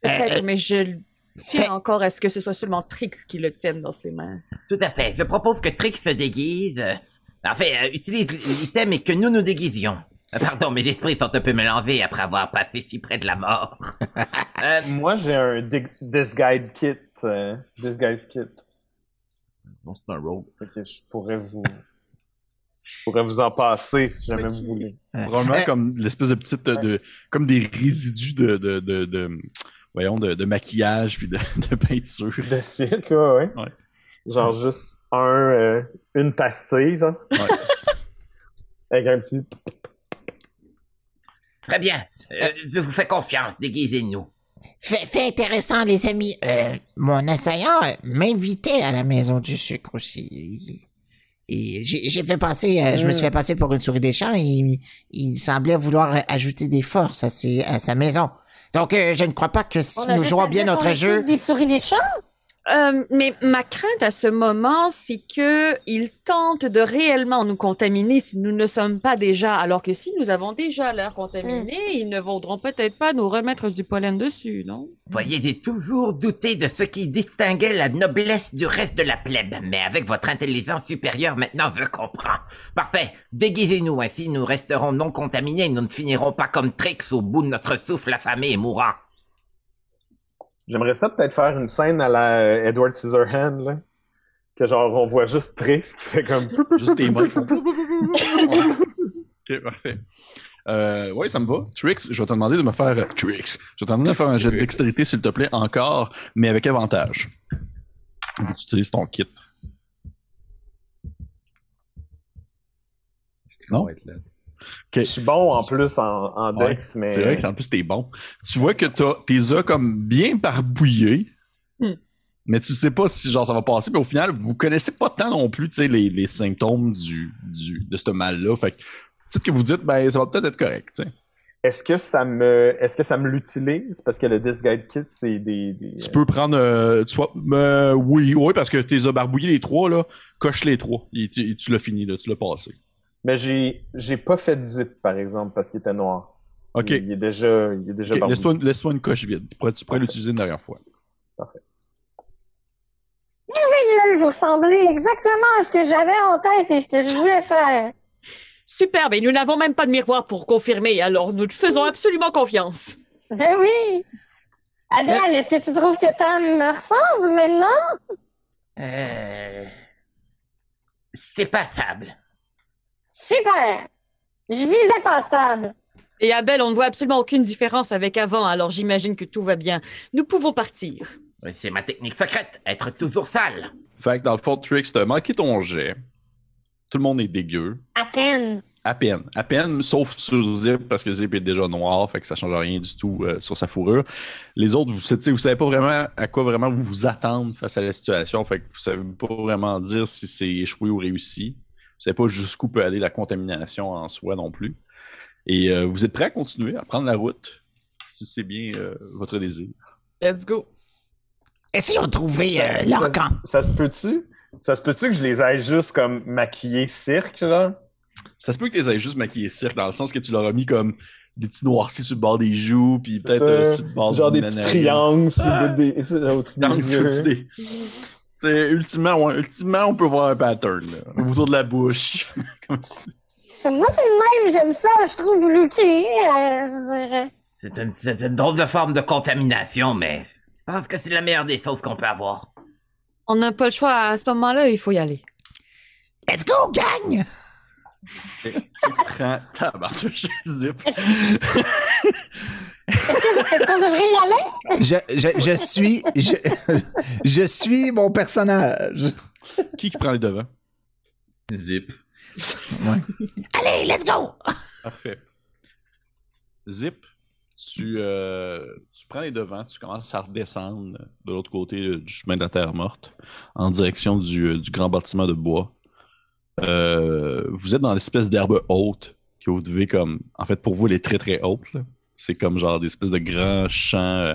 Peut-être, Euh, mais je tiens fait- encore à ce que ce soit seulement Trix qui le tienne dans ses mains. Tout à fait. Je propose que Trix se déguise. euh, en fait, euh, utilise l'item et que nous nous déguisions. Euh, Pardon, mes esprits sont un peu mélangés après avoir passé si près de la mort. (laughs) Euh, Moi, j'ai un Disguise Kit. euh, disguise Kit. Bon, c'est un rogue. Que je pourrais vous... Je pourrais vous en passer si jamais vous voulez. Probablement Euh, comme l'espèce de petite, de, de- comme des résidus de, de, de, de- voyons, de, de maquillage puis de, (laughs) de peinture. De cirque, ouais, ouais. Ouais. Genre juste un, euh, une pastille, genre. Ouais. (laughs) Avec un petit... très bien. Euh, je vous fais confiance. Déguisez-nous. Fait, fait intéressant, les amis. Euh, mon assaillant m'invitait à la maison du sucre aussi. Et j'ai fait passer, euh, je me suis fait passer pour une souris des champs et il, il semblait vouloir ajouter des forces à, ses, à sa maison. Donc, euh, je ne crois pas que si On nous jouons bien notre jeu, Des souris des champs? Euh, mais ma crainte à ce moment, c'est que il tente de réellement nous contaminer si nous ne sommes pas déjà, alors que si nous avons déjà l'air contaminés, ils ne voudront peut-être pas nous remettre du pollen dessus, non? Voyez, j'ai toujours douté de ce qui distinguait la noblesse du reste de la plèbe, mais avec votre intelligence supérieure, maintenant je comprends. Parfait, déguisez-nous, ainsi nous resterons non contaminés et nous ne finirons pas comme Trix au bout de notre souffle affamé et mourant. J'aimerais ça peut-être faire une scène à la euh, Edward Scissorhand, là. Que genre, on voit juste Trix qui fait comme... (laughs) Juste tes mains qui font. (laughs) ok, parfait. Euh, ouais, ça me va. Trix, je vais te demander de me faire. euh, Trix, je vais te demander de faire un jet de dextérité, s'il te plaît, encore, mais avec avantage. Tu utilises ton kit. C'est qu'on va être Je suis bon en plus en, en Ouais, Dex, mais... C'est vrai que en plus t'es bon. Tu vois que t'as tes as comme bien barbouillés, Hmm. mais tu sais pas si genre ça va passer. Mais au final, vous connaissez pas tant non plus, tu sais, les, les symptômes du, du de ce mal-là. Fait que peut-être que vous dites, ben ça va peut-être être correct, tu sais. Est-ce que ça me, est-ce que ça me l'utilise? Parce que le Disguide Kit c'est des, des- Tu peux prendre, euh, tu vois, euh, oui, oui, parce que t'es as barbouillé les trois là, coche les trois. Et tu, tu l'as fini là, tu l'as passé. Mais j'ai, j'ai pas fait de zip par exemple parce qu'il était noir. Ok. Il, il est déjà, il est déjà. Laisse-toi une, laisse-toi une coche vide. Tu pourrais, tu pourrais l'utiliser une dernière fois. Merveilleux, vous ressemblez exactement à ce que j'avais en tête et ce que je voulais faire. Superbe, et nous n'avons même pas de miroir pour confirmer, alors nous te faisons absolument confiance. Ben oui. Adèle, est-ce que tu trouves que Tam me ressemble maintenant? Euh... C'est passable. Super. Je visais pas stable. Et Abel, on ne voit absolument aucune différence avec avant, alors j'imagine que tout va bien. Nous pouvons partir. Oui, C'est ma technique secrète, être toujours sale. Fait que dans le fond, Trix, t'as manqué ton jet. Tout le monde est dégueu. À peine. À peine. À peine, sauf sur Zip, parce que Zip est déjà noir, fait que ça change rien du tout euh, sur sa fourrure. Les autres, vous, vous savez pas vraiment à quoi vraiment vous vous attendre face à la situation, fait que vous savez pas vraiment dire si c'est échoué ou réussi. Vous savez pas jusqu'où peut aller la contamination en soi non plus. Et euh, vous êtes prêts à continuer, à prendre la route, si c'est bien euh, votre désir? Let's go. Essayons de trouver euh, Ça- leur camp. Ça se peut-tu? Ça se peut-tu que je les aille juste comme maquillés cirque, là? Ça se peut que tu les aies juste maquillés cirque, dans le sens que tu leur as mis comme des petits noircis sur le bord des joues, puis peut-être euh, sur le bord genre du des petits triangles sur le bout des, sur- (laughs) au-dessus des Triangles sur yeux. le dessus des- C'est ultimement, ouais, ultimement, on peut voir un pattern, là, autour de la bouche. (laughs) Comme. Moi, c'est le même, j'aime ça, je trouve vous looker. euh, je dirais. C'est une, une drôle de forme de contamination, mais je pense que c'est la meilleure des choses qu'on peut avoir. On n'a pas le choix à ce moment-là, il faut y aller. Let's go, gang! Prends tabarnouche, zip. (laughs) Est-ce qu'on devrait y aller? Je, je, je suis. Je, je suis mon personnage. Qui qui prend les devants? Zip. Allez, let's go! Parfait. Zip, tu, euh, tu prends les devants, tu commences à redescendre de l'autre côté euh, du chemin de la Terre morte en direction du, euh, du grand bâtiment de bois. Euh, vous êtes dans l'espèce d'herbe haute que vous devez comme... En fait, pour vous, elle est très très haute. là. C'est comme genre des espèces de grands champs, euh,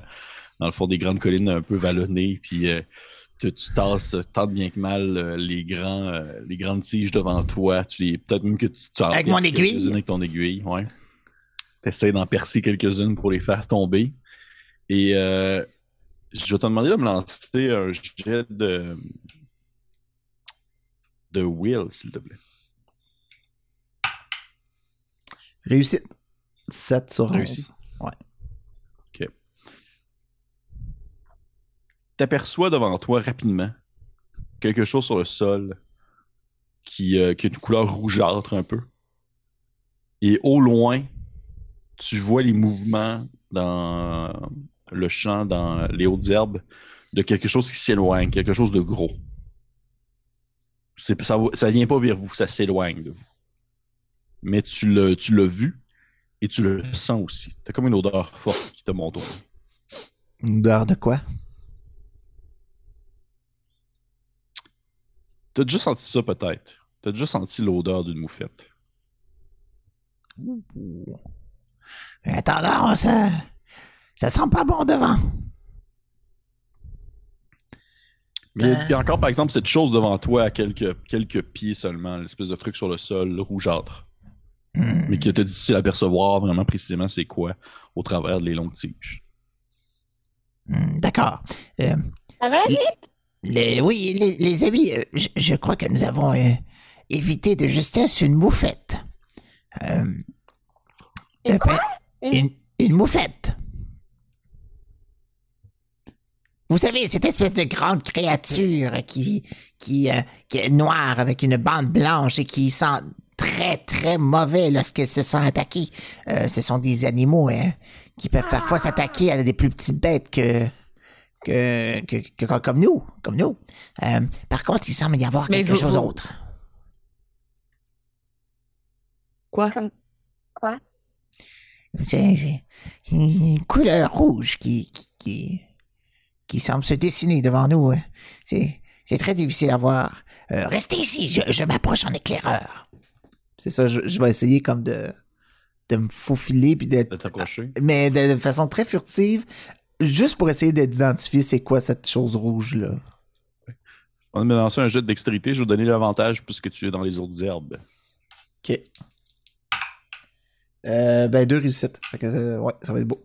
dans le fond des grandes collines un peu vallonnées, puis euh, tu, tu tasses tant bien que mal euh, les, grands, euh, les grandes tiges devant toi. Tu les- Peut-être même que tu, tu en Avec mon aiguille? Avec ton aiguille, ouais. T'essaies d'en percer quelques-unes pour les faire tomber. Et euh, je vais te demander de me lancer un jet de, de Will, s'il te plaît. Réussite. 7 sur 11. Réussi. Ouais. Ok. T'aperçois devant toi rapidement quelque chose sur le sol qui, euh, qui a une couleur rougeâtre un peu. Et au loin, tu vois les mouvements dans le champ, dans les hautes herbes, de quelque chose qui s'éloigne, quelque chose de gros. Ça, ça vient pas vers vous, ça s'éloigne de vous. Mais tu l'as, tu l'as vu et tu le sens aussi. T'as comme une odeur forte qui te monte au. Une odeur de quoi? T'as déjà senti ça peut-être. T'as déjà senti l'odeur d'une moufette. Mais attends, ça. Ça sent pas bon devant. Mais il y a- il y, a encore, par exemple, cette chose devant toi à quelques, quelques pieds seulement, l'espèce de truc sur le sol, rougeâtre. Hmm. Mais qui te difficile à percevoir vraiment précisément c'est quoi au travers des longues tiges. Hmm, D'accord. Euh, Ça va, Zip? les, oui, les, les amis, euh, je, je crois que nous avons euh, évité de justesse une moufette. Euh, Une quoi? ben, une, une moufette. Vous savez, cette espèce de grande créature qui, qui, euh, qui est noire avec une bande blanche et qui sent très, très mauvais lorsqu'elle se sent attaquée. Euh, ce sont des animaux hein, qui peuvent parfois s'attaquer à des plus petites bêtes que, que, que, que- comme nous. Comme nous. Euh, par contre, il semble y avoir Mais quelque vous- chose vous- d'autre. Quoi? Quoi? C'est une couleur rouge qui, qui, qui, qui semble se dessiner devant nous. hein. C'est, c'est très difficile à voir. Euh, restez ici, je, je m'approche en éclaireur. C'est ça, je, je vais essayer comme de, de me faufiler puis d'être. De. Mais de, de façon très furtive, juste pour essayer de- d'identifier c'est quoi cette chose rouge-là. On va me lancer un jet de dextérité. Je vais vous donner l'avantage puisque tu es dans les autres herbes. Ok. Euh, ben, deux réussites. Fait que, euh, ouais, ça va être beau.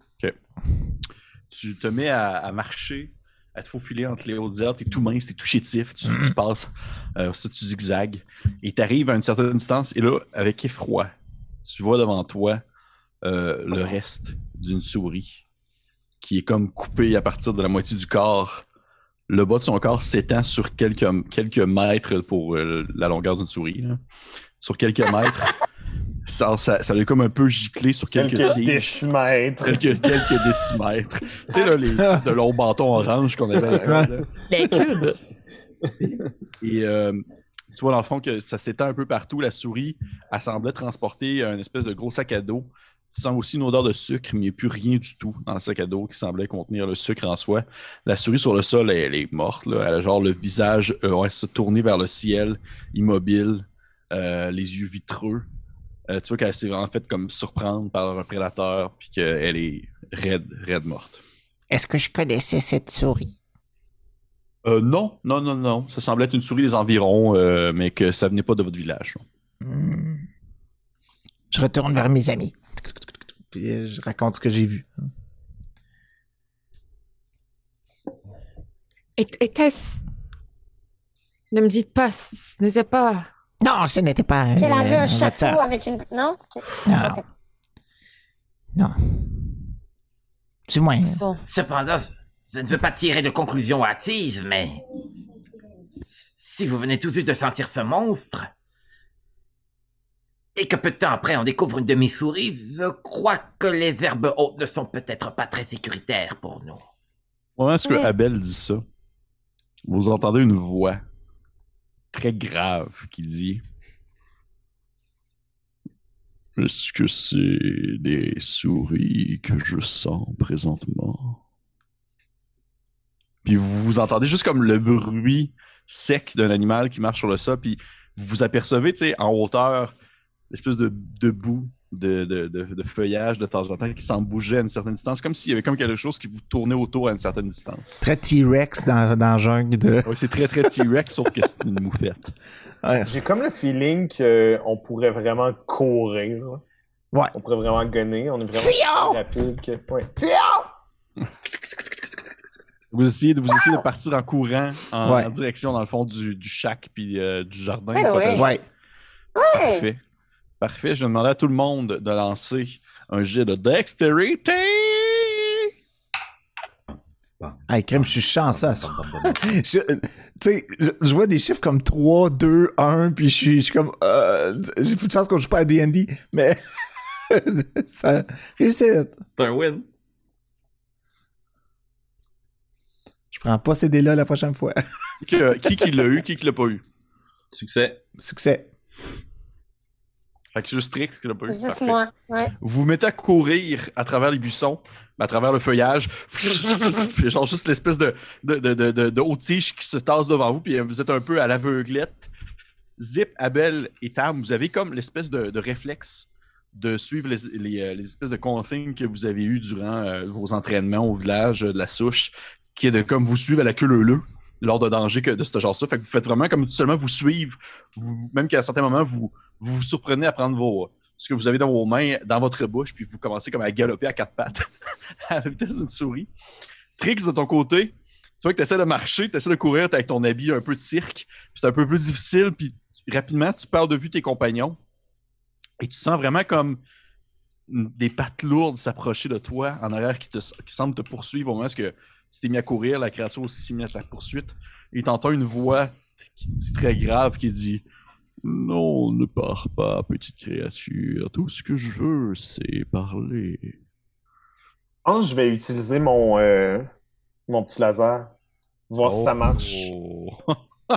Tu te mets à, à marcher, à te faufiler entre les autres herbes. T'es tout mince, t'es tout chétif. Tu, tu passes, euh, ça, tu zigzags. Et t'arrives à une certaine distance. Et là, avec effroi, tu vois devant toi euh, le reste d'une souris qui est comme coupée à partir de la moitié du corps. Le bas de son corps s'étend sur quelques, quelques mètres pour euh, la longueur d'une souris. là. Sur quelques mètres. (laughs) Ça, ça, ça a comme un peu giclé sur quelques, Quelques décimètres. Quelques, quelques décimètres. tu sais, là, les (laughs) de longs bâtons orange qu'on avait. là. Les cubes. Et euh, tu vois, dans le fond, que ça s'étend un peu partout. La souris, elle semblait transporter un espèce de gros sac à dos. Tu sens aussi une odeur de sucre, mais il n'y a plus rien du tout dans le sac à dos qui semblait contenir le sucre en soi. La souris sur le sol, elle, elle est morte. Là. Elle a genre le visage euh, ouais, se tourner vers le ciel, immobile, euh, les yeux vitreux. Euh, tu vois qu'elle s'est vraiment fait comme surprendre par un prédateur, puis qu'elle est raide, raide morte. Est-ce que je connaissais cette souris? Euh, non, non, non, non. Ça semblait être une souris des environs, euh, mais que ça venait pas de votre village. Hmm. Je retourne vers mes amis. Puis euh, je raconte ce que j'ai vu. Et- Était-ce. Ne me dites pas, ce ce n'était pas. Non, ce n'était pas Elle a vu euh, un sœur. avec une. Non? Non. Non. Du moins. Cependant, je ne veux pas tirer de conclusions hâtives, mais si vous venez tout juste de sentir ce monstre, et que peu de temps après on découvre une demi-souris, je crois que les herbes hautes ne sont peut-être pas très sécuritaires pour nous. Au moment où Ouais. Abel dit ça, vous entendez une voix très grave qui dit Est-ce que c'est des souris que je sens présentement? Puis vous, entendez juste comme le bruit sec d'un animal qui marche sur le sol, puis vous vous apercevez, tu sais, en hauteur, l'espèce de, de boue, de, de, de, de feuillage de temps en temps qui semble bouger à une certaine distance, comme s'il y avait comme quelque chose qui vous tournait autour à une certaine distance. Très T-Rex dans, dans la jungle de. Oui, c'est très très T-Rex, sauf que c'est une moufette. Ouais. J'ai comme le feeling qu'on pourrait vraiment courir. Ouais. On pourrait vraiment gonner. On est vraiment rapide que. Ouais. Vous essayez de, vous essayez de partir en courant en, Ouais. en direction, dans le fond, du, du shack puis euh, du jardin. Ouais, du ouais. Ouais. Ouais! Parfait. Parfait. Je vais demander à tout le monde de lancer un jet de dexterity. Hey, crème, je suis chanceux à ça. (laughs) Je- Tu sais, je, je vois des chiffres comme 3, 2, 1, puis je suis, je suis comme. Euh, J'ai plus de chance qu'on joue pas à DD, mais. (laughs) ça réussit. C'est un win. Je prends pas ces dés-là la prochaine fois. Qui, euh, qui qui l'a eu, qui qui l'a pas eu? Succès. Succès. Fait que c'est juste Trix qui l'a pas eu. Juste moi. Ouais. Vous vous mettez à courir à travers les buissons, à travers le feuillage. (laughs) Puis genre juste l'espèce de, de, de, de, de, de haute tige qui se tasse devant vous, puis vous êtes un peu à l'aveuglette. Zip, Abel et Tam, vous avez comme l'espèce de, de réflexe de suivre les, les, euh, les espèces de consignes que vous avez eues durant euh, vos entraînements au village euh, de la souche, qui est de comme vous suivre à la queue leu lors de dangers que, de ce genre-là. Fait que vous faites vraiment comme seulement vous suivre, vous, même qu'à un certain moment, vous, vous vous surprenez à prendre vos, ce que vous avez dans vos mains, dans votre bouche, puis vous commencez comme à galoper à quatre pattes (laughs) à la vitesse d'une souris. Trix, de ton côté, tu vois que tu essaies de marcher, tu essaies de courir avec ton habit un peu de cirque, c'est un peu plus difficile, puis rapidement, tu perds de vue tes compagnons, et tu sens vraiment comme des pattes lourdes s'approcher de toi en arrière qui, semblent te poursuivre au moment où tu t'es mis à courir, la créature aussi s'est mise à ta poursuite. Et t'entends une voix qui dit très grave qui dit Non, ne pars pas, petite créature. Tout ce que je veux, c'est parler. Je pense que je vais utiliser mon, euh, mon petit laser. Voir si ça marche. Oh. (laughs)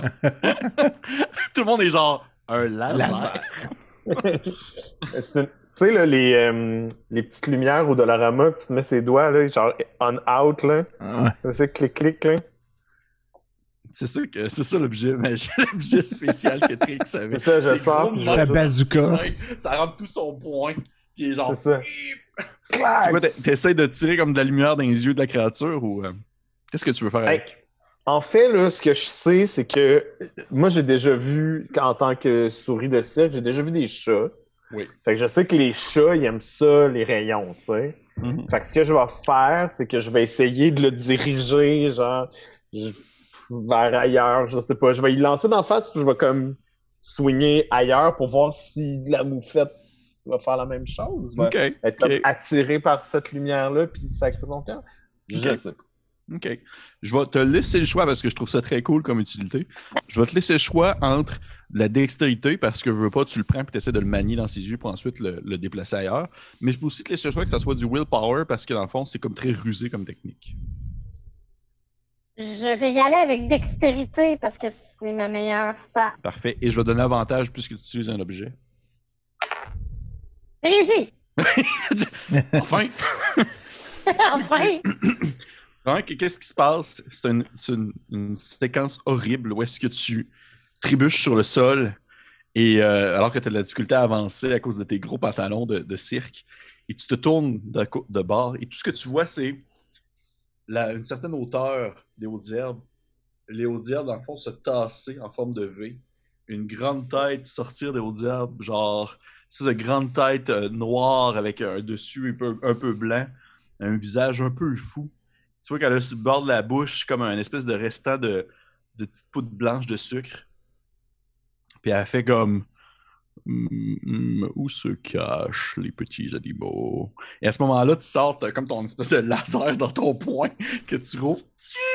Tout le monde est genre un laser? (laughs) Tu sais, là, les, euh, les petites lumières au Dollarama que tu te mets ses doigts, là, genre on-out, là. Ouais. C'est clic-clic, là. C'est ça que c'est ça l'objet magique, (laughs) l'objet spécial que Trix (laughs) avait. C'est ça, je sors, C'est un bazooka. Ça rentre tout son point. Puis il est genre. C'est ça. (laughs) C'est quoi, t'es- t'essayes de tirer comme de la lumière dans les yeux de la créature ou. euh, Qu'est-ce que tu veux faire Hey, avec? En fait, là, ce que je sais, c'est que moi, j'ai déjà vu, en tant que souris de cirque, j'ai déjà vu des chats. Oui. Fait que je sais que les chats, ils aiment ça, les rayons, tu sais. Mhm. Fait que ce que je vais faire, c'est que je vais essayer de le diriger, genre, je- vers ailleurs, je sais pas. Je vais y lancer d'en face, puis je vais comme swinger ailleurs pour voir si la moufette va faire la même chose. Va être comme ok. attiré par cette lumière-là, puis sacrer son camp. Je sais pas. OK. Je vais te laisser le choix parce que je trouve ça très cool comme utilité. Je vais te laisser le choix entre la dextérité parce que je veux pas, tu le prends et tu essaies de le manier dans ses yeux pour ensuite le, le déplacer ailleurs. Mais je peux aussi te laisser le choix que ça soit du willpower parce que dans le fond, c'est comme très rusé comme technique. Je vais y aller avec dextérité parce que c'est ma meilleure stat. Parfait. Et je vais donner avantage puisque tu utilises un objet. C'est réussi! (laughs) (laughs) Enfin! enfin! Que- qu'est-ce qui se passe? C'est une, c'est une- une séquence horrible où est-ce que tu trébuches sur le sol et euh, alors que tu as de la difficulté à avancer à cause de tes gros pantalons de, de cirque et tu te tournes de, de bord et tout ce que tu vois, c'est une certaine hauteur des hautes herbes. Les hautes herbes, dans le fond, se tasser en forme de V. Une grande tête sortir des hautes herbes, genre une de grande tête euh, noire avec un dessus un peu, un peu blanc, un visage un peu fou. Tu vois qu'elle a sur le bord de la bouche comme un espèce de restant de, de petite poudre blanche de sucre. Puis elle fait comme Hum, hum, où se cachent les petits animaux? Et à ce moment-là, tu sors comme ton espèce de laser dans ton poing que tu roules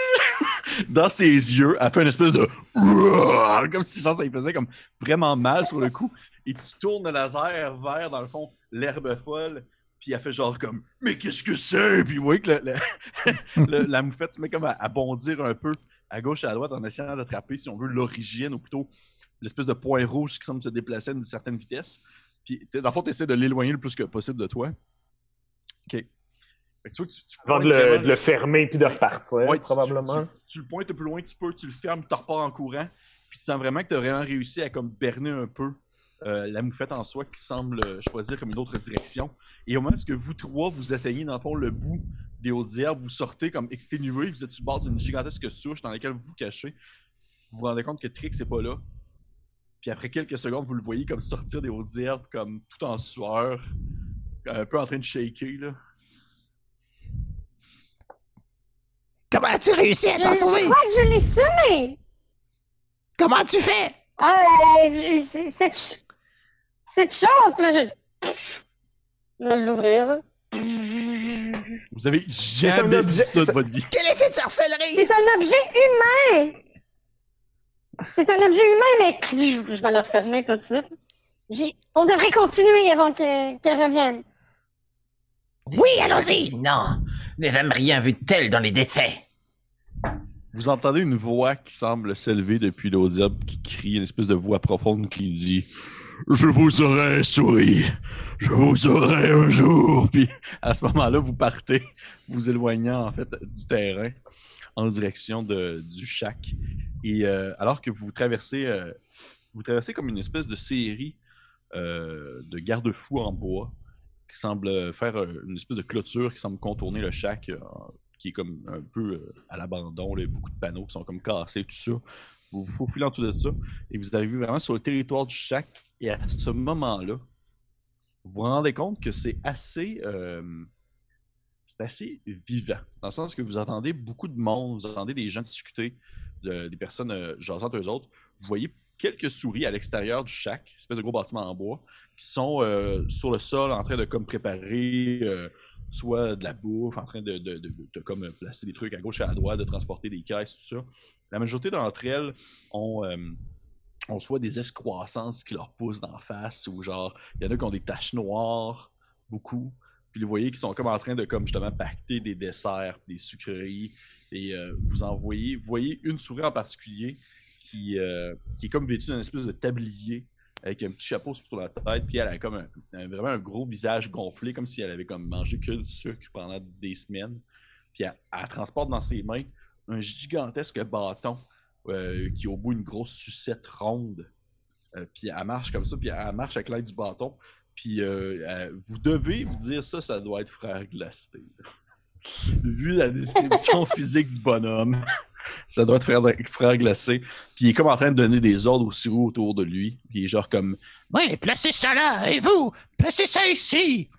(laughs) dans ses yeux. Elle fait une espèce de (laughs) comme si ça lui faisait comme vraiment mal sur le coup. Et tu tournes le laser vers, dans le fond, l'herbe folle. Puis elle fait genre comme Mais qu'est-ce que c'est? Puis que le- le- (laughs) le- la moufette se met comme à, à bondir un peu à gauche et à droite en essayant d'attraper, si on veut, l'origine, ou plutôt l'espèce de point rouge qui semble se déplacer à une certaine vitesse. Puis dans le fond, tu essaies de l'éloigner le plus que possible de toi. OK. Fait que tu Avant de le, vraiment- de le fermer puis de repartir, Ouais, probablement. Tu le pointes le plus loin que tu peux, tu le fermes, tu repars en courant. Puis tu sens vraiment que tu as vraiment réussi à comme berner un peu euh, la moufette en soi qui semble euh, choisir comme une autre direction. Et au moment où vous trois vous atteignez dans le fond le bout des hautes herbes, vous sortez comme exténué, vous êtes sur le bord d'une gigantesque souche dans laquelle vous vous cachez. Vous vous rendez compte que Trix n'est pas là. Puis après quelques secondes, vous le voyez comme sortir des hautes herbes, comme tout en sueur, un peu en train de shaker là. Comment as-tu réussi à Je, t'en je sauver? crois que je l'ai semé! Comment tu fais? Ah, euh, cette, ch- cette chose, là, je... Je vais l'ouvrir. Vous avez jamais vu ça de votre vie. Quelle est cette sorcellerie? C'est un objet humain! C'est un objet humain, mais je vais le refermer tout de suite. J'ai- On devrait continuer avant que- qu'elle revienne. Oui, allons-y! Non, nous n'avons rien vu de tel dans les décès. Vous entendez une voix qui semble s'élever depuis l'audible qui crie, une espèce de voix profonde qui dit Je vous aurai, souris Je vous aurai un jour Puis à ce moment-là, vous partez, vous éloignant en fait du terrain en direction de, du shack. Et euh, alors que vous traversez, euh, vous traversez comme une espèce de série euh, de garde-fous en bois qui semble faire une espèce de clôture qui semble contourner le shack qui est comme un peu à l'abandon, beaucoup de panneaux qui sont comme cassés, tout ça. Vous vous faufilez en tout de ça et vous arrivez vraiment sur le territoire du shack. Et à ce moment-là, vous vous rendez compte que c'est assez, c'est assez vivant. Dans le sens que vous entendez beaucoup de monde, vous entendez des gens discuter, de- des personnes euh, jasant eux autres. Vous voyez quelques souris à l'extérieur du shack, espèce de gros bâtiment en bois, qui sont euh, sur le sol en train de comme préparer euh, soit de la bouffe, en train de, comme placer des trucs à gauche et à droite, de transporter des caisses, tout ça. La majorité d'entre elles ont, euh, ont soit des excroissances qui leur poussent d'en face, ou genre, il y en a qui ont des taches noires, beaucoup. Puis vous voyez qu'ils sont comme en train de comme justement pacter des desserts, des sucreries, et euh, vous en voyez, vous voyez une souris en particulier qui, euh, qui est comme vêtue d'un espèce de tablier avec un petit chapeau sur la tête, puis elle a comme un, vraiment un gros visage gonflé, comme si elle avait comme mangé que du sucre pendant des semaines. Puis elle, transporte dans ses mains un gigantesque bâton euh, qui a au bout une grosse sucette ronde. Puis elle marche comme ça, puis elle marche avec l'aide du bâton. Puis euh, elle- vous devez vous dire ça, ça doit être frère glacé. Vu la description (laughs) physique du bonhomme, ça doit être frère, frère glacé. Puis il est comme en train de donner des ordres aux sirop autour de lui. Puis il est genre comme Oui, placez ça là, et vous, placez ça ici.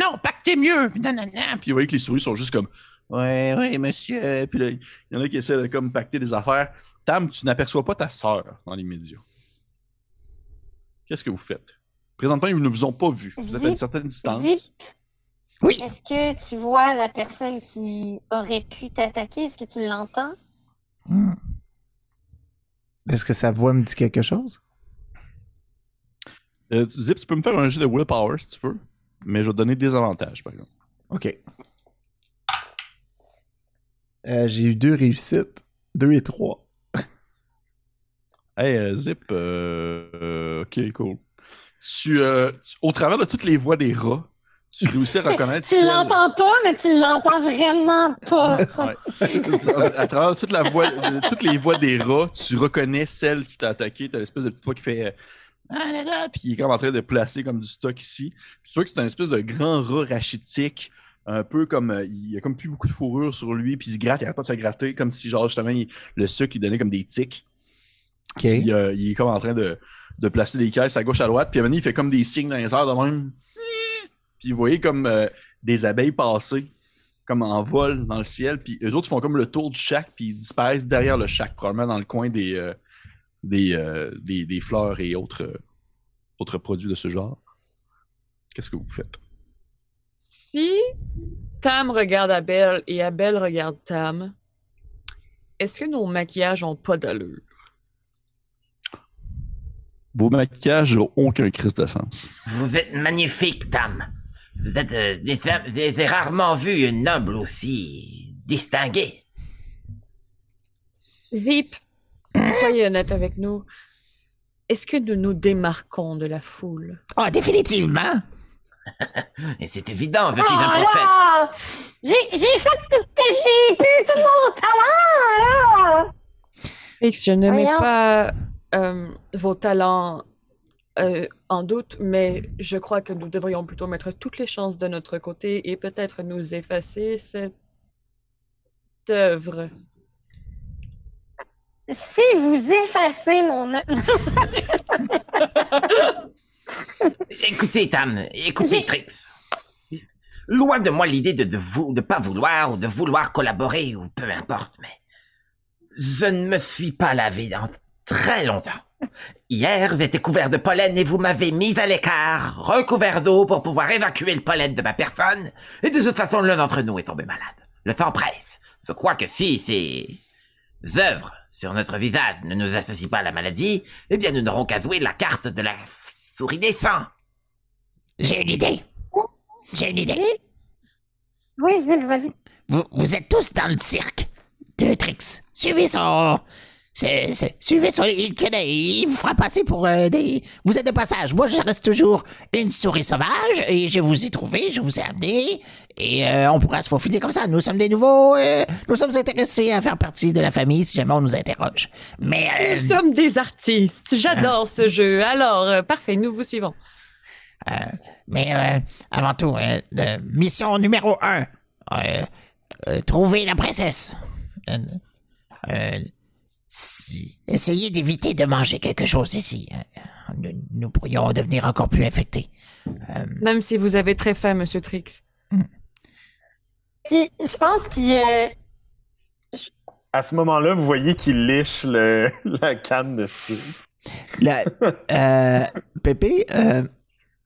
Non, pactez mieux. Puis vous voyez que les souris sont juste comme Ouais, ouais, monsieur. Puis là, il y en a qui essaient de comme pacter des affaires. Tam, tu n'aperçois pas ta sœur dans les médias. Qu'est-ce que vous faites? Présentement, ils ne vous ont pas vu. Vous êtes à une Zip, certaine distance. zip. Oui. Est-ce que tu vois la personne qui aurait pu t'attaquer? Est-ce que tu l'entends? Hmm. Est-ce que sa voix me dit quelque chose? Euh, Zip, tu peux me faire un jeu de willpower si tu veux. Mais je vais te donner des avantages, par exemple. OK. Euh, J'ai eu deux réussites. Deux et trois. Hey, euh, Zip, euh, euh, ok, cool. Tu, euh, tu- au travers de toutes les voix des rats, tu réussis à (laughs) reconnaître Tu l'entends pas, mais tu l'entends vraiment pas. (laughs) C'est ça. à travers toute la voix, de- toutes les voix des rats, tu reconnais celle qui t'a attaqué. T'as l'espèce de petite voix qui fait euh, Ah là là, puis il est comme en train de placer comme du stock ici. Puis tu vois que c'est un espèce de grand rat rachitique, un peu comme euh, il a comme plus beaucoup de fourrure sur lui, puis il se gratte, il arrête pas de se gratter, comme si genre justement il- le sucre il donnait comme des tics. OK. Puis euh, il est comme en train de, de placer des caisses à gauche à droite. Puis à il fait comme des signes dans les airs de même. Puis vous voyez comme euh, des abeilles passer, comme en vol dans le ciel. Puis eux autres font comme le tour du shack, puis ils disparaissent derrière le shack, probablement dans le coin des, euh, euh, des, des fleurs et autres, autres produits de ce genre. Qu'est-ce que vous faites? Si Tam regarde Abel et Abel regarde Tam, est-ce que nos maquillages ont pas d'allure? Vos maquillages n'ont aucun crise de sens. Vous êtes magnifique, Tam. Vous êtes, euh, des- j'ai rarement vu une noble aussi distinguée. Zip, soyez honnête avec nous. Est-ce que nous nous démarquons de la foule? Ah, définitivement. (laughs) Et c'est évident, je suis Oh un là! prophète. J'ai j'ai fait tout ce que j'ai pu, tout mon talent, là! Fix, je ne mets pas euh, vos talents euh, en doute, mais je crois que nous devrions plutôt mettre toutes les chances de notre côté et peut-être nous effacer cette œuvre. Si vous effacez mon... (laughs) Écoutez, Tam, écoutez, Trix. Loin de moi l'idée de, de vous, de pas vouloir ou de vouloir collaborer ou peu importe, mais je ne me suis pas lavé dans très longtemps. Hier, j'étais couvert de pollen et vous m'avez mis à l'écart, recouvert d'eau pour pouvoir évacuer le pollen de ma personne, et de toute façon, l'un d'entre nous est tombé malade. Le temps presse. Je crois que si ces œuvres sur notre visage ne nous associent pas à la maladie, eh bien, nous n'aurons qu'à jouer la carte de la souris des sangs. J'ai une idée. J'ai une idée. Oui, vas-y. Vous, vous êtes tous dans le cirque de Trix. Suivez son. C'est- c'est- suivez son. Il, il vous fera passer pour euh, des. Vous êtes de passage. Moi, je reste toujours une souris sauvage et je vous ai trouvé, je vous ai amené et euh, on pourra se faufiler comme ça. Nous sommes des nouveaux. euh, nous sommes intéressés à faire partie de la famille si jamais on nous interroge. Mais. Nous sommes des artistes. J'adore ce jeu. Alors, parfait, nous vous suivons. Mais avant tout, mission numéro un, trouver la princesse. Euh, essayez d'éviter de manger quelque chose ici. Euh, Nous, nous pourrions devenir encore plus infectés. Euh, Même si vous avez très faim, Monsieur Trix. Je pense qu'il... euh, À ce moment-là, vous voyez qu'il liche le, (laughs) la canne de. La, euh, Pépé, euh,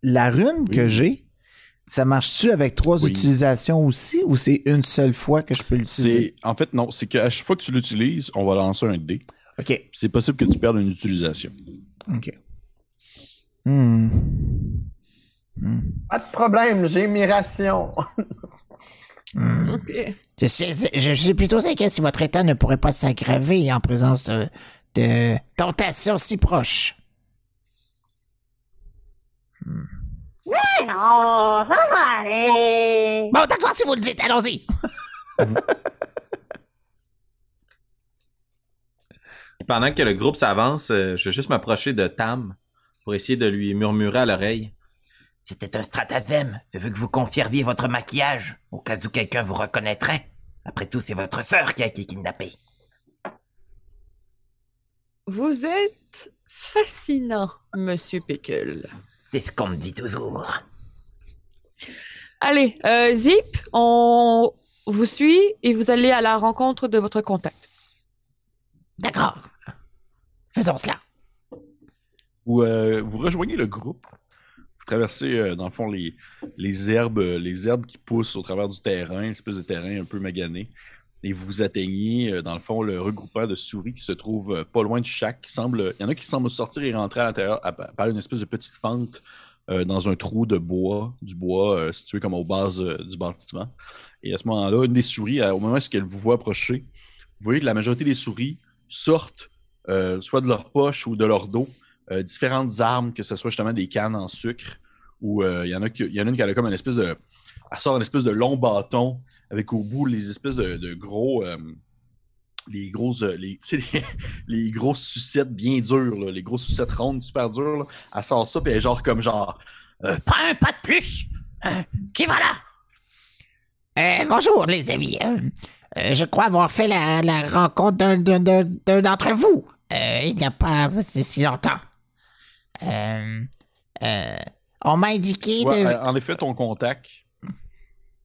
la rune que j'ai, Ça marche-tu avec trois Oui. utilisations aussi ou c'est une seule fois que je peux l'utiliser? C'est, en fait, non, c'est qu'à chaque fois que tu l'utilises, on va lancer un dé. Ok. C'est possible que tu perdes une utilisation. Ok. Hmm. Hmm. Pas de problème, j'ai mes rations. Hmm. Ok. Je suis, je suis plutôt inquiet si votre état ne pourrait pas s'aggraver en présence de, de tentations si proches. Mais non, ça va aller. Bon, d'accord, si vous le dites, allons-y. Pendant que le groupe s'avance, euh, je vais juste m'approcher de Tam pour essayer de lui murmurer à l'oreille. C'était un stratagème. Je veux que vous conserviez votre maquillage, au cas où quelqu'un vous reconnaîtrait. Après tout, c'est votre sœur qui a été kidnappée. Vous êtes fascinant, Monsieur Pickle. C'est ce qu'on me dit toujours. Allez, euh, Zip, on vous suit et vous allez à la rencontre de votre contact. D'accord. Faisons cela. Vous, euh, vous rejoignez le groupe. Vous traversez, euh, dans le fond, les, les herbes les herbes qui poussent au travers du terrain, une espèce de terrain un peu magané. Et vous atteignez, euh, dans le fond, le regroupement de souris qui se trouve euh, pas loin. Qui semble, il y en a qui semblent sortir et rentrer à l'intérieur par une espèce de petite fente euh, dans un trou de bois, du bois situé comme aux bases du bâtiment. Et à ce moment-là, une des souris, au moment où elle vous voit approcher, vous voyez que la majorité des souris sortent soit de leur poche ou de leur dos différentes armes, que ce soit justement des cannes en sucre, ou il y en a y en a une qui a comme une espèce de. Elle sort une espèce de long bâton avec au bout les espèces de, de gros. euh, les grosses, euh, les, (laughs) les, les grosses sucettes bien dures, là, les grosses sucettes rondes super dures. Là. Elle sort ça, puis elle est genre comme genre. Euh, pas un pas de plus. Euh, qui va là? Euh, bonjour, les amis. Je crois avoir fait la, la rencontre d'un, d'un, d'un, d'un d'entre vous. Euh, il n'y a pas si si longtemps. Euh, euh, on m'a indiqué Ouais, de... en effet, ton contact.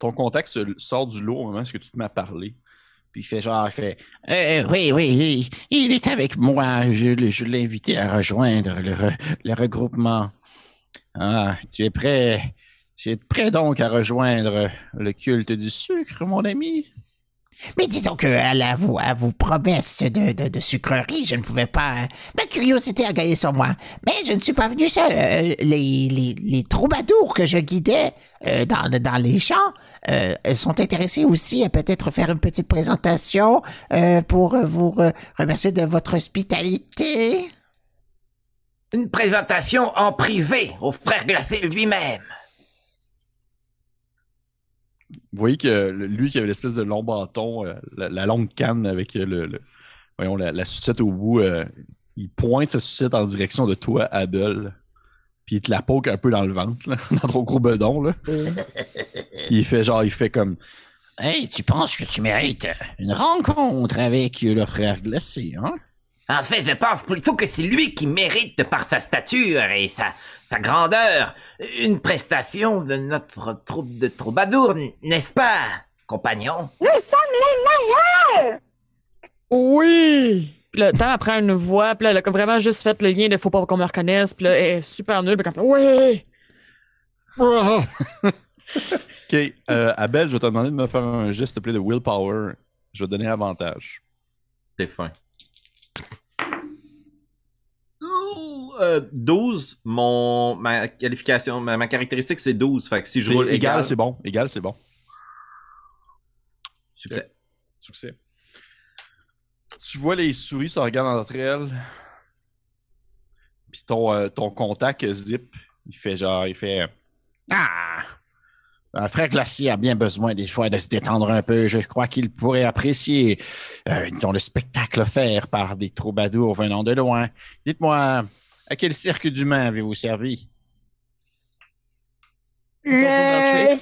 Ton contact sort du lot au moment où tu te mets à parler. Puis il fait genre, il fait Euh, Oui, oui, il, est avec moi. Je, l'ai- je l'ai invité à rejoindre le, le regroupement. Ah, tu es prêt? Tu es prêt donc à rejoindre le culte du sucre, mon ami? Mais disons que à, vos, à vos promesses de, de, de sucrerie, je ne pouvais pas... Ma curiosité a gagné sur moi. Mais je ne suis pas venu seul. Euh, les, les, les troubadours que je guidais euh, dans, dans les champs euh, sont intéressés aussi à peut-être faire une petite présentation euh, pour vous re- remercier de votre hospitalité. Une présentation en privé au frère glacé lui-même. Vous voyez que lui qui avait l'espèce de long bâton, euh, la, la longue canne avec le, le- voyons, la, la sucette au bout, euh, il pointe sa sucette en direction de toi, Abel. Puis il te la poke un peu dans le ventre, là, (laughs) dans ton gros bedon. Là. Puis il fait genre, il fait comme. Hey, tu penses que tu mérites une rencontre avec le frère glacé, hein? En fait, je pense plutôt que c'est lui qui mérite, de par sa stature et sa, sa grandeur, une prestation de notre troupe de troubadours, n'est-ce pas, compagnon? Nous sommes les meilleurs! Oui! Puis là, Tam apprend une voix, puis là, elle a comme vraiment juste fait le lien de faut pas qu'on me reconnaisse, puis là, elle est super nulle, puis comme oui! (laughs) Ok, euh, Abel, je vais te demander de me faire un geste, s'il te plaît, de willpower. Je vais te donner avantage. T'es fin. Ouh, euh, 12, mon, ma qualification, ma, ma caractéristique c'est 12. Fait que si je roule égal, égal, c'est bon. Égal, c'est bon. succès. Succès. Tu vois les souris se regardent entre elles. Puis ton, euh, ton contact Zip, il fait genre, il fait. Ah! Un frère glacier a bien besoin des fois de se détendre un peu. Je crois qu'il pourrait apprécier, euh, disons, le spectacle offert par des troubadours venant de loin. Dites-moi, à quel cirque d'humains avez-vous servi? Le...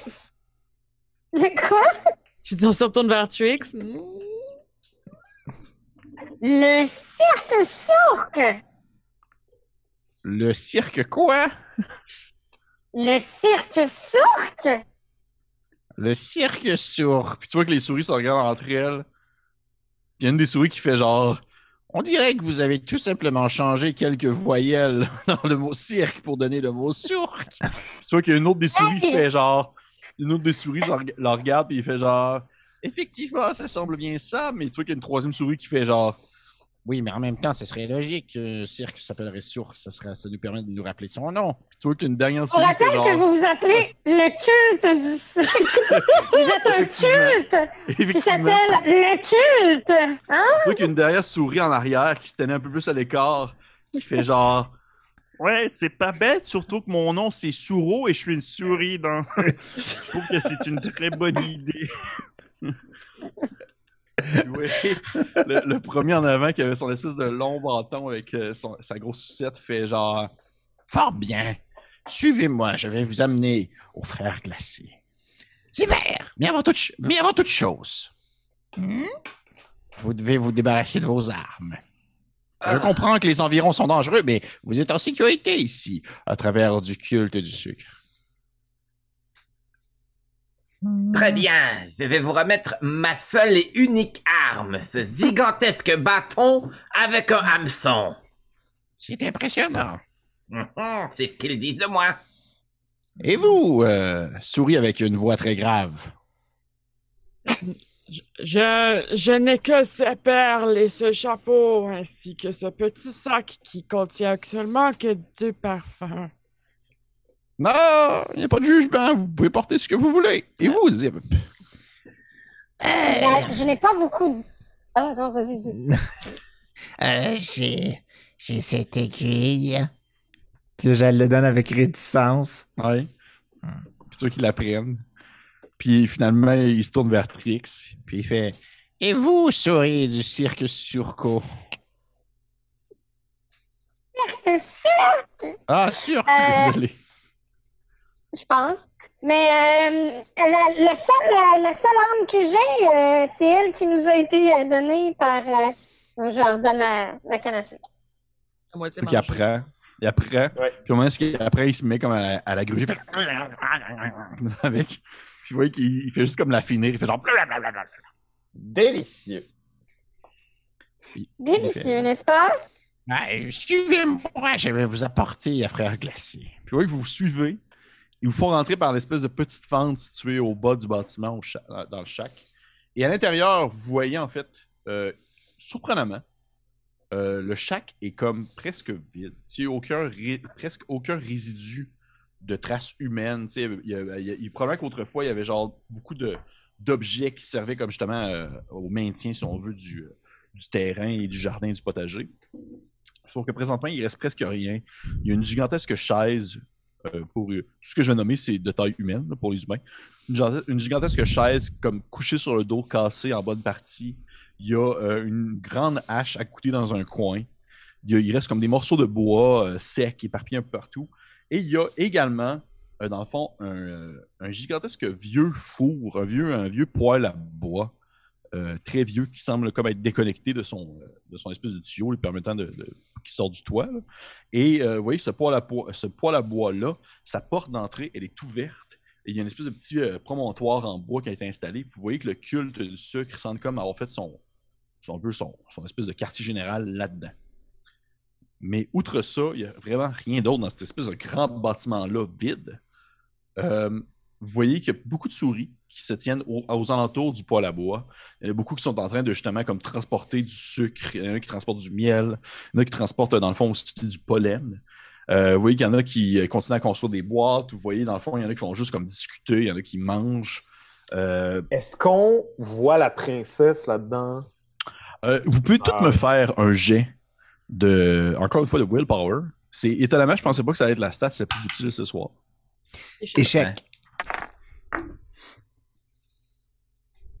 De quoi? J'ai dit on se retourne vers Trix. Le cirque sourque! Le cirque quoi? Le cirque sourque! Le cirque sourd. Puis tu vois que les souris se regardent entre elles. Puis il y a une des souris qui fait genre. On dirait que vous avez tout simplement changé quelques voyelles (laughs) dans le mot cirque pour donner le mot sourd. Tu vois qu'il y a une autre des souris qui fait genre. Une autre des souris la regarde et il fait genre. Effectivement, ça semble bien ça, mais tu vois qu'il y a une troisième souris qui fait genre. Oui, mais en même temps, ce serait logique que cirque s'appellerait sourd. Ça, serait, ça nous permet de nous rappeler de son nom. Puis tu vois qu'il y a une dernière On rappelle que genre. vous vous appelez le culte du cirque. (laughs) vous êtes un culte qui s'appelle le culte. Hein? Tu vois qu'il y a une dernière souris en arrière qui se tenait un peu plus à l'écart, qui fait genre. Ouais, c'est pas bête, surtout que mon nom c'est Souro et je suis une souris dans. (laughs) je trouve que c'est une très bonne idée. Oui, le, le premier en avant qui avait son espèce de long bâton avec euh, son- sa grosse sucette fait genre. Fort bien. Suivez-moi, je vais vous amener aux frères glacés. Super! Mais avant toute, mais avant toute chose, Hmm? vous devez vous débarrasser de vos armes. Je comprends que les environs sont dangereux, mais vous êtes en sécurité ici, à travers du culte du sucre. Très bien, je vais vous remettre ma seule et unique arme, ce gigantesque bâton avec un hameçon. C'est impressionnant. Hum, C'est ce qu'ils disent de moi. Et vous, euh, souris avec une voix très grave. Je, je n'ai que ces perles et ce chapeau, ainsi que ce petit sac qui contient actuellement que deux parfums. Non, il n'y a pas de jugement, vous pouvez porter ce que vous voulez. Et vous, Zip? Euh, je n'ai pas beaucoup de... Ah non, vas-y, vas-y. (laughs) euh, j'ai, j'ai cette aiguille. Puis là, je le donne avec réticence. Ouais. Puis tu vois qu'ils la prennent. Puis finalement, il se tourne vers Trix. Puis il fait Et vous, souris du cirque Surco? Le cirque, Ah, sûr! Euh, Désolé. Je pense. Mais euh, la, le seul, la, la seule arme que j'ai, euh, c'est elle qui nous a été euh, donnée par... Euh, je leur donne la, la canne à sucre. À moitié apprend. Il apprend. Ouais. Puis au moment où il- après, il se met comme à, à la gruger. il fait Avec. Puis vous voyez qu'il il fait juste comme la finir. Il fait genre. Délicieux. Délicieux, n'est-ce pas? Ah, Suivez-moi, je vais vous apporter à frère glacé. Puis vous voyez que vous vous suivez. Ils vous font rentrer par l'espèce de petite fente située au bas du bâtiment, cha- dans le shack. Et à l'intérieur, vous voyez en fait, euh, surprenamment, euh, le shack est comme presque vide. Il n'y a presque aucun résidu de traces humaines. Il, y il, il- qu'autrefois, il y avait genre beaucoup d'objets qui servaient comme justement euh, au maintien, si on veut, du, euh, du terrain et du jardin du potager. Sauf que présentement, il reste presque rien. Il y a une gigantesque chaise euh, euh, tout ce que je vais nommer, c'est de taille humaine pour les humains. Une, gigante- une gigantesque chaise comme couchée sur le dos, cassée en bonne partie. Il y a euh, une grande hache accoutée dans un coin. Il, reste comme des morceaux de bois secs éparpillés un peu partout. Et il y a également, dans le fond, un, un gigantesque vieux four, un vieux, un vieux poêle à bois. Euh, très vieux qui semble comme être déconnecté de son, euh, de espèce de tuyau lui permettant de, de- qui sort du toit. Et euh, vous voyez, ce poêle à, bois-là, sa porte d'entrée, elle est ouverte. Et il y a une espèce de petit euh, promontoire en bois qui a été installé. Vous voyez que le culte du sucre semble comme avoir fait son, son, son, son espèce de quartier général là-dedans. Mais outre ça, il n'y a vraiment rien d'autre dans cette espèce de grand bâtiment-là vide. Euh, vous voyez qu'il y a beaucoup de souris qui se tiennent au- aux alentours du poêle à bois. Il y en a beaucoup qui sont en train de justement comme transporter du sucre. Il y en a qui transportent du miel. Il y en a qui transportent dans le fond aussi du pollen. Euh, vous voyez qu'il y en a qui euh, continuent à construire des boîtes. Vous voyez, dans le fond, il y en a qui font juste comme discuter. Il y en a qui mangent. Euh, Est-ce qu'on voit la princesse là-dedans? euh, vous pouvez tous Ah. me faire un jet de, encore une fois, de willpower. C'est étonnamment, je pensais pas que ça allait être la stat la plus utile ce soir. Échec.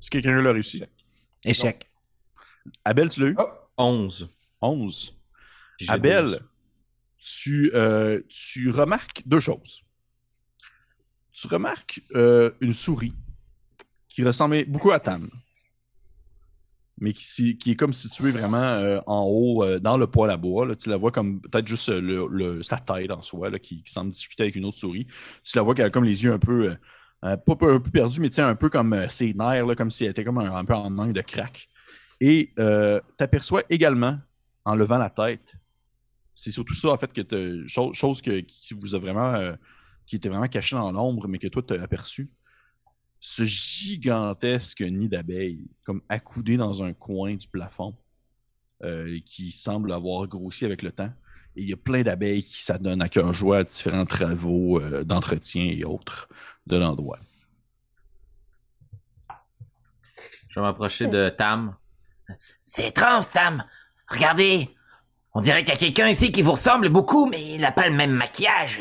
Si quelqu'un l'a réussi. Échec. Abel, tu l'as eu? Oh. 11. 11. Puis j'ai Abel, 12. tu, euh, tu remarques deux choses. Tu remarques euh, une souris qui ressemblait beaucoup à Tam, mais qui, si- qui est comme située vraiment euh, en haut euh, dans le poêle à bois. là. Tu la vois comme peut-être juste euh, le, le- sa tête en soi, là, qui, qui semble discuter avec une autre souris. Tu la vois qu'elle a comme les yeux un peu, euh, euh, pas, un peu perdus, mais sais, un peu comme euh, ses nerfs, comme si elle était comme un, peu en manque de crack. Et tu aperçois également en levant la tête. C'est surtout ça, en fait, que t'as- chose, chose que, qui vous a vraiment. euh, qui était vraiment caché dans l'ombre, mais que toi, tu as aperçu. Ce gigantesque nid d'abeilles, comme accoudé dans un coin du plafond, euh, qui semble avoir grossi avec le temps. Et il y a plein d'abeilles qui s'adonnent à cœur joie à différents travaux euh, d'entretien et autres de l'endroit. Je vais m'approcher de Tam. C'est étrange, Sam. Regardez. On dirait qu'il y a quelqu'un ici qui vous ressemble beaucoup, mais il n'a pas le même maquillage.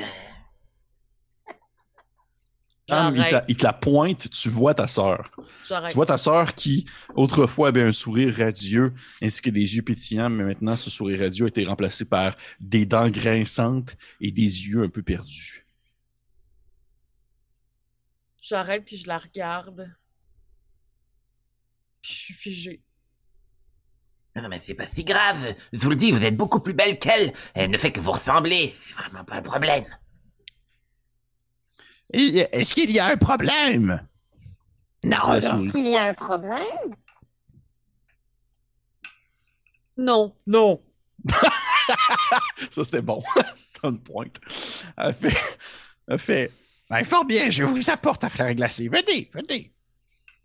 Il, te la pointe, tu vois ta sœur. Tu vois ta sœur qui, autrefois, avait un sourire radieux ainsi que des yeux pétillants, mais maintenant, ce sourire radieux a été remplacé par des dents grinçantes et des yeux un peu perdus. J'arrête puis je la regarde. Puis je suis figée. Non, mais c'est pas si grave. Je vous le dis, vous êtes beaucoup plus belle qu'elle. Elle ne fait que vous ressembler. C'est vraiment pas un problème. Est-ce qu'il y a un problème? Non. Est-ce qu'il y a un problème? Non, non. (laughs) Ça, c'était bon. (laughs) C'est une pointe. Elle fait. Elle fait. Ben, fort bien, je vous apporte à frère glacé. Venez, venez.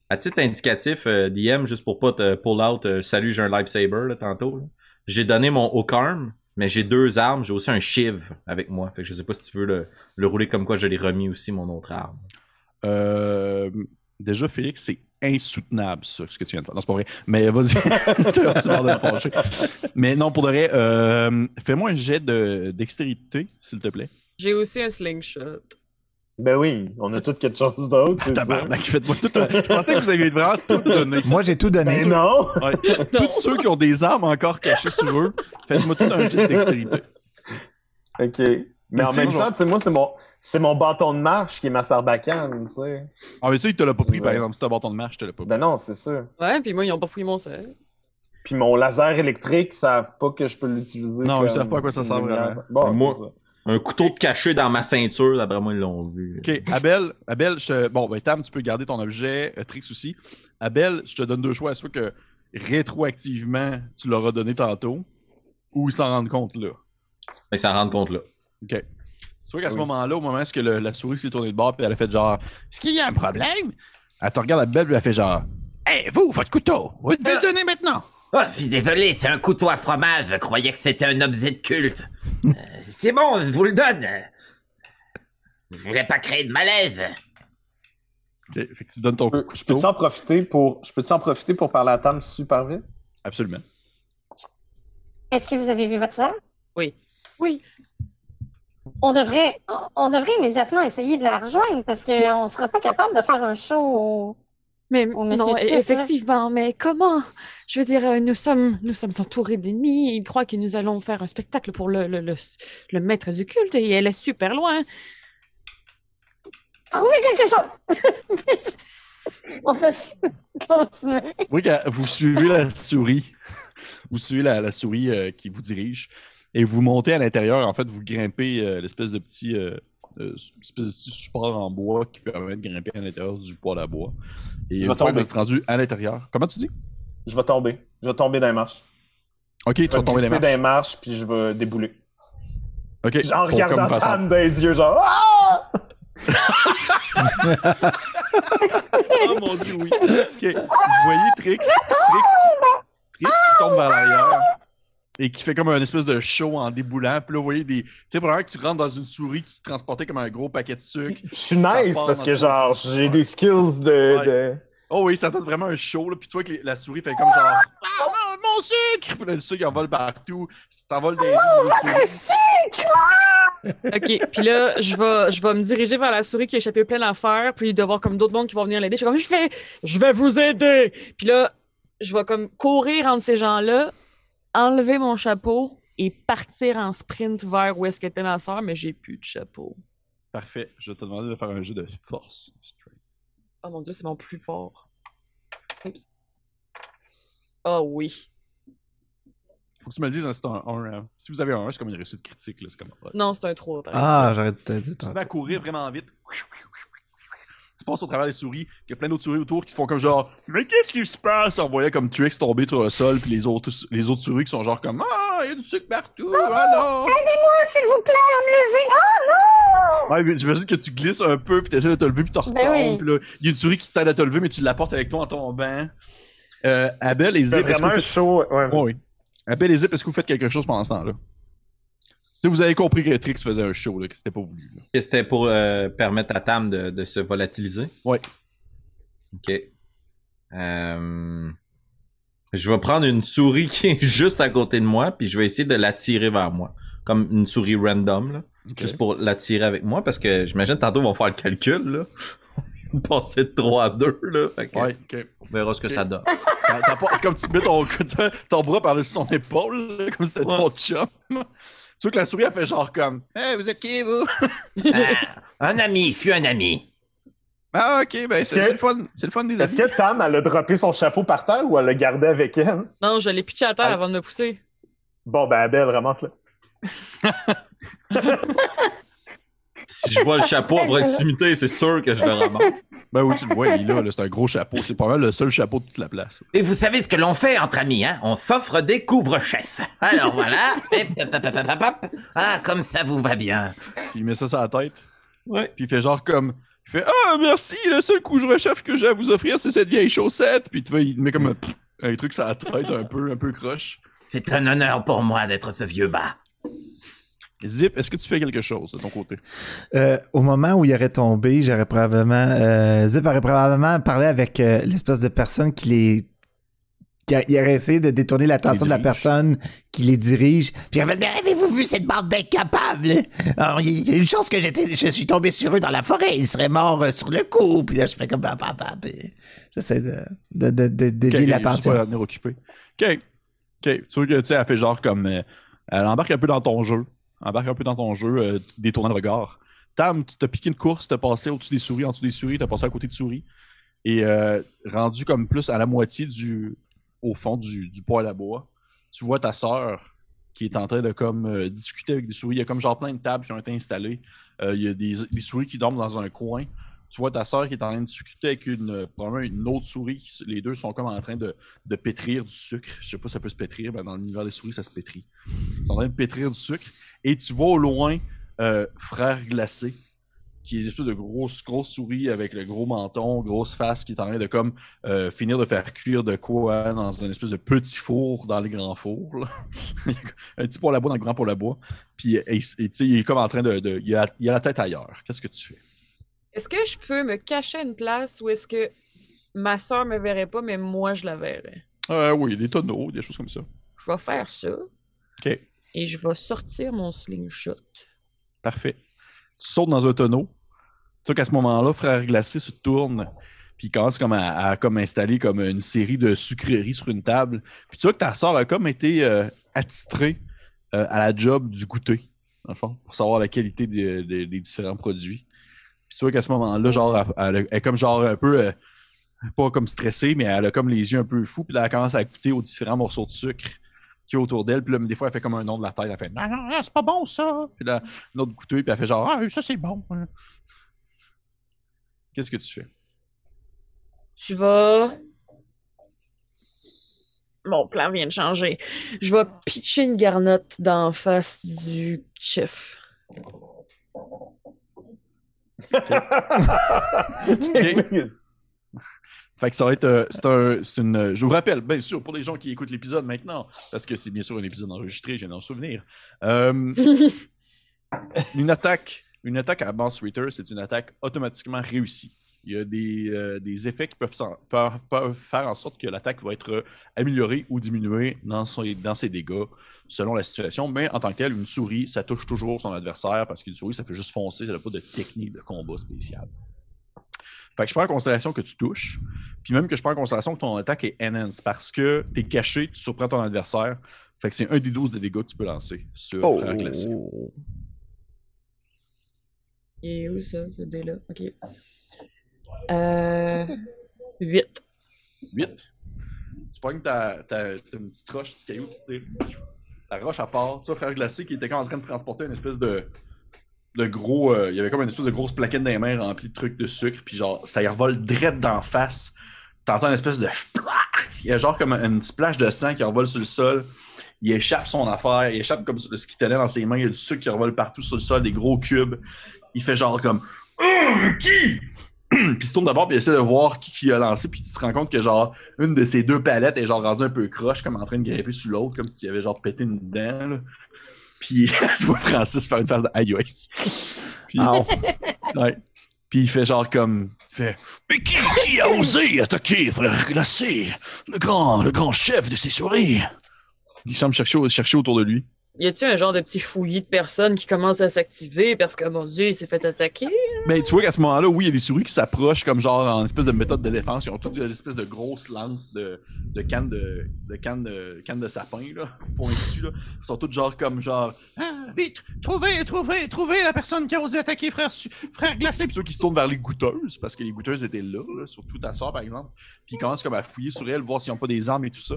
À titre indicatif, euh, DM, juste pour pas te pull out, euh, salut, j'ai un lightsaber là, tantôt. là. J'ai donné mon Okarm, mais j'ai deux armes. J'ai aussi un Shiv avec moi. Fait que je sais pas si tu veux le, le rouler comme quoi je l'ai remis aussi, mon autre arme. Euh, déjà, Félix, c'est insoutenable, ça, ce que tu viens de faire. Non, c'est pas vrai. Mais vas-y. (laughs) tu vas tu vas de me fâcher. Mais non, pour de vrai, euh, fais-moi un jet de dextérité, s'il te plaît. J'ai aussi un slingshot. Ben oui, on a tout quelque chose d'autre. Tabarnak, faites-moi tout. un- Je pensais que vous aviez vraiment tout donné. Moi, j'ai tout donné. Ben non! Ouais. Tous ceux qui ont des armes encore cachées sur eux, faites-moi tout un jet de dextérité. Ok. Mais en même temps, tu sais, moi, c'est mon, c'est mon bâton de marche qui est ma sarbacane, tu sais. Ah, mais ça, il te l'a pas pris, Ouais. par exemple. Si t'as un bâton de marche, je te l'ai pas pris. Ben non, c'est sûr. Ouais, puis moi, ils ont pas fouillé mon sel. Puis mon laser électrique, ils savent pas que je peux l'utiliser. Non, ils comme savent pas à quoi ça sert vraiment. Bon, Moi-. Un couteau de caché dans ma ceinture, d'après moi, ils l'ont vu. Ok, Abel, Abel, je te- bon, ben, Tam, tu peux garder ton objet, euh, Trix aussi. Abel, je te donne deux choix, soit que rétroactivement, tu l'auras donné tantôt, ou ils s'en rendent compte là? Ils s'en rendent compte là. Ok. Soit qu'à ce moment-là, au moment où est-ce que le- la souris s'est tournée de bord, puis elle a fait genre, est-ce qu'il y a un problème? Elle te regarde Abel, puis elle fait genre, Hé, vous, votre couteau, vous devez le donner maintenant. Oh, je suis désolé, c'est un couteau à fromage. Je croyais que c'était un objet de culte. (laughs) Euh, c'est bon, je vous le donne. Je voulais pas créer de malaise. ok, fait que tu donnes ton Je peux- Je couteau. peux-tu en profiter pour, je peux-tu en profiter pour parler à Tam super vite? Absolument. Est-ce que vous avez vu votre sœur? Oui. Oui. On devrait, on devrait immédiatement essayer de la rejoindre parce qu'on ne sera pas capable de faire un show. Mais On non, effectivement, mais comment? Je veux dire, euh, nous sommes, nous sommes entourés d'ennemis. Ils croient que nous allons faire un spectacle pour le, le, le, le maître du culte et elle est super loin. Trouvez quelque chose! (laughs) on fait continuer. Oui, vous suivez la souris. Vous suivez la, la souris euh, qui vous dirige. Et vous montez à l'intérieur. En fait, vous grimpez euh, l'espèce de petit, euh, euh, espèce de petit support en bois qui permet de grimper à l'intérieur du poêle à bois. Et Je une vais fois que vous rendu à l'intérieur. Comment tu dis? Je vais tomber. Je vais tomber dans les marches. Ok, tu Je vas vais tomber marches. dans les marches, puis je vais débouler. Ok. Puis en regardant Tam dans les yeux, genre Ah! (laughs) Oh mon dieu, oui. Ok. Vous voyez Trix, Trix, Trix qui tombe vers l'arrière et qui fait comme un espèce de show en déboulant. Puis là, vous voyez des. Tu sais, probablement que tu rentres dans une souris qui transportait comme un gros paquet de sucre. Je suis nice parce que, genre, j'ai des skills de. Ouais. de... Oh oui, ça donne vraiment un show. Là. Puis tu vois que les- la souris fait comme genre. Ah, mon, mon sucre! Puis là, le sucre envole partout. Ça envole des de la souris. OK, puis là, je vais, je vais me diriger vers la souris qui a échappé plein d'affaires, puis il y avoir comme d'autres mondes qui vont venir l'aider. Je suis comme, je vais, je vais vous aider! Puis là, je vais comme courir entre ces gens-là, enlever mon chapeau et partir en sprint vers où est-ce qu'était ma soeur, mais j'ai plus de chapeau. Parfait. Je vais te demander de faire un jeu de force. Oh mon dieu, c'est mon plus fort. Oups. Oh oui. Faut que tu me le dises, hein, c'est un 1. si vous avez un 1, c'est comme une réussite critique. Là, c'est comme... Non, c'est un 3. par Ah, j'aurais dû te dire. Tu à courir vraiment vite. Passes au travers des souris, qu'il y a plein d'autres souris autour qui font comme genre Mais qu'est-ce qui se passe? En voyant comme Trix tomber sur le sol, puis les autres, les autres souris qui sont genre comme Ah, il y a du sucre partout, ah non! Aidez-moi, s'il vous plaît, à me lever. Oh non! Ouais, mais j'imagine que tu glisses un peu, puis t'essaies de te lever, puis tu retombes, Ben oui. puis là, il y a une souris qui t'aide à te lever, mais tu l'apportes avec toi en tombant. Euh, Abel et C'est Zip, est-ce que vraiment un show. Ouais, Oh, oui. Abel et Zip, est-ce que vous faites quelque chose pendant ce temps-là? Vous avez compris que Trix faisait un show, là, que c'était pas voulu. là. Que c'était pour euh, permettre à Tam de, de se volatiliser? Ouais. Ok. Euh, Je vais prendre une souris qui est juste à côté de moi, puis je vais essayer de l'attirer vers moi. Comme une souris random, là. Juste pour l'attirer avec moi, parce que j'imagine tantôt on va faire le calcul, là. (laughs) Passer de 3 à 2, là. Que Ouais, ok. On verra ce que ça donne. (laughs) C'est comme tu mets ton, ton, bras par-dessus son épaule, là, comme si c'était ton chum. Tu vois que la souris, elle fait genre comme Hey, vous êtes qui, vous? (laughs) Ah, un ami, je suis un ami. Ah, ok, ben c'est le fun. C'est le fun des Est-ce amis. que Tam, elle a droppé son chapeau par terre ou elle l'a gardé avec elle? Non, je l'ai pitché à terre Ah. avant de me pousser. Bon, ben, Abel, ramasse-le. (laughs) Si je vois le chapeau à (laughs) proximité, c'est sûr que je le ramasse. Ben oui, tu le vois, il est là, là, c'est un gros chapeau. C'est pas mal le seul chapeau de toute la place. Et vous savez ce que l'on fait entre amis, hein? On s'offre des couvre-chefs. Alors voilà. Ah, comme ça vous va bien. Il met ça sur la tête. Ouais. Puis il fait genre comme. Il fait Ah, merci, le seul coup de chef que j'ai à vous offrir, c'est cette vieille chaussette. Puis tu vois, il met comme un, un truc sur la tête un peu, un peu croche. C'est un honneur pour moi d'être ce vieux bas. Zip, est-ce que tu fais quelque chose de ton côté? Euh, au moment où il aurait tombé, j'aurais probablement. euh, Zip aurait probablement parlé avec euh, l'espèce de personne qui les. qui a- il aurait essayé de détourner l'attention de la personne qui les dirige. Puis elle fait, mais avez-vous vu cette bande d'incapables? Il y a une chance que j'étais, je suis tombé sur eux dans la forêt. Ils seraient morts euh, sur le coup. Puis là, je fais comme, bah, bah, bah, J'essaie de, de, de, de dévier Ok, ok, l'attention. Ok. Ok. Tu vois que, tu sais, elle fait genre comme. elle embarque un peu dans ton jeu. Embarque un peu dans ton jeu, euh, détournant le regard. Tam, tu t'as piqué une course, t'as passé au-dessus des souris, en dessous des souris, t'as passé à côté de souris. Et euh, rendu comme plus à la moitié du. au fond du, du poêle à bois, tu vois ta sœur qui est en train de comme euh, discuter avec des souris. Il y a comme genre plein de tables qui ont été installées. Euh, il y a des, des souris qui dorment dans un coin. Tu vois ta sœur qui est en train de discuter avec une, euh, probablement une autre souris. les deux sont comme en train de, pétrir du sucre. Je sais pas si ça peut se pétrir, mais dans l'univers des souris, ça se pétrit. Ils sont en train de pétrir du sucre. Et tu vois au loin euh, Frère Glacé, qui est une espèce de grosse, grosse souris avec le gros menton, grosse face, qui est en train de comme euh, finir de faire cuire de quoi dans une espèce de petit four dans les grands fours. (laughs) un petit poêle à bois dans le grand poêle à bois. Puis il est comme en train de. il a la tête ailleurs. Qu'est-ce que tu fais? Est-ce que je peux me cacher à une place où est-ce que ma soeur me verrait pas, mais moi je la verrais? Euh, oui, des tonneaux, des choses comme ça. Je vais faire ça Ok, et je vais sortir mon slingshot. parfait. Tu sautes dans un tonneau. Tu vois qu'à ce moment-là, Frère Glacé se tourne. Puis il commence comme à, à comme installer comme une série de sucreries sur une table. Puis tu vois que ta soeur a comme été euh, attitrée euh, à la job du goûter, dans le fond, pour savoir la qualité des différents produits. Puis tu vois qu'à ce moment-là, genre, elle, est comme genre un peu, euh, pas comme stressée, mais elle a comme les yeux un peu fous. Puis là, elle commence à goûter aux différents morceaux de sucre qui est autour d'elle. Puis là, des fois, elle fait comme un nom de la tête. Elle fait non, non, non, c'est pas bon ça. Puis là, une autre puis elle fait genre, ah, ça c'est bon. Qu'est-ce que tu fais? Je vais. Mon plan vient de changer. Je vais pitcher une garnotte d'en face du chef. (laughs) Fait que ça va être. euh, c'est un, c'est une, je vous rappelle, bien sûr, pour les gens qui écoutent l'épisode maintenant, parce que c'est bien sûr un épisode enregistré, je viens d'en souvenir. Euh, (laughs) une attaque, une attaque à Boss Reader, c'est une attaque automatiquement réussie. Il y a des, euh, des effets qui peuvent, s'en- peuvent- peuvent faire en sorte que l'attaque va être améliorée ou diminuée dans, son- dans ses dégâts selon la situation. Mais en tant que tel, une souris, ça touche toujours son adversaire parce qu'une souris, ça fait juste foncer, ça n'a pas de technique de combat spéciale. Fait que je prends en considération que tu touches, puis même que je prends en considération que ton attaque est enhance parce que t'es caché, tu surprends ton adversaire. Fait que c'est un des 12 de dégâts que tu peux lancer sur Oh. Frère Glacé. Et où ça, ce dé-là? Ok. Euh. 8. 8. Tu pognes ta, ta, ta une petite roche, petit caillou, tu tires. La roche à part. Tu vois, frère glacé qui était comme en train de transporter une espèce de. de gros. euh, il y avait comme une espèce de grosse plaquette dans les mains remplie de trucs de sucre, puis genre, ça y revole direct d'en face. T'entends une espèce de. (laughs) Il y a genre comme une splash de sang qui revole sur le sol. Il échappe son affaire, il échappe comme ce qu'il tenait dans ses mains. Il y a du sucre qui revole partout sur le sol, des gros cubes. Il fait genre comme. Hum, qui? (clears throat) puis il se tourne d'abord, puis essaie de voir qui, qui a lancé, puis tu te rends compte que genre, une de ces deux palettes est genre rendue un peu croche, comme en train de grimper sur l'autre, comme si tu avais genre pété une dent, là. Puis (laughs) je vois Francis faire une face de aïe aïe. Puis, (laughs) ouais. Puis il fait genre comme. il fait Mais qui, qui a osé attaquer, frère glacé? Le grand, le grand chef de ces souris Il semble chercher, chercher autour de lui. Y a-tu un genre de petit fouillis de personnes qui commencent à s'activer parce que, mon Dieu, il s'est fait attaquer? Ben, tu vois qu'à ce moment-là, oui, il y a des souris qui s'approchent comme genre en espèce de méthode de défense. Ils ont toutes des espèces de grosses lances de, de cannes de, de cannes de, cannes de sapin, là, (laughs) là. Ils sont toutes genre comme genre, Ah, vite, trouvez, trouvez, trouvez la personne qui a osé attaquer frère, frère glacé. Puis ceux qui se tournent vers les goûteuses, parce que les goûteuses étaient là, là, surtout ta soeur, par exemple. Puis ils commencent comme à fouiller sur elles, voir s'ils n'ont pas des armes et tout ça.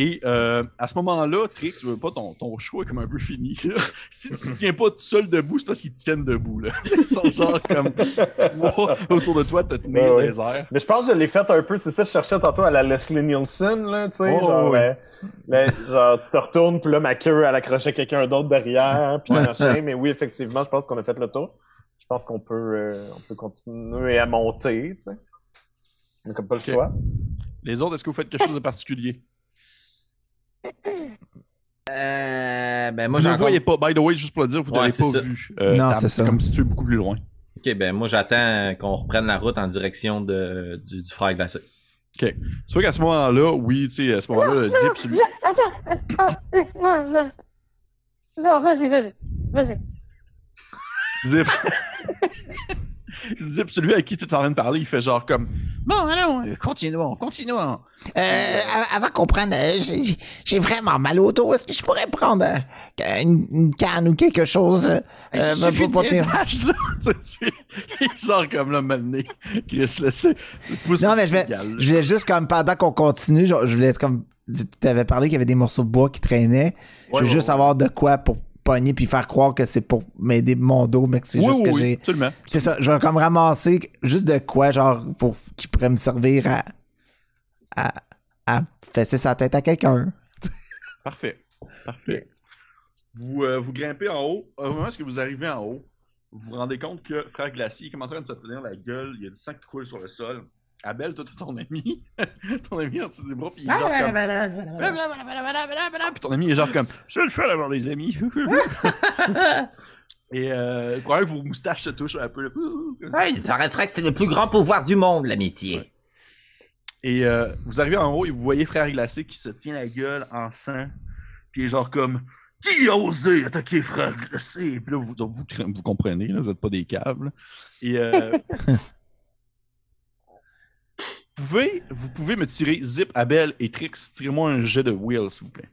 Et euh, à ce moment-là, Trix, tu veux pas, ton, ton choix est comme un peu fini. là. (laughs) Si tu tiens pas tout seul debout, c'est parce qu'ils te tiennent debout. Là. (laughs) Ils sont genre comme trois autour de toi, te tenir Ouais, dans ouais. les airs. Mais je pense que je l'ai fait un peu, c'est ça, je cherchais tantôt à la Leslie Nielsen, là, tu sais, Oh, genre, euh, mais, genre, tu te retournes, puis là, ma queue, elle accrochait quelqu'un d'autre derrière, puis machin, mais oui, effectivement, je pense qu'on a fait le tour. Je pense qu'on peut, euh, on peut continuer à monter, tu sais. On a comme pas le choix. Les autres, est-ce que vous faites quelque chose de particulier? Euh, ben, moi, vous ne voyez pas, by the way, juste pour le dire, vous Ouais, n'avez c'est pas ça. vu. euh, Non, c'est ça. comme si tu es beaucoup plus loin. Ok, ben, moi, j'attends qu'on reprenne la route en direction de, du, du frère glacé. Tu vois qu'à ce moment-là, oui, tu sais, à ce moment-là, le zip, celui... Je- Attends, ah, euh, non, non. Non, vas-y, vas-y. Vas-y. Zip. (laughs) Zip, celui à qui tu es en train de parler, il fait genre comme. Bon, allons, euh, continuons, continuons. Euh, av- avant qu'on prenne, euh, j'ai- vraiment mal au dos. Est-ce que je pourrais prendre euh, une, une canne ou quelque chose? euh, Il euh, suffit pour de porter- présage, là. (laughs) Tu sais, il est genre comme là, malné. Chris, pouce Non, mais je vais, je voulais juste, comme pendant qu'on continue, genre, je voulais être comme. Tu t'avais parlé qu'il y avait des morceaux de bois qui traînaient. je veux ouais, juste ouais. savoir de quoi pour pogner puis faire croire que c'est pour m'aider mon dos, mais que c'est Oui, juste oui, que oui, j'ai. absolument. C'est ça, je vais comme ramasser juste de quoi, genre, pour qui pourrait me servir à. à, à fesser sa tête à quelqu'un. (laughs) Parfait. Parfait. Vous, euh, vous grimpez en haut. Au moment où vous arrivez en haut, vous vous rendez compte que Frère Glacier est comme en train de se tenir la gueule. Il y a du sang qui coule sur le sol. Abel, toi, ton ami. (laughs) ton ami en dessous du bras, puis il est genre comme. Puis ton ami est genre comme. Je vais le faire d'avoir des amis. (laughs) Et euh, le problème que vos moustaches se touchent un peu. là. Comme ça. Ouais, il paraîtrait que c'est le plus grand pouvoir du monde, l'amitié. Et euh, vous arrivez en haut et vous voyez Frère Glacé qui se tient la gueule en sang. Puis il est genre comme Qui a osé attaquer Frère Glacé? Puis là, vous, vous, vous comprenez, là, vous n'êtes pas des câbles. Et euh, (laughs) pouvez, vous pouvez me tirer Zip, Abel et Trix. Tirez-moi un jet de Will, s'il vous plaît.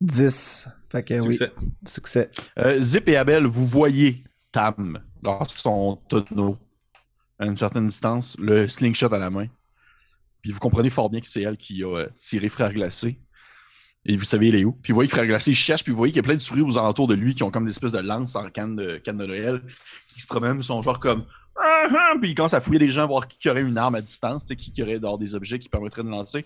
10. Fait que oui, Succès. succès. Euh, Zip et Abel, vous voyez Tam dans son tonneau à une certaine distance, le slingshot à la main. Puis vous comprenez fort bien que c'est elle qui a euh, tiré Frère Glacé. Et vous savez, il est où. Puis vous voyez que Frère Glacé il cherche, puis vous voyez qu'il y a plein de souris aux alentours de lui qui ont comme des espèces de lances en canne de, canne de Noël, qui se promènent, ils sont genre comme. Ah, ah Puis ils commencent à fouiller les gens, voir qui aurait une arme à distance, qui aurait dehors des objets qui permettraient de lancer.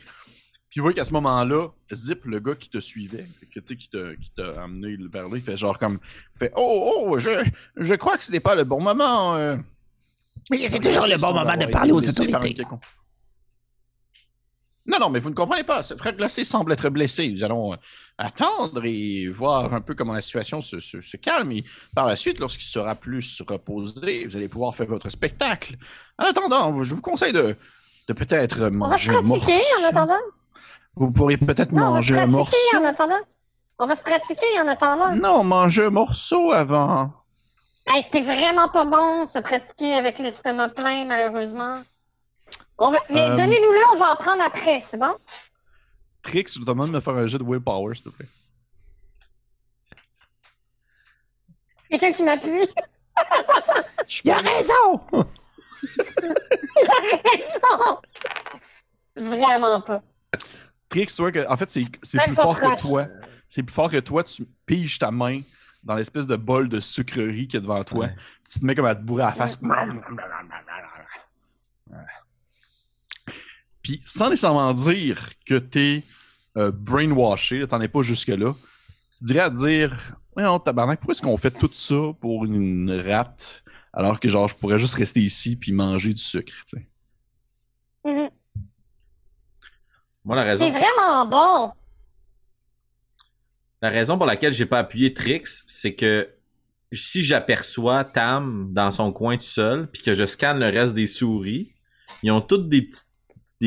Puis vous voyez qu'à ce moment-là, Zip, le gars qui te suivait, que, qui t'a amené vers là, il fait genre comme. fait Oh, oh, je, je crois que ce n'est pas le bon moment. euh. Mais c'est toujours le bon moment de parler aux autorités. Non, non, mais vous ne comprenez pas. Ce frère glacé semble être blessé. Nous allons euh, attendre et voir un peu comment la situation se, se- se calme. Et par la suite, lorsqu'il sera plus reposé, vous allez pouvoir faire votre spectacle. En attendant, je vous conseille de, de peut-être On va se manger un morceau. pratiquer en attendant. Vous pourriez peut-être Non, on va se manger un morceau. pratiquer en attendant. On va se pratiquer en attendant. Non, manger un morceau avant. Hey, c'est vraiment pas bon se pratiquer avec l'estomac plein, malheureusement. On va... Mais Euh, donnez-nous-le, on va en prendre après, c'est bon? Trix, je vous demande de me faire un jeu de willpower, s'il te plaît. Quelqu'un qui m'appuie? (laughs) Il a raison! non! (laughs) Vraiment pas. Trix, tu vois que, en fait, c'est plus fort proche. que toi. c'est plus fort que toi, tu piges ta main dans l'espèce de bol de sucrerie qui est devant toi. Ouais. Tu te mets comme à te bourrer à la face. Puis, sans nécessairement dire que t'es euh, brainwashé, t'en es pas jusque-là, tu dirais à dire Ouais, non, tabarnak, pourquoi est-ce qu'on fait tout ça pour une rate alors que, genre, je pourrais juste rester ici puis manger du sucre, tu sais? Mhm. Moi, la C'est raison, vraiment bon. la raison pour laquelle j'ai pas appuyé Trix, c'est que si j'aperçois Tam dans son coin tout seul, puis que je scanne le reste des souris, ils ont toutes des petites,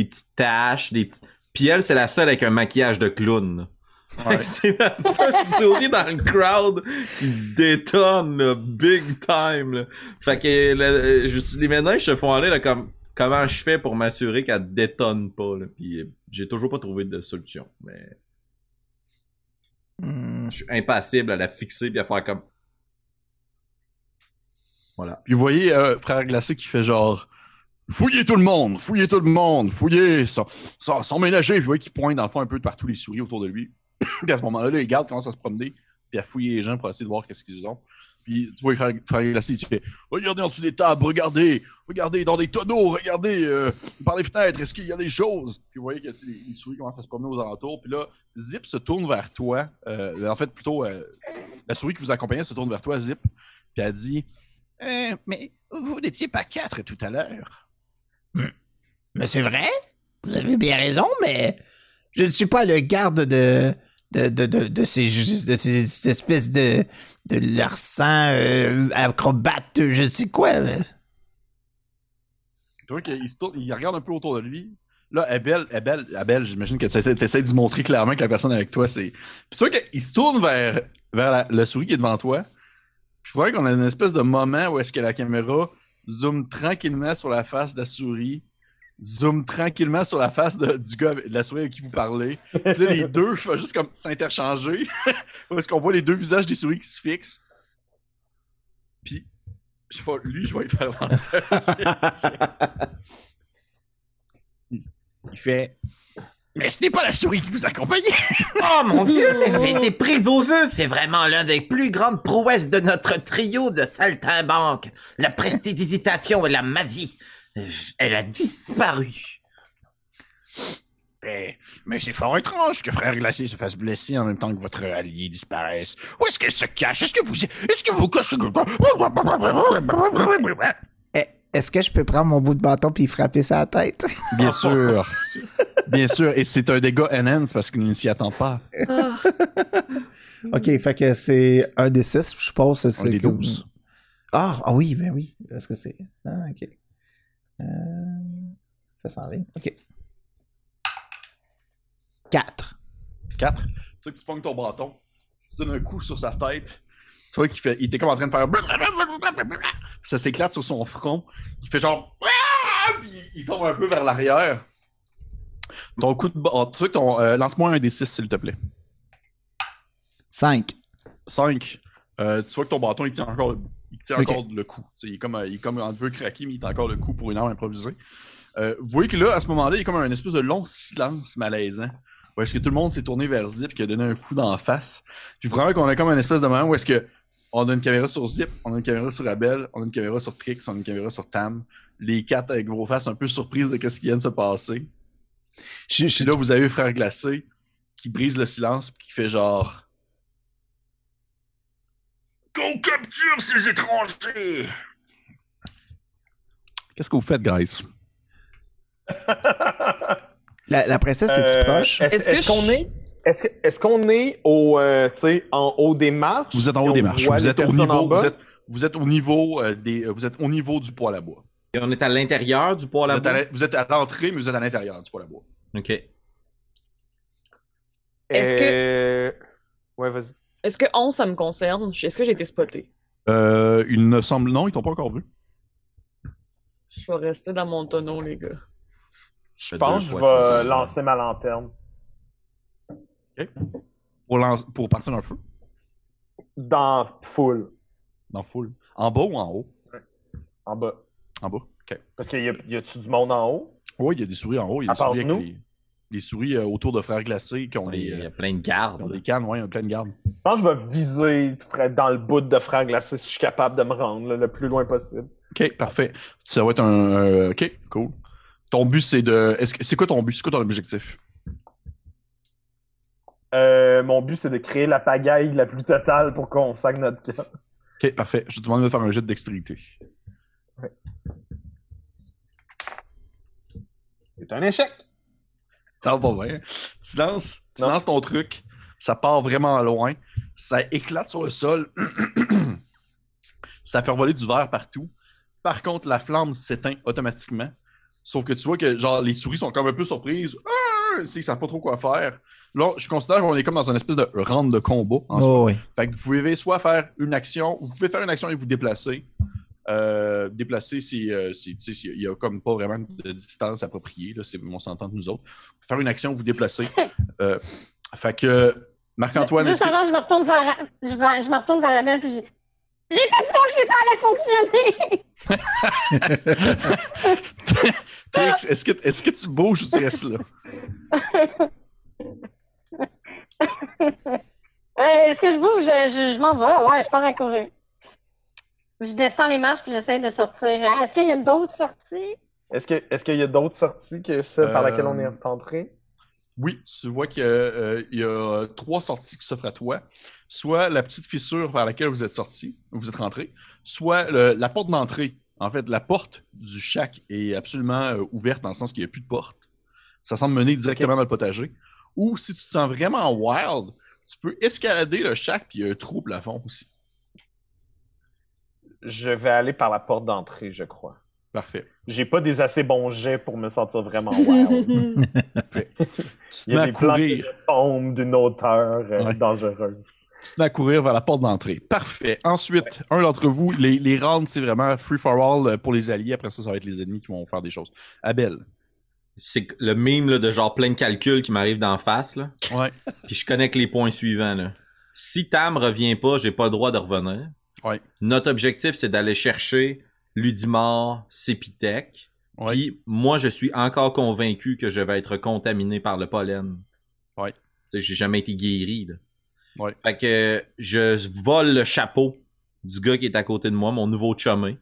des petites taches, des petites... Puis elle, c'est la seule avec un maquillage de clown. là. Fait que (laughs) C'est la seule souris dans le crowd qui détonne, là, big time. Là. Fait que là, je- les ménages se font aller là, comme comment je fais pour m'assurer qu'elle détonne pas. Là? Puis euh, j'ai toujours pas trouvé de solution. Mais Hmm. je suis impassible à la fixer puis à faire comme. Voilà. Puis vous voyez euh, Frère Glacé qui fait genre Fouillez tout le monde, fouillez tout le monde, fouillez, sans, sans, sans ménager. Vous voyez qu'il pointe dans le fond un peu de partout les souris autour de lui. (coughs) puis à ce moment-là, les gardes commencent à se promener, puis à fouiller les gens pour essayer de voir qu'est-ce qu'ils ont. Puis tu vois Frère, Glacé, tu fais Regardez en dessous des tables, regardez, regardez dans des tonneaux, regardez euh, par les fenêtres, est-ce qu'il y a des choses Puis vous voyez que les, les souris commencent à se promener aux alentours. Puis là, Zip se tourne vers toi. Euh, en fait, plutôt, euh, la souris qui vous accompagnait se tourne vers toi, Zip. Puis elle dit Euh, mais vous n'étiez pas quatre tout à l'heure. Mais c'est vrai? Vous avez bien raison, mais je ne suis pas le garde de. de, de, de, de ces, de ces espèces de. de larcins euh, acrobates, je sais quoi. Tu vois qu'il se tourne, il regarde un peu autour de lui. Là, Abel, Abel, Abel j'imagine que tu essaies de montrer clairement que la personne avec toi, c'est. Tu vois qu'il se tourne vers, vers la, le souris qui est devant toi. Je vois qu'on a une espèce de moment où est-ce que la caméra zoome tranquillement sur la face de la souris, zoome tranquillement sur la face de, du gars, de la souris avec qui vous parlez. Puis là, les (laughs) deux, je fais juste comme s'interchanger. (laughs) est-ce qu'on voit les deux visages des souris qui se fixent. Puis, je sais pas, lui, je vais lui faire lancer. Il fait. Mais ce n'est pas la souris qui vous accompagnait. (laughs) Oh mon dieu, j'ai été prise au jeu. C'est vraiment l'un des plus grandes prouesses de notre trio de saltimbanques. La prestidigitation et la magie. Elle a disparu. Mais, mais c'est fort étrange que Frère Glacé se fasse blesser en même temps que votre allié disparaisse. Où est-ce qu'elle se cache? Est-ce que vous... Est-ce que vous cachez... Est-ce que je peux prendre mon bout de bâton puis frapper sa tête? (laughs) (laughs) Bien sûr. Bien sûr. Et c'est un dégât enhance parce qu'il ne s'y attend pas. Ah, ok, fait que c'est un des six, je suppose. Un C'est des comme- 12. Ah, ah oui, ben oui. Est-ce que c'est. Ah, ok. Euh, Ça s'en vient. Ok. 4. 4. Tu vois que tu pognes ton bâton, tu donnes un coup sur sa tête. Tu vois qu'il fait. Il était comme en train de faire. Ça s'éclate sur son front. Il fait genre. Puis il tombe un peu vers l'arrière. Ton coup de bâton. Tu ton. euh, Lance-moi un des 6, s'il te plaît. 5. 5. tu vois que ton bâton, il tient encore, il tient encore le coup. Il, est comme, euh, il est comme un peu craqué, mais il tient encore le coup pour une arme improvisée. Euh, vous voyez que là, à ce moment-là, il y a comme un espèce de long silence malaisant. Où est-ce que tout le monde s'est tourné vers Zip qui a donné un coup d'en face. Puis probablement qu'on a comme un espèce de moment où est-ce que on a une caméra sur Zip, on a une caméra sur Abel, on a une caméra sur Trix, on a une caméra sur Tam. Les quatre avec vos faces un peu surprises de ce qui vient de se passer. Je, je, Puis là, vous avez Frère Glacé qui brise le silence puis qui fait genre. Qu'on capture ces étrangers! Qu'est-ce que vous faites, guys? (laughs) la, la princesse, est-tu Euh, proche? Est-ce qu'on est, est-ce qu'on est au, euh, en haut des marches? Vous êtes en haut des marches. Vous êtes au niveau. Vous êtes, vous êtes au niveau euh, des. euh, Vous êtes au niveau du poêle à bois. Et on est à l'intérieur du poêle Vous à êtes à, bois? vous êtes à l'entrée, mais vous êtes à l'intérieur du poêle à bois. Ok. Est-ce que- Euh, Ouais, vas-y. Est-ce que 11, ça me concerne? Est-ce que j'ai été spoté? Euh, il me semble non, ils t'ont pas encore vu. Je vais rester dans mon tonneau, les gars. Je pense que je vais lancer ma lanterne. Pour, lance- pour partir un feu? Dans full, Dans full. En bas ou en haut? En bas. En bas. Ok. Parce qu'il y a, y a-tu du monde en haut? Oui, il y a des souris en haut. Il y a À des souris part avec nous? les. les souris euh, autour de Frères Glacés qui ont, Il les, y euh, a plein de qui ont gardes. des cannes, ouais, plein de gardes. Je pense que je vais viser dans le bout de frère glacé si je suis capable de me rendre là, le plus loin possible. Ok, parfait. Ça va être un. euh, ok, cool. Ton but, c'est de. Que c'est quoi ton but? C'est quoi ton objectif? Euh, mon but, c'est de créer la pagaille la plus totale pour qu'on sac notre camp. Ok, parfait. Je te demande de faire un jet de dextérité. C'est un échec. Ça va pas bien. Tu lances, tu Non. lances ton truc, ça part vraiment loin, ça éclate sur le sol, (clears throat) ça fait voler du verre partout. Par contre, la flamme s'éteint automatiquement. Sauf que tu vois que genre les souris sont comme un peu surprises. Ah! Ils savent pas trop quoi faire. Là, je considère qu'on est comme dans une espèce de round de combat. en Oh, oui. Fait que vous pouvez soit faire une action, vous pouvez faire une action et vous déplacer. Euh, déplacer, c'est, euh, c'est- tu sais, il y a comme pas vraiment de distance appropriée. Là, c'est, on s'entend de nous autres. Faire une action, vous déplacer. Euh, fait que Marc-Antoine, Juste que- je me retourne vers, je, vais- je me retourne vers la belle puis je dis J'étais sûre que ça allait fonctionner! Est-ce que, est-ce que tu bouges ou tu restes là? Euh, Est-ce que je bouge? Je, je, je m'en vais. Ouais, je pars à courir. Je descends les marches puis j'essaie de sortir. Est-ce qu'il y a d'autres sorties? Est-ce que est-ce qu'il y a d'autres sorties que celle par Euh, laquelle on est entré? Oui, tu vois qu'il y euh, y a trois sorties qui s'offrent à toi. Soit la petite fissure par laquelle vous êtes sorti, vous êtes rentré, soit le- la porte d'entrée. En fait, la porte du shack est absolument euh, ouverte dans le sens qu'il n'y a plus de porte. Ça semble mener directement dans le potager. Ou si tu te sens vraiment wild, tu peux escalader le shack puis il y a un trou au plafond aussi. Je vais aller par la porte d'entrée, je crois. Parfait. J'ai pas des assez bons jets pour me sentir vraiment (laughs) wild. Tu te Il y mets a à des courir. de tombent d'une hauteur euh, Ouais. dangereuse. Tu te mets à courir vers la porte d'entrée. Parfait. Ensuite, un d'entre vous, les, les rounds, c'est vraiment free for all euh, pour les alliés. Après ça, ça va être les ennemis qui vont faire des choses. Abel. C'est le mime là, de genre plein de calculs qui m'arrive d'en face. Là. Ouais. (laughs) Puis je connecte les points suivants. Là. Si Tam revient pas, j'ai pas le droit de revenir. Ouais. Notre objectif, c'est d'aller chercher Ludimar, Sepitech. Ouais. Puis moi, je suis encore convaincu que je vais être contaminé par le pollen. Ouais. Tu sais, j'ai jamais été guéri. Là. Ouais. Fait que je vole le chapeau du gars qui est à côté de moi, mon nouveau chumé,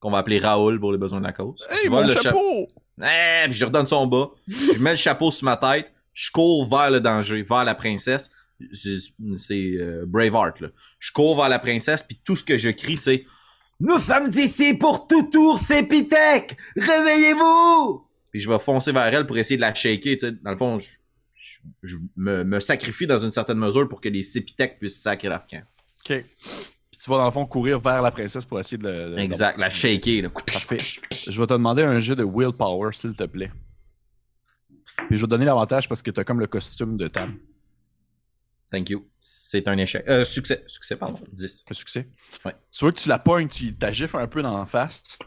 qu'on va appeler Raoul pour les besoins de la cause. Hey, je mon vole le chapeau! Eh, puis je redonne son bas. Je mets le chapeau sur ma tête. Je cours vers le danger, vers la princesse. C'est c'est, euh, Braveheart, là. Je cours vers la princesse, puis tout ce que je crie, c'est Nous sommes ici pour tout tour, Sépithèque! Réveillez-vous! Puis je vais foncer vers elle pour essayer de la shaker, tu sais. Dans le fond, je, me sacrifie dans une certaine mesure pour que les sépithèques puissent sacrer leur camp. OK. Tu vas dans le fond courir vers la princesse pour essayer de le. Exact, la shaker, là. Parfait. Je vais te demander un jeu de willpower, s'il te plaît. Puis je vais te donner l'avantage parce que t'as comme le costume de Tam. Thank you. C'est un échec. Euh, succès. Succès, pardon. 10. Le succès. Ouais. Tu vois que tu la pognes, tu t'agifes un peu dans la face.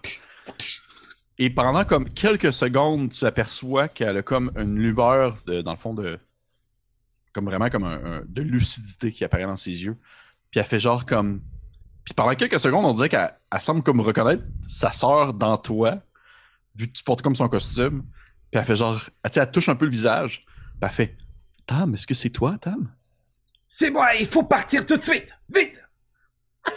Et pendant comme quelques secondes, tu aperçois qu'elle a comme une lueur, de- dans le fond, de. Comme vraiment comme un, un- de lucidité qui apparaît dans ses yeux. Puis elle fait genre comme. Puis pendant quelques secondes, on dirait qu'elle elle semble comme reconnaître sa sœur dans toi, vu que tu portes comme son costume. Puis elle fait genre. Elle, tu sais, elle touche un peu le visage. Puis elle fait Tam, est-ce que c'est toi, Tam? C'est moi, il faut partir tout de suite! Vite! (laughs)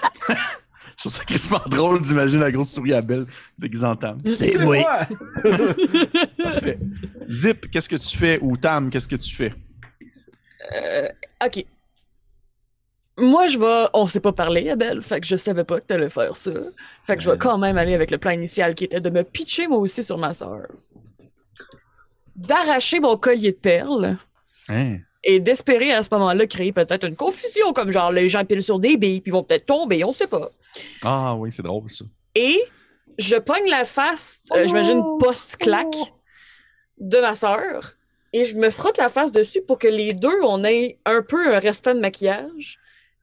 Je trouve ça quasiment drôle d'imaginer la grosse souris à Belle déguisée en Tam. C'est. (laughs) Parfait. Zip, qu'est-ce que tu fais? Ou Tam, qu'est-ce que tu fais? Euh, ok. Moi, je vais. On s'est pas parlé, Abel, fait que je savais pas que t'allais faire ça. Fait que je vais quand même aller avec le plan initial qui était de me pitcher moi aussi sur ma sœur. D'arracher mon collier de perles Hein? et d'espérer à ce moment-là créer peut-être une confusion, comme genre les gens pilent sur des billes puis ils vont peut-être tomber, on sait pas. Ah oui, c'est drôle ça. Et je pogne la face, euh, j'imagine post-claque, de ma sœur. Et je me frotte la face dessus pour que les deux, on ait un peu un restant de maquillage.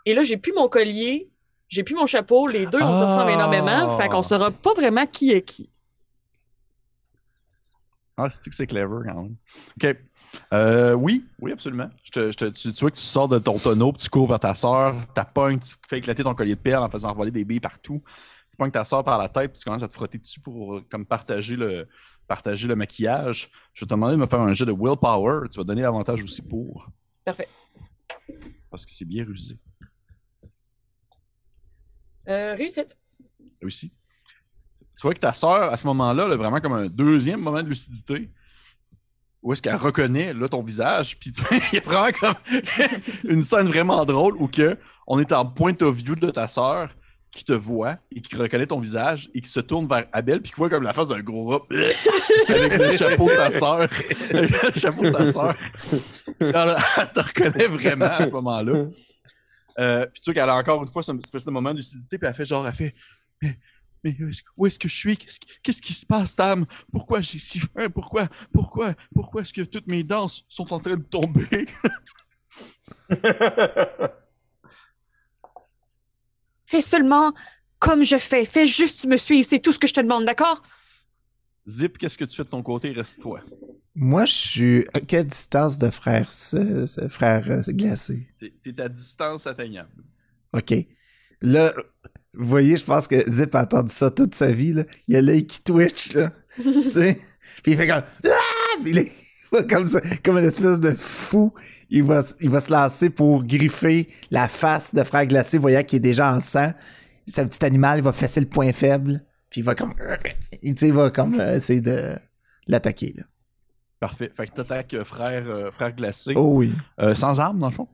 Et là, j'ai plus mon collier, j'ai plus mon chapeau. Les deux, on se ressemble Ah. énormément. Fait qu'on saura pas vraiment qui est qui. Ah, c'est que c'est clever quand même? OK. Euh, oui, oui, absolument. Je te, je te- tu, tu vois que tu sors de ton tonneau, puis tu cours vers ta soeur, ta pognes, tu fais éclater ton collier de perles en faisant voler des billes partout. Tu pognes ta soeur par la tête, puis tu commences à te frotter dessus pour euh, comme partager le, partager le maquillage. Je vais te demander de me faire un jet de willpower. Tu vas donner l'avantage aussi pour. Parfait. Parce que c'est bien rusé. Euh, réussite. Réussi. Tu vois que ta sœur, à ce moment-là, elle vraiment comme un deuxième moment de lucidité. Où est-ce qu'elle reconnaît là, ton visage, puis (laughs) il y a vraiment comme (laughs) une scène vraiment drôle où que on est en point of view de ta sœur qui te voit et qui reconnaît ton visage et qui se tourne vers Abel puis qui voit comme la face d'un gros rat avec le chapeau de ta sœur. (laughs) le chapeau de ta sœur. Alors, elle te reconnaît vraiment à ce moment-là. Euh, puis tu vois qu'elle a encore une fois ce espèce de moment de lucidité puis elle fait genre, elle fait Mais, mais où est-ce- que je suis? Qu'est-ce qui, qu'est-ce qui se passe, Tam? Pourquoi j'ai si faim? Pourquoi? Pourquoi? Pourquoi est-ce que toutes mes danses sont en train de tomber? (laughs) Fais seulement comme je fais. Fais juste me suivre. C'est tout ce que je te demande, d'accord? Zip, qu'est-ce que tu fais de ton côté? Reste-toi. Moi, je suis à quelle distance de frère, ce, ce frère euh, glacé? T'es- T'es à distance atteignable. OK. Là, vous voyez, je pense que Zip a entendu ça toute sa vie. Là. Il y a l'œil qui twitch, là. (laughs) Puis il fait comme... Ah! Puis il va (laughs) comme ça, comme une espèce de fou. Il va, il va se lancer pour griffer la face de frère glacé, voyant qu'il est déjà en sang. C'est un petit animal, il va fesser le point faible. Puis il va comme... Il, (laughs) tu sais, il va comme euh, essayer de l'attaquer, là. Parfait. Fait que t'attaques euh, frère, euh, frère glacé. Oh oui. Euh, sans arme, dans le fond?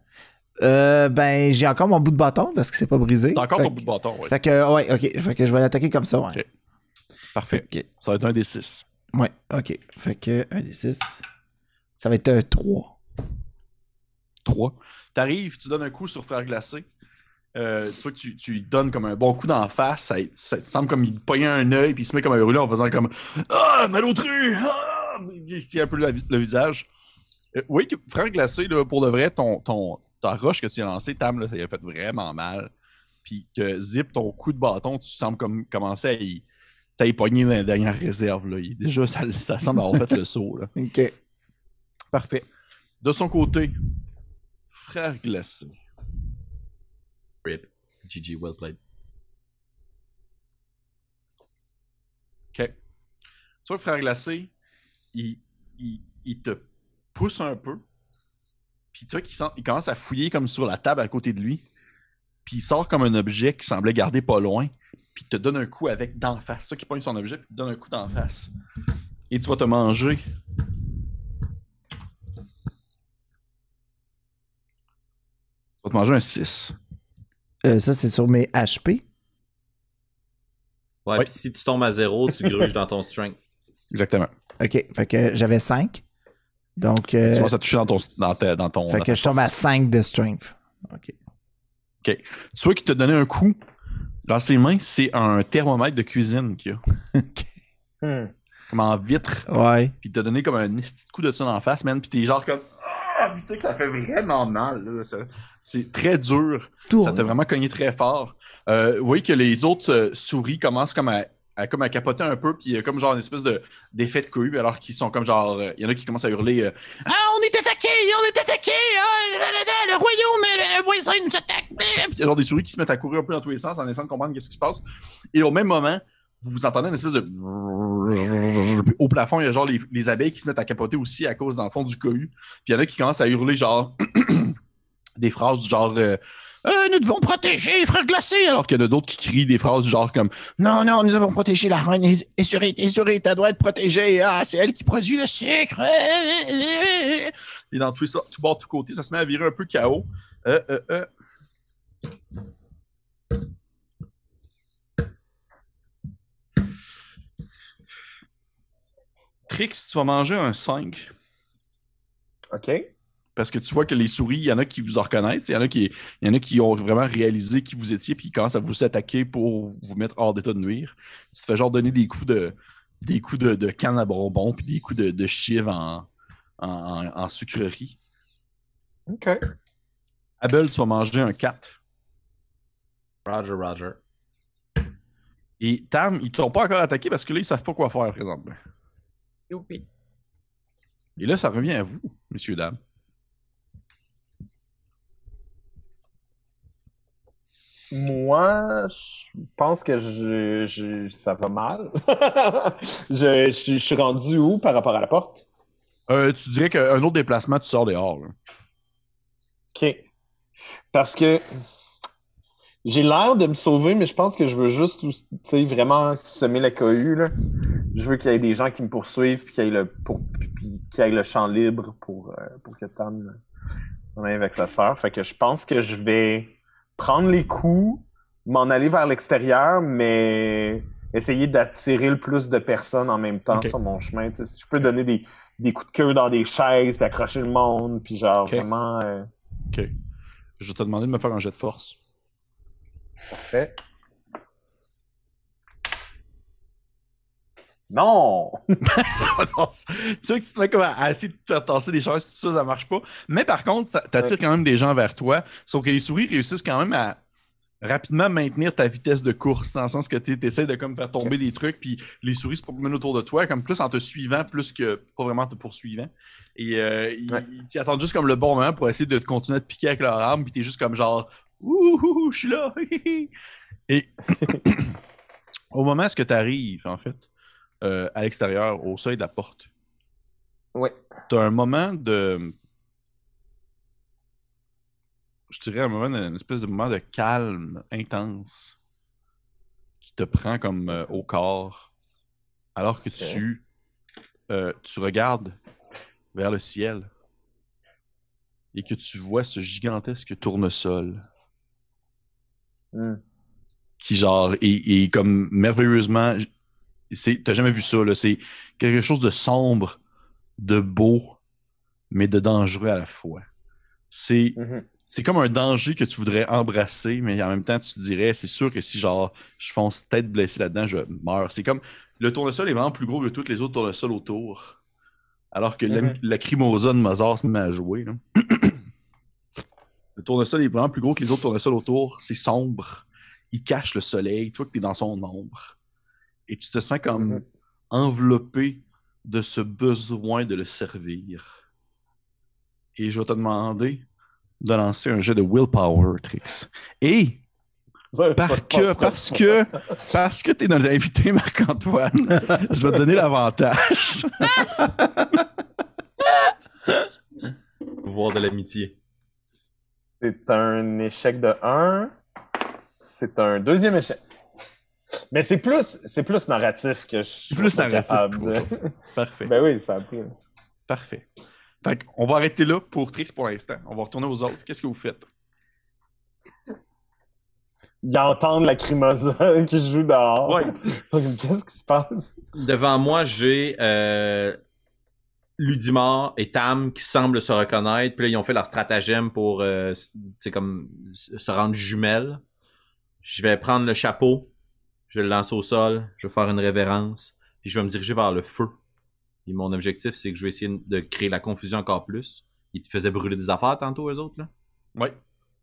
Ben, j'ai encore mon bout de bâton parce que c'est pas brisé. T'as encore Fait ton que- bout de bâton, ouais. Fait que, ouais, ok. Fait que je vais l'attaquer comme ça, ouais. Ok. Parfait. Ok. Ça va être un des six. Ouais, ok. Fait que, un des six. Ça va être un 3. 3. T'arrives, tu donnes un coup sur frère glacé. Euh, tu vois que tu, tu lui donnes comme un bon coup d'en face. Ça, ça semble comme il pognait un œil, puis il se met comme un hurler en faisant comme Ah, malotru! Ah! Il se tient un peu le, le visage. Euh, oui, que frère glacé, là, pour de vrai, ton, ton, ta roche que tu as lancée, Tam, là, ça lui a fait vraiment mal. Puis que Zip, ton coup de bâton, tu sembles comme commencer à y, à y pogner dans la dernière réserve. Là. Il- déjà, ça, ça semble avoir fait le saut. Là. (laughs) Ok. Parfait. De son côté, frère glacé. Rip. GG, well played. OK. Tu vois, le frère glacé, il, il, il te pousse un peu. Puis tu vois qu'il sent- il commence à fouiller comme sur la table à côté de lui. Puis il sort comme un objet qui semblait garder pas loin. Puis il te donne un coup avec d'en face. Ça qui pogne son objet, puis il te donne un coup d'en face. Et tu vas te manger. Tu vas te manger un 6. Euh, ça, c'est sur mes HP. Ouais, Ouais. puis si tu tombes à zéro, tu gruges dans ton strength. Exactement. Ok. Fait que j'avais 5. Donc, euh, Tu vas ça toucher dans ton. Dans ta- dans ton fait dans que je tombe à 5 de strength. Ok. Tu vois qu'il t'a donné un coup. Dans ses mains, c'est un thermomètre de cuisine qu'il a. (laughs) Hmm. Comme en vitre. Ouais. Puis il t'a donné comme un petit coup de ça en face, man. Puis t'es genre comme. Ah, putain, que ça fait vraiment mal. là. Ça- C'est très dur. Tout. Ça t'a vraiment cogné très fort. Euh, vous voyez que les autres euh, souris commencent comme à, comme à capoter un peu, puis a comme genre une espèce de d'effet de cohue, alors qu'ils sont comme genre. euh, Il y en a qui commencent à hurler. euh, Ah, on est attaqué, on est attaqué. Ah, le royaume, euh, le voisin nous attaque. Puis il y a genre des souris qui se mettent à courir un peu dans tous les sens en essayant de comprendre qu'est-ce qui se passe. Et au même moment, vous vous entendez une espèce de... (laughs) Au plafond, il y a genre les, les abeilles qui se mettent à capoter aussi à cause, dans le fond, du cohue. Puis il y en a qui commencent à hurler genre (clears throat) des phrases du genre... euh, Euh, nous devons protéger, frère glacé. Alors, alors qu'il y en a d'autres qui crient des phrases du genre comme non, non, nous devons protéger la reine. Et- Essurite, Essurite, elle doit être protégée. Ah, c'est elle qui produit le sucre. Et dans tous les tout bord, tout côté, ça se met à virer un peu chaos. Euh, euh, euh. Trix, tu vas manger un 5 OK. Parce que tu vois que les souris, il y en a qui vous reconnaissent, il y en a qui, il y en a qui ont vraiment réalisé qui vous étiez, puis ils commencent à vous attaquer pour vous mettre hors d'état de nuire. Tu te fais genre donner des coups de, des coups de, de canne à bonbons, puis des coups de, de chive en, en, en- en sucrerie. OK. Abel, tu vas manger un 4. Roger, Roger. Et Tam, ils t'ont pas encore attaqué parce que là, ils savent pas quoi faire présentement. Youpi. Et là, ça revient à vous, messieurs, dames. Moi, je pense que je, je- ça va mal. (laughs) je, je, je suis rendu où par rapport à la porte? Euh, tu dirais qu'un autre déplacement, tu sors dehors. là. OK. Parce que j'ai l'air de me sauver, mais je pense que je veux juste tu sais, vraiment semer la cohue. Là. Je veux qu'il y ait des gens qui me poursuivent puis qu'il y ait le, pour, qu'il ait le champ libre pour, euh, pour que Tam s'en aille avec sa sœur. Fait que je pense que je vais prendre les coups, m'en aller vers l'extérieur, mais essayer d'attirer le plus de personnes en même temps sur mon chemin. Si je peux donner des, des coups de queue dans des chaises, puis accrocher le monde, puis genre vraiment... euh, Ok. Je vais te demander de me faire un jet de force. Parfait. Non! (laughs) tu sais que tu te mets comme à, essayer de te tasser des choses, tout ça, ça marche pas. Mais par contre, ça t'attires quand même des gens vers toi. Sauf que les souris réussissent quand même à rapidement maintenir ta vitesse de course, dans le sens que tu essaies de comme faire tomber des trucs, puis les souris se promènent autour de toi, comme plus en te suivant, plus que pas vraiment en te poursuivant. Et euh, ils, Ouais. ils attendent juste comme le bon moment pour essayer de continuer à te piquer avec leur arme, puis t'es juste comme genre Ouh, je suis là! (laughs) Et (laughs) (coughs) au moment où tu arrives, en fait, euh, à l'extérieur, au seuil de la porte, Ouais. t'as un moment de. Je dirais un moment, d'une espèce de moment de calme intense qui te prend comme euh, au corps, alors que tu, euh, tu regardes vers le ciel et que tu vois ce gigantesque tournesol Hmm. qui genre est, est comme merveilleusement t'as jamais vu ça là c'est quelque chose de sombre de beau mais de dangereux à la fois c'est Mhm. c'est comme un danger que tu voudrais embrasser mais en même temps tu te dirais c'est sûr que si genre je fonce tête blessée là-dedans je meurs c'est comme le tournesol est vraiment plus gros que toutes les autres tournesols autour alors que la Mhm. lacrymosa de Mozart jouer là. (clears throat) Le tournesol est vraiment plus gros que les autres tournesols autour. C'est sombre. Il cache le soleil. Tu vois que tu es dans son ombre. Et tu te sens comme Mhm. enveloppé de ce besoin de le servir. Et je vais te demander de lancer un jet de willpower, Trix. Et parce que, parce que, parce que tu es notre invité, Marc-Antoine, (laughs) je vais te donner l'avantage. (laughs) Pouvoir de l'amitié. C'est un échec de 1. C'est un deuxième échec. Mais c'est plus, c'est plus narratif que je suis Plus narratif de-. (laughs) Parfait. Ben oui, ça a pris. Parfait. Fait on va arrêter là pour Trix pour l'instant. On va retourner aux autres. Qu'est-ce que vous faites? Ils entendent la crimosa (laughs) qui joue dehors. Ouais. (laughs) Qu'est-ce qui se passe? Devant moi, j'ai euh, Ludimar et Tam qui semblent se reconnaître. Puis là, ils ont fait leur stratagème pour euh, comme se rendre jumelles. Je vais prendre le chapeau, je vais le lancer au sol, je vais faire une révérence, puis je vais me diriger vers le feu. Et mon objectif, c'est que je vais essayer de créer la confusion encore plus. Ils te faisaient brûler des affaires tantôt, eux autres, là? Ouais.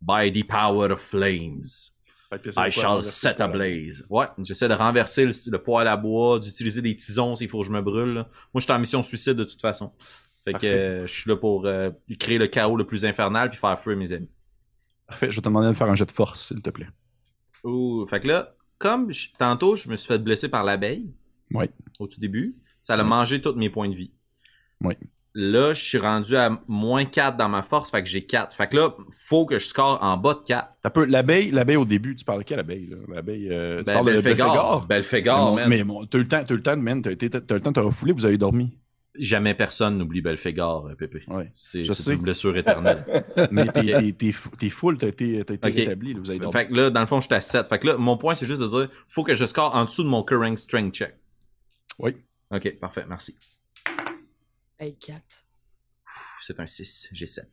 By the power of flames. I shall set ablaze. Ouais, j'essaie de renverser le, le poêle à bois, d'utiliser des tisons s'il faut que je me brûle. là. Moi, je suis en mission suicide de toute façon. Fait que euh, je suis là pour euh, créer le chaos le plus infernal puis faire feu mes amis. Parfait. Je vais te demander de faire un jet de force, s'il te plaît. Ouh, fait que là, comme je- tantôt, je me suis fait blesser par l'abeille. Ouais. Au tout début. Ça a mangé tous mes points de vie. Ouais. Là, je suis rendu à moins 4 dans ma force, fait que j'ai 4. Fait que là, faut que je score en bas de 4. T'as peu, l'abeille, l'abeille au début, tu parles de quelle abeille, là? L'abeille, euh, tu Ben, parles de Mais, man. mais mon- t'as eu le temps, t'as eu le temps, man. T'as, été- t'as eu le temps de te refouler, vous avez dormi. Jamais personne n'oublie Belphégor, euh, Pépé. Ouais. C'est Je une blessure éternelle. (laughs) Mais t'es, t'es, t'es, fou- t'es full, t'as été, rétabli, là, vous avez. Fait que là, dans le fond, j'étais à 7. Fait que là, mon point, c'est juste de dire, faut que je score en dessous de mon current strength check. Oui. Ok, parfait, merci. Hey, 4. Pff, C'est un 6, j'ai 7.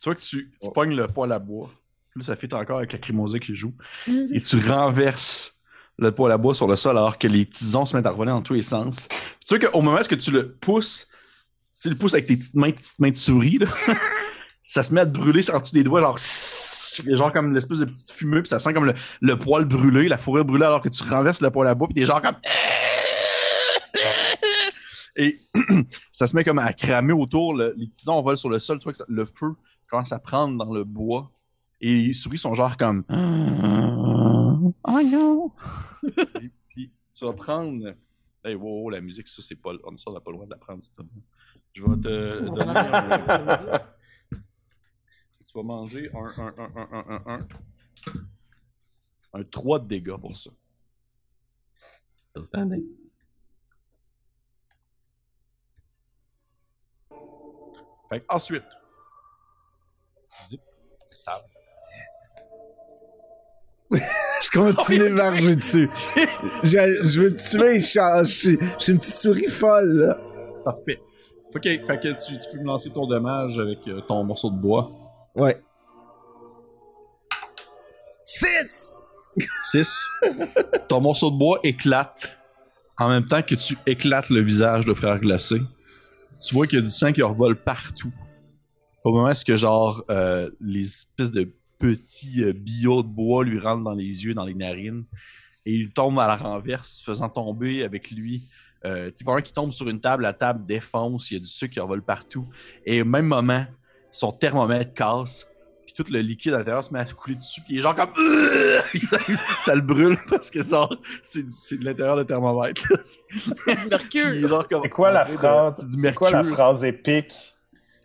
Tu vois que tu, tu Oh. pognes le poêle à bois. Là, ça fait encore avec la crimosa qui joue. Et tu renverses le poêle à bois sur le sol alors que les tisons se mettent à revenir dans tous les sens. Tu vois qu'au moment où tu le pousses, tu le pousses avec tes petites mains, tes petites mains de souris, (laughs) ça se met à te brûler en dessous des doigts, genre, genre comme l'espèce de petite fumée, puis ça sent comme le, le poil brûlé, la fourrure brûlée alors que tu renverses le poêle à bois, puis t'es genre comme... (laughs) Et (clears throat) ça se met comme à cramer autour, le- les tisons volent sur le sol, tu vois que le feu commence à prendre dans le bois Et les souris sont genre comme. Oh non! puis, puis tu vas prendre. Hey, wow, wow, la musique, ça, c'est pas. On n'a pas le droit de la prendre. tune-là. Je vais te (laughs) donner un. tu vas manger un, un, un, un, un, un, un. Un 3 de dégâts pour ça. Outstanding. Fait que ensuite. Zip. Je continue de marcher dessus. Je, je veux le tuer, je, je, je suis une petite souris folle, là. Parfait. Ok, fait que tu, tu peux me lancer ton dommage avec euh, ton morceau de bois. Ouais. 6! 6. ton morceau de bois éclate en même temps que tu éclates le visage de frère glacé. Tu vois qu'il y a du sang qui revole partout. Au moment où est-ce que genre euh, les espèces de petits euh, billots de bois lui rentrent dans les yeux, dans les narines, et il tombe à la renverse, faisant tomber avec lui. Euh, tu sais, pendant qu'il tombe sur une table, la table défonce, il y a du sucre qui revole partout. Et au même moment, son thermomètre casse, puis tout le liquide à l'intérieur se met à couler dessus, puis il est genre comme. (laughs) ça, ça le brûle parce que genre, c'est c'est de l'intérieur le thermomètre. là. (laughs) Du mercure. C'est quoi la de- phrase? C'est du C'est quoi la phrase épique?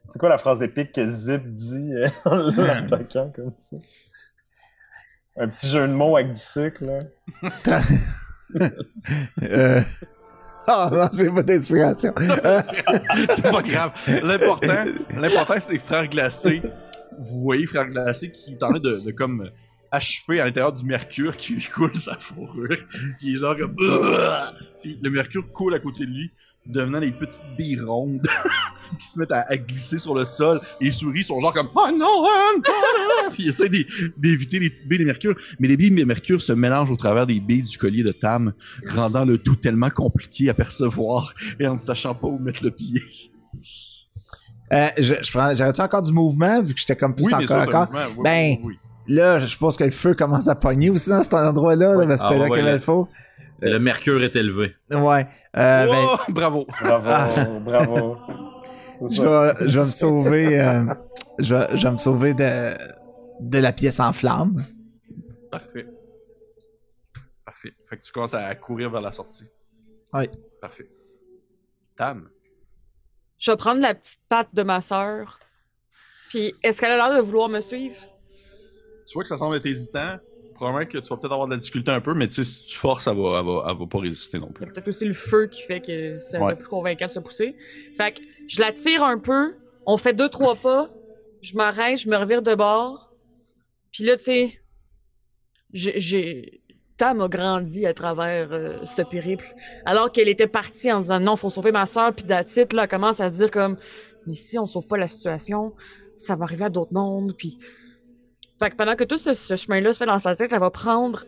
C'est quoi la phrase épique que Zip dit euh, (laughs) en l'attaquant comme ça? Un petit jeu de mots avec du sucre, là. (laughs) Euh... Oh (laughs) non, j'ai pas d'inspiration. C'est pas grave. L'important, l'important, c'est que Frère Glacé, vous voyez Frère Glacé qui est en train de, de comme achever à l'intérieur du mercure qui lui coule sa fourrure. Qui est genre comme. Puis le mercure coule à côté de lui, devenant des petites billes rondes (laughs) qui se mettent à, à glisser sur le sol. Et les souris sont genre comme Oh non! (laughs) Puis ils essaient d'é- d'éviter les petites billes de mercure. Mais les billes de mercure se mélangent au travers des billes du collier de Tam, rendant le tout tellement compliqué à percevoir et en ne sachant pas où mettre le pied. euh, je, j'aurais-tu encore du mouvement, vu que j'étais comme plus Oui, encore, sûr, encore? oui, Ben, oui, oui. Là, je suppose que le feu commence à pogner aussi dans cet endroit-là, là, parce que Ah, c'était là qu'il faut. Le mercure est élevé. Ouais. Euh, ben, (laughs) bravo! Bravo, Ah. bravo. (laughs) Je vais, je vais me sauver, euh, je, vais, je vais me sauver de, de la pièce en flammes. Parfait. Parfait. Fait que tu commences à courir vers la sortie. Oui. Parfait. Tam. Je vais prendre la petite patte de ma sœur. Puis, est-ce qu'elle a l'air de vouloir me suivre? Tu vois que ça semble être hésitant. Probablement que tu vas peut-être avoir de la difficulté un peu, mais tu sais, si tu forces, elle va, elle va, elle va pas résister non Il y a plus. peut-être aussi le feu qui fait que c'est Ouais. plus convaincant de se pousser. Fait que je la tire un peu, on fait deux, trois pas, je m'arrête, je me revire de bord. Puis là, tu sais, j'ai-. Tam a grandi à travers euh, ce périple. Alors qu'elle était partie en disant non, faut sauver ma soeur, puis d'attitude, là, elle commence à se dire comme mais si on sauve pas la situation, ça va arriver à d'autres mondes, puis. Fait que pendant que tout ce, ce chemin-là se fait dans sa tête, elle va prendre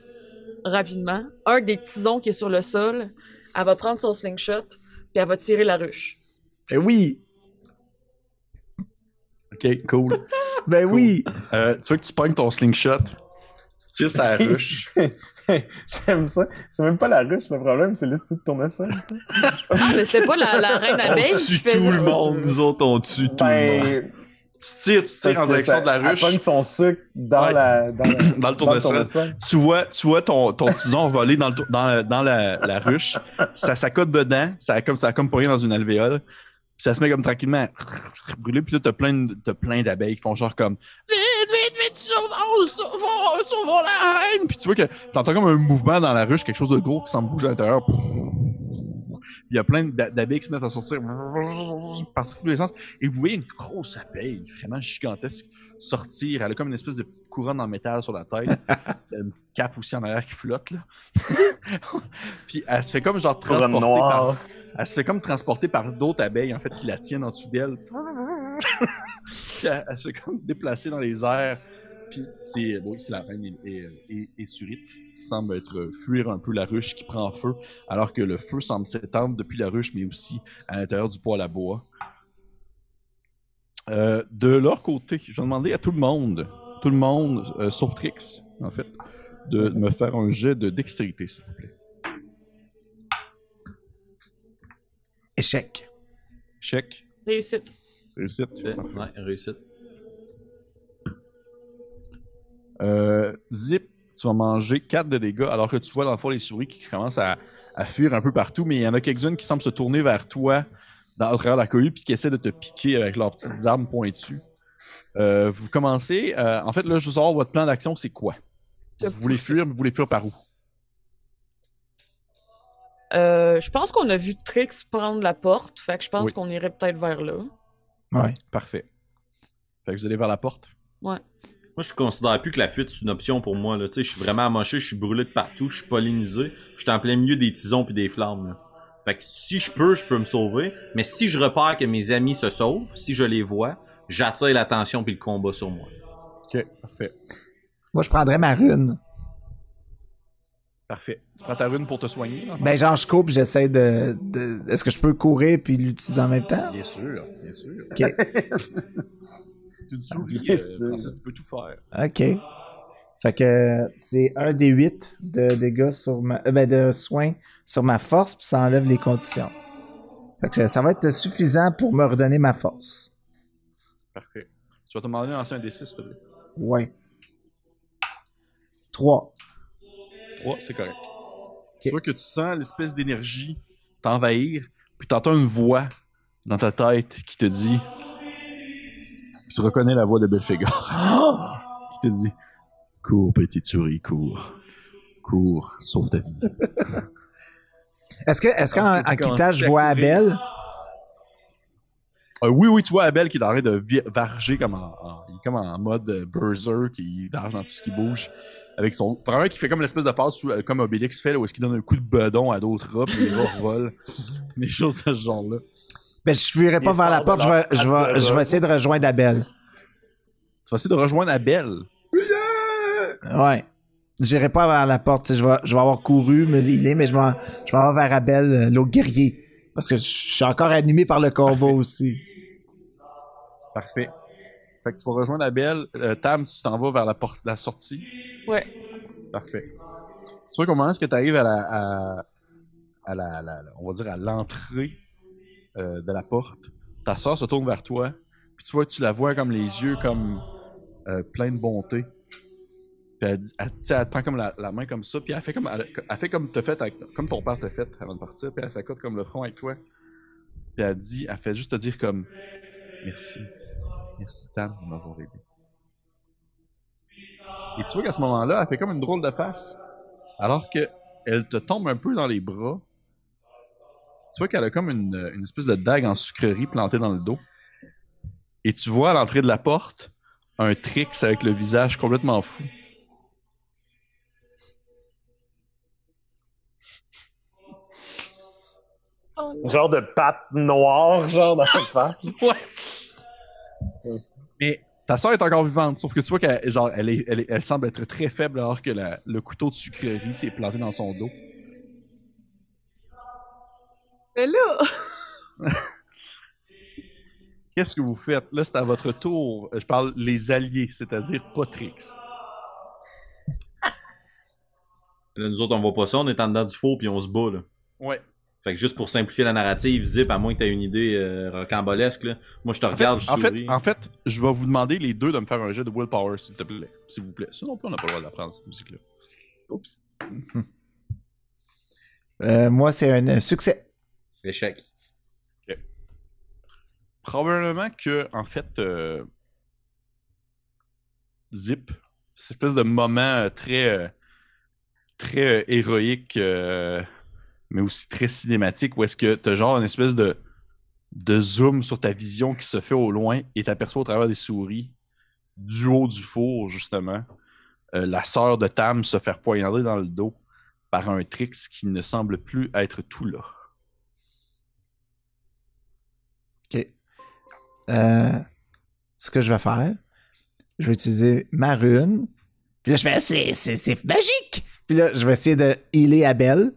rapidement un des tisons qui est sur le sol, elle va prendre son slingshot, puis elle va tirer la ruche. Ben oui! Ok, cool. (laughs) Ben oui! Euh, tu vois que tu pognes ton slingshot, tu tires sa (laughs) ruche. (laughs) J'aime ça. C'est même pas la ruche, le problème, c'est style de tournesol. Ah, mais c'était pas la, la reine abeille On qui tue fait tout ça. le monde. Nous autres, on tue tout le monde. Tu tires, tu tires en direction ça- de la Elle ruche. pogne son sucre dans Ouais. la. Dans, (coughs) la- Dans le tournesol. Tu vois, tu vois ton, ton tison voler dans, le, dans, la- dans la, la ruche. Ça s'accote dedans. Ça a comme, ça a comme pogné dans une alvéole. Puis ça se met comme tranquillement à brûler. Puis là, t'as plein, plein d'abeilles qui font genre comme Vite, vite, vite, sauvons, sauvons, sauvons la reine. Puis tu vois que t'entends comme un mouvement dans la ruche, quelque chose de gros qui semble bouger à l'intérieur. Il y a plein d'a- d'abeilles qui se mettent à sortir par tous les sens. Et vous voyez une grosse abeille, vraiment gigantesque, sortir. Elle a comme une espèce de petite couronne en métal sur la tête. (laughs) Elle a une petite cape aussi en arrière qui flotte, là. (laughs) Puis elle se fait comme genre transporter par... Elle se fait comme transporter par d'autres abeilles, en fait, qui la tiennent en dessous d'elle. (laughs) Elle se fait comme déplacer dans les airs. Puis c'est bon, c'est la reine et, et, et- et Surite qui semble être euh, fuir un peu la ruche qui prend feu, alors que le feu semble s'étendre depuis la ruche, mais aussi à l'intérieur du poêle à bois. Euh, de leur côté, je vais demander à tout le monde, tout le monde, euh, sauf Trix, en fait, de me faire un jet de dextérité, s'il vous plaît. Échec. Check. Réussite. Réussite. Ouais, réussite. Euh, Zip, tu vas manger 4 de dégâts alors que tu vois dans le fond les souris qui commencent à, à fuir un peu partout, mais il y en a quelques-unes qui semblent se tourner vers toi dans, au travers de la cohue puis qui essaient de te piquer avec leurs petites armes pointues. Euh, vous commencez. euh, en fait, là, je veux savoir votre plan d'action, c'est quoi? Vous voulez fuir, mais vous voulez fuir par où? Euh, je pense qu'on a vu Trix prendre la porte, fait que je pense Oui. qu'on irait peut-être vers là. Ouais. Parfait. Fait que vous allez vers la porte? Ouais. Moi, je considère plus que la fuite, c'est une option pour moi. Là. Tu sais, Je suis vraiment amoché, je suis brûlé de partout, je suis pollinisé. Je suis en plein milieu des tisons puis des flammes. là. Fait que si je peux, je peux me sauver. Mais si je repère que mes amis se sauvent, si je les vois, j'attire l'attention puis le combat sur moi. Ok, parfait. Moi, je prendrais ma rune. Parfait. Tu prends ta rune pour te soigner? Ben, genre, je coupe, j'essaie de, de- Est-ce que je peux courir puis l'utiliser en même temps? Bien sûr, bien sûr. Ok. (laughs) C'est une souris, Bien euh. Francis, tu peux tout faire. Ok. Fait que c'est un des 8 de dégâts sur ma. euh, ben, de soins sur ma force, puis ça enlève les conditions. Fait que ça, ça va être suffisant pour me redonner ma force. Parfait. Tu vas te demander de lancer un D6, s'il te plaît. Ouais. 3. 3, c'est correct. Tu vois que tu sens l'espèce d'énergie t'envahir, puis t'entends une voix dans ta tête qui te dit. Puis tu reconnais la voix de Belphégor. (gasps) qui te dit Cours, petite souris, cours. Cours, sauve ta vie. (laughs) Est-ce que, est-ce qu'en en quittant, je vois Abel? Euh, oui, oui, tu vois Abel qui est en train de varger comme en, en- il est comme en mode euh, berserk, il varge dans tout ce qui bouge. Avec son. Vraiment qui fait comme l'espèce de passe euh, comme Obélix fait, là, où est-ce qu'il donne un coup de bedon à d'autres rats, puis les (laughs) rats volent. Des choses de ce genre-là. Ben, je fuirai pas vers la porte, je vais, je, vais, je vais essayer de rejoindre Abel. Tu vas essayer de rejoindre Abel? Ouais. J'irai pas vers la porte, je vais, je vais avoir couru, me healer, mais je m'en je m'en vais vers Abel, euh, l'autre guerrier. Parce que je suis encore animé par le combat Parfait. aussi. Parfait. Fait que tu vas rejoindre Abel. Euh, Tam, tu t'en vas vers la porte, la sortie? Ouais. Parfait. Tu vois comment est-ce que tu arrives à la, à, à la, la- la- on va dire à l'entrée euh, de la porte. Ta soeur se tourne vers toi, puis tu vois tu la vois comme les yeux comme euh, pleins de bonté. Puis elle, te prend comme la, main comme ça, puis elle fait comme elle, fait comme t'as fait comme ton père t'a fait avant de partir, puis elle s'accote comme le front avec toi. Puis elle dit, elle fait juste te dire comme merci, merci Tam de m'avoir aidé. Et tu vois qu'à ce moment-là, elle fait comme une drôle de face. Alors que elle te tombe un peu dans les bras. Tu vois qu'elle a comme une, une espèce de dague en sucrerie plantée dans le dos. Et tu vois à l'entrée de la porte un Trix avec le visage complètement fou. Oh. Genre de patte noire, genre dans la face. (laughs) Mais ta soeur est encore vivante, sauf que tu vois qu'elle genre, elle, est- elle, est- elle semble être très faible alors que la- le couteau de sucrerie s'est planté dans son dos. Mais là, (laughs) Qu'est-ce que vous faites? Là, c'est à votre tour. Je parle les alliés, c'est-à-dire pas Trix. Là, nous autres, on voit pas ça, on est en dedans du faux puis on se bat. Là. Ouais. Fait que juste pour simplifier la narrative, Zip, à moins que t'aies une idée euh, rocambolesque, là, moi je te regarde, je en, fait, souris. en fait, je vais vous demander les deux de me faire un jet de willpower, s'il te plaît. S'il vous plaît. Sinon, plus, on n'a pas le droit d'apprendre cette musique-là. Oups. Euh, moi, c'est un, un succès. Échec. Probablement que, en fait, euh, Zip, cette espèce de moment euh, très, euh, euh, héroïque, mais aussi très cinématique, où est-ce que t'as genre une espèce de, zoom sur ta vision qui se fait au loin et t'aperçois au travers des souris, du haut du four, justement, la sœur de Tam se faire poignarder dans le dos par un Trix qui ne semble plus être tout là. OK. Euh, ce que je vais faire, je vais utiliser ma rune. Puis là, je fais, c'est, c'est, c'est magique! Puis là, je vais essayer de healer Abel.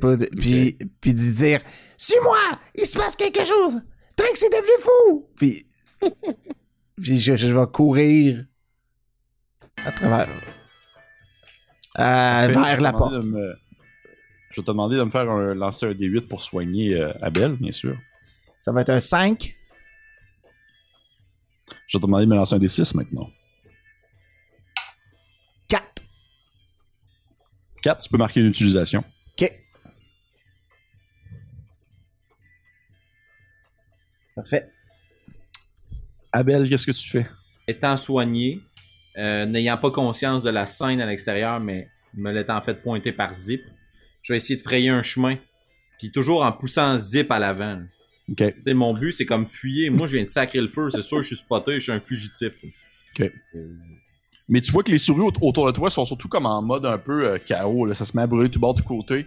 Pas, de- puis, puis de dire, suis-moi! Il se passe quelque chose! Trix est devenu fou! Puis, (laughs) puis je, je vais courir à travers. euh, vers la porte. me- Je vais te demander de me faire un, lancer un D8 pour soigner euh, Abel, bien sûr. Ça va être un 5. Je vais te demander de me lancer un des 6 maintenant. 4. 4, tu peux marquer une utilisation. OK. Parfait. Abel, qu'est-ce que tu fais? Étant soigné, euh, n'ayant pas conscience de la scène à l'extérieur, mais me l'étant fait pointer par Zip, je vais essayer de frayer un chemin. Puis toujours en poussant Zip à l'avant. Mon but, c'est comme fuyer. Moi, je viens de sacrer le feu. C'est sûr, je suis spoté, je suis un fugitif. Mais tu vois que les souris aut- autour de toi sont surtout comme en mode un peu euh, chaos. Là. Ça se met à brûler tout bord, tout côté.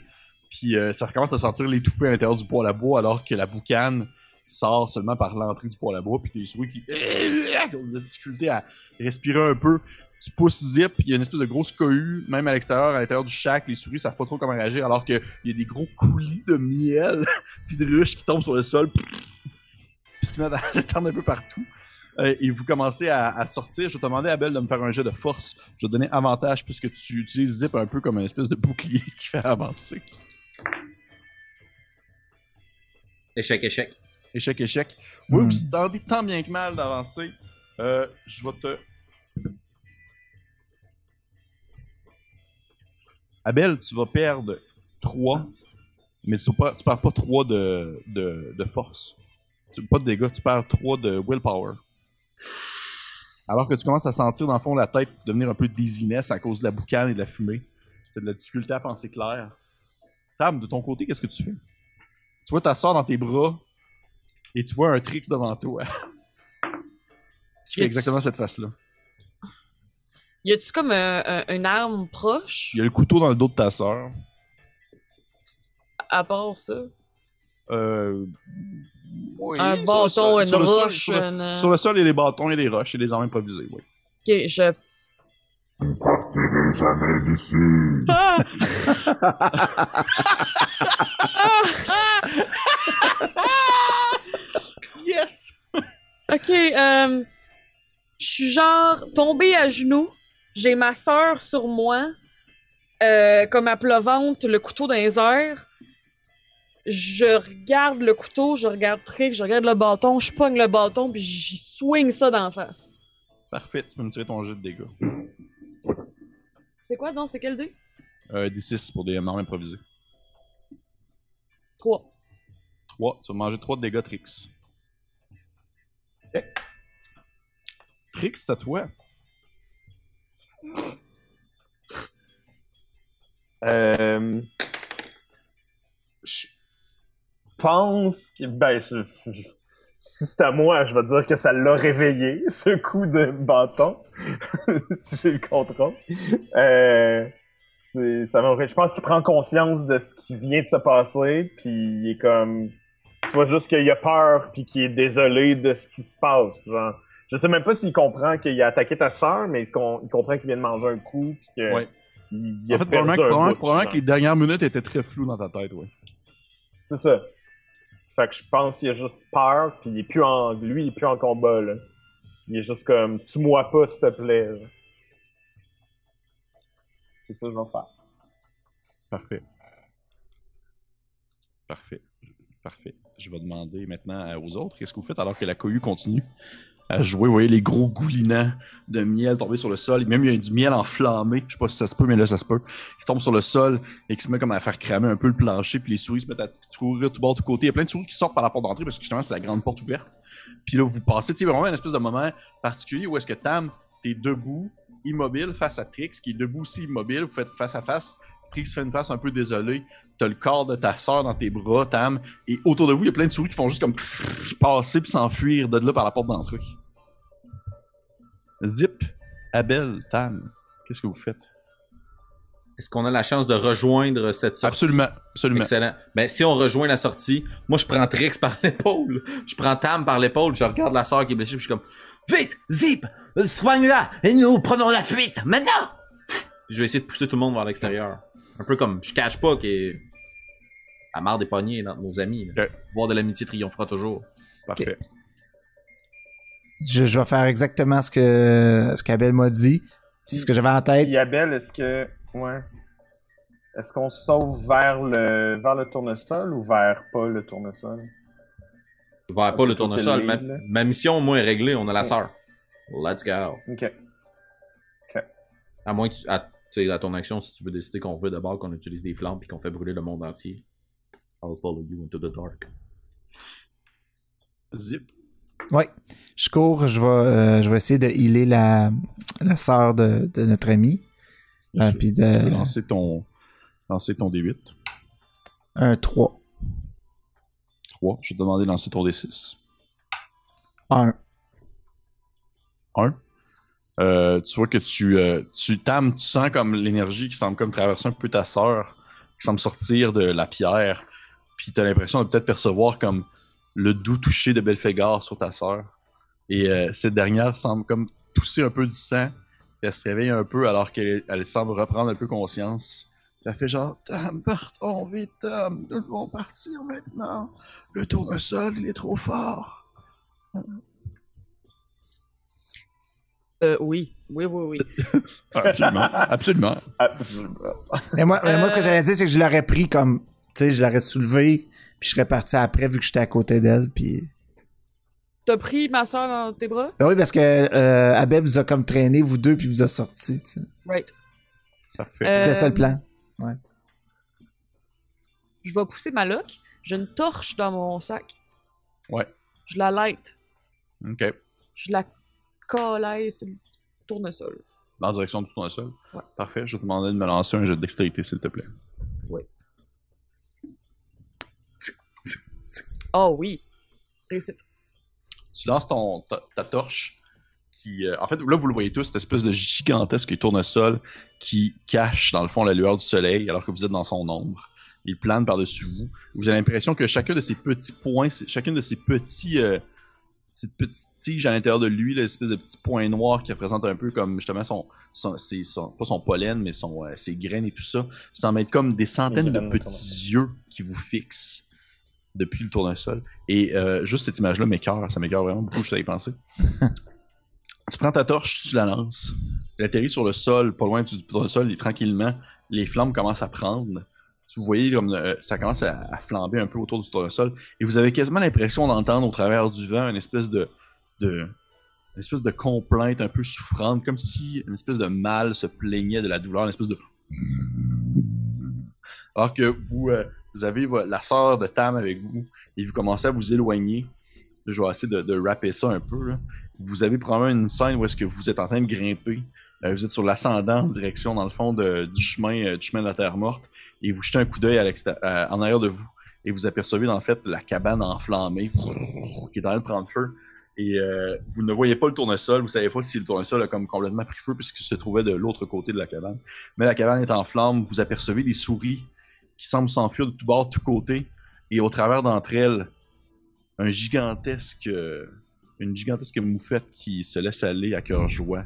Puis euh, ça recommence à sentir l'étouffée à l'intérieur du poêle à bois alors que la boucane sort seulement par l'entrée du poêle à bois. Puis t'as les souris qui, (laughs) qui ont de la difficulté à respirer un peu. Tu pousses zip, il y a une espèce de grosse cohue, même à l'extérieur, à l'intérieur du shack, les souris savent pas trop comment réagir alors qu'il y a des gros coulis de miel (laughs) puis de ruches qui tombent sur le sol. Puis qui met à s'étendre un peu partout. Euh, et vous commencez à, à sortir. Je vais te demander à Belle de me faire un jet de force. Je vais te donner avantage puisque tu utilises Zip un peu comme une espèce de bouclier (laughs) qui fait avancer. Échec, échec. Échec, échec. Vous Hmm. vous tentez tant bien que mal d'avancer. Euh, je vais te. Abel, tu vas perdre 3, mais tu, tu perds pas 3 de, de, de force. Tu, pas de dégâts, tu perds 3 de willpower. Alors que tu commences à sentir dans le fond la tête devenir un peu dizziness à cause de la boucane et de la fumée. Tu as de la difficulté à penser clair. Tam, de ton côté, qu'est-ce que tu fais? Tu vois ta soeur dans tes bras et tu vois un Trix devant toi. (laughs) Qui fait exactement cette face-là. Y a-tu comme euh, un- une arme proche? Il y a le couteau dans le dos de ta soeur. à part ça? Euh... oui, un sur le bâton, sol- une sur le sol- roche, sur le- une- Sur le sol, il y a des bâtons, a des roches et des armes improvisées, oui. Ok, je. jamais d'ici. Ah! (laughs) Yes! Ok, euh, je suis genre tombée à genoux. J'ai ma sœur sur moi, euh, comme à pleuvante, le couteau dans les airs. Je regarde le couteau, je regarde Trick, je regarde le bâton, je pogne le bâton, puis j'y swing ça d'en face. Parfait, tu peux me tirer ton jet de dégâts. C'est quoi, non? C'est quel dé? Euh, D6 pour des armes improvisées. 3. 3, tu vas manger 3 de dégâts Trix. Trix, c'est à toi. Euh, je pense que ben si c'est à moi, je vais dire que ça l'a réveillé (laughs) ce coup de bâton (laughs) si j'ai le contrôle. Euh, ça je pense qu'il prend conscience de ce qui vient de se passer puis il est comme tu vois juste qu'il a peur puis qu'il est désolé de ce qui se passe genre. Je sais même pas s'il comprend qu'il a attaqué ta sœur, mais il, comprend qu'il vient de manger un coup puis que Ouais. il, il a En fait, perdu probablement, un probablement- bout, probablement genre. que les dernières minutes étaient très floues dans ta tête, ouais. C'est ça. Fait que je pense qu'il a juste peur, puis il est plus en. Lui, il est plus en combat, là. Il est juste comme tue-moi pas, s'il te plaît. là. C'est ça que je vais faire. Parfait. Parfait. Parfait. Je vais demander maintenant aux autres qu'est-ce que vous faites alors que la cohue continue? À jouer. Vous voyez les gros goulinants de miel tomber sur le sol. Même il y a du miel enflammé. Je sais pas si ça se peut, mais là ça se peut. Qui tombe sur le sol et qui se met comme à faire cramer un peu le plancher. Puis les souris se mettent à courir tout bord, tout côté. Il y a plein de souris qui sortent par la porte d'entrée parce que justement c'est la grande porte ouverte. Puis là vous passez, tu sais, vraiment une espèce de moment particulier où est-ce que Tam, t'es debout, immobile face à Trix, qui est debout aussi immobile. Vous faites face à face. Trix fait une face un peu désolée. T'as le corps de ta soeur dans tes bras, Tam, et autour de vous, il y a plein de souris qui font juste comme passer puis s'enfuir de là par la porte d'entrée. Zip, Abel, Tam, qu'est-ce que vous faites? Est-ce qu'on a la chance de rejoindre cette sortie? Absolument, absolument. Excellent. Ben, si on rejoint la sortie, moi, je prends Trix par (laughs) l'épaule. Je prends Tam par l'épaule. Je regarde la sœur qui est blessée. Puis je suis comme, Vite, Zip, soigne-la et nous prenons la fuite, maintenant! je vais essayer de pousser tout le monde vers l'extérieur. Un peu comme, je cache pas que la marre des poignets entre nos amis. Ok. Voir de l'amitié triomphera toujours. Parfait. Je, je vais faire exactement ce que ce qu'Abel m'a dit. C'est ce que j'avais en tête. Puis Abel, est-ce que. Ouais. Est-ce qu'on se sauve vers le vers le tournesol ou vers pas le tournesol? Vers pas le tournesol. Ma, ma mission, moi, est réglée. On a la Ouais. sœur. Let's go. Ok. À moins que tu. à- Tu sais, à ton action, si tu veux décider qu'on veut d'abord qu'on utilise des flammes puis qu'on fait brûler le monde entier, I'll follow you into the dark. Zip. Ouais. Je cours, je vais, euh, je vais essayer de healer la, la sœur de, de notre ami. Euh, puis Tu peux de. lancer ton, lancer ton D8. Un 3. 3. Je vais te demander de lancer ton D6. 1. 1. Euh, tu vois que tu, euh, tu tames, tu sens comme l'énergie qui semble comme traverser un peu ta sœur, qui semble sortir de la pierre. Puis tu as l'impression de peut-être percevoir comme le doux toucher de Belphégor sur ta sœur. Et euh, cette dernière semble comme tousser un peu du sang. Puis elle se réveille un peu alors qu'elle elle semble reprendre un peu conscience. Elle fait genre Tom, partons vite, Tom, nous devons partir maintenant. Le tournesol, il est trop fort. Euh, oui. Oui, oui, oui. Absolument, (laughs) absolument. Absolument. Mais moi, mais moi, ce que Euh. j'allais dire, c'est que je l'aurais pris comme. Tu sais, je l'aurais soulevé, puis je serais parti après, vu que j'étais à côté d'elle, puis. T'as pris ma soeur dans tes bras? Ben oui, parce que euh, Abel vous a comme traîné, vous deux, puis vous a sorti, tu sais. Right. Parfait. Euh, C'était ça le plan. Je vais pousser ma loque. J'ai une torche dans mon sac. Ouais. Je la light. Ok. Je la colle sur le tournesol. Dans la direction du tournesol? Ouais. Parfait. Je vais te demander de me lancer un jet de dextérité, s'il te plaît. Oh oui. Réussite. Tu lances ton, ta, ta torche qui. euh, en fait, là, vous le voyez tous, cette espèce de gigantesque tournesol qui cache, dans le fond, la lueur du soleil alors que vous êtes dans son ombre. Il plane par-dessus vous. Vous avez l'impression que chacun de ces petits points, chacune de ces petits. euh, cette petite tige à l'intérieur de lui, l'espèce de petit point noir qui représente un peu comme justement son, son, ses- son- pas son pollen, mais son, euh, ses graines et tout ça, semble être comme des centaines de petits yeux qui vous fixent depuis le tournesol. Et euh, juste cette image-là m'écœure, ça m'écœure vraiment beaucoup, je t'avais pensé. (laughs) tu prends ta torche, tu la lances, elle atterrit sur le sol, pas loin du tournesol, et tranquillement, les flammes commencent à prendre. Tu voyez comme euh, ça commence à, flamber un peu autour du tournesol, et vous avez quasiment l'impression d'entendre au travers du vent une espèce de, une espèce de complainte un peu souffrante, comme si une espèce de mal se plaignait de la douleur, une espèce de alors que vous, euh, vous avez la sœur de Tam avec vous et vous commencez à vous éloigner. Je vais essayer de, de rapper ça un peu. Vous avez probablement une scène où est-ce que vous êtes en train de grimper. Euh, vous êtes sur l'ascendant en direction, dans le fond, du, chemin, du chemin de la Terre morte. Et vous jetez un coup d'œil euh, en arrière de vous. Et vous apercevez, en fait, la cabane enflammée qui est train de prendre feu. Et euh, vous ne voyez pas le tournesol. Vous savez pas si le tournesol a comme complètement pris feu puisqu'il se trouvait de l'autre côté de la cabane. Mais la cabane est en flammes. Vous apercevez des souris qui semblent s'enfuir de tous bords, de tous côtés. Et au travers d'entre elles, un gigantesque, euh, une gigantesque moufette qui se laisse aller à cœur joie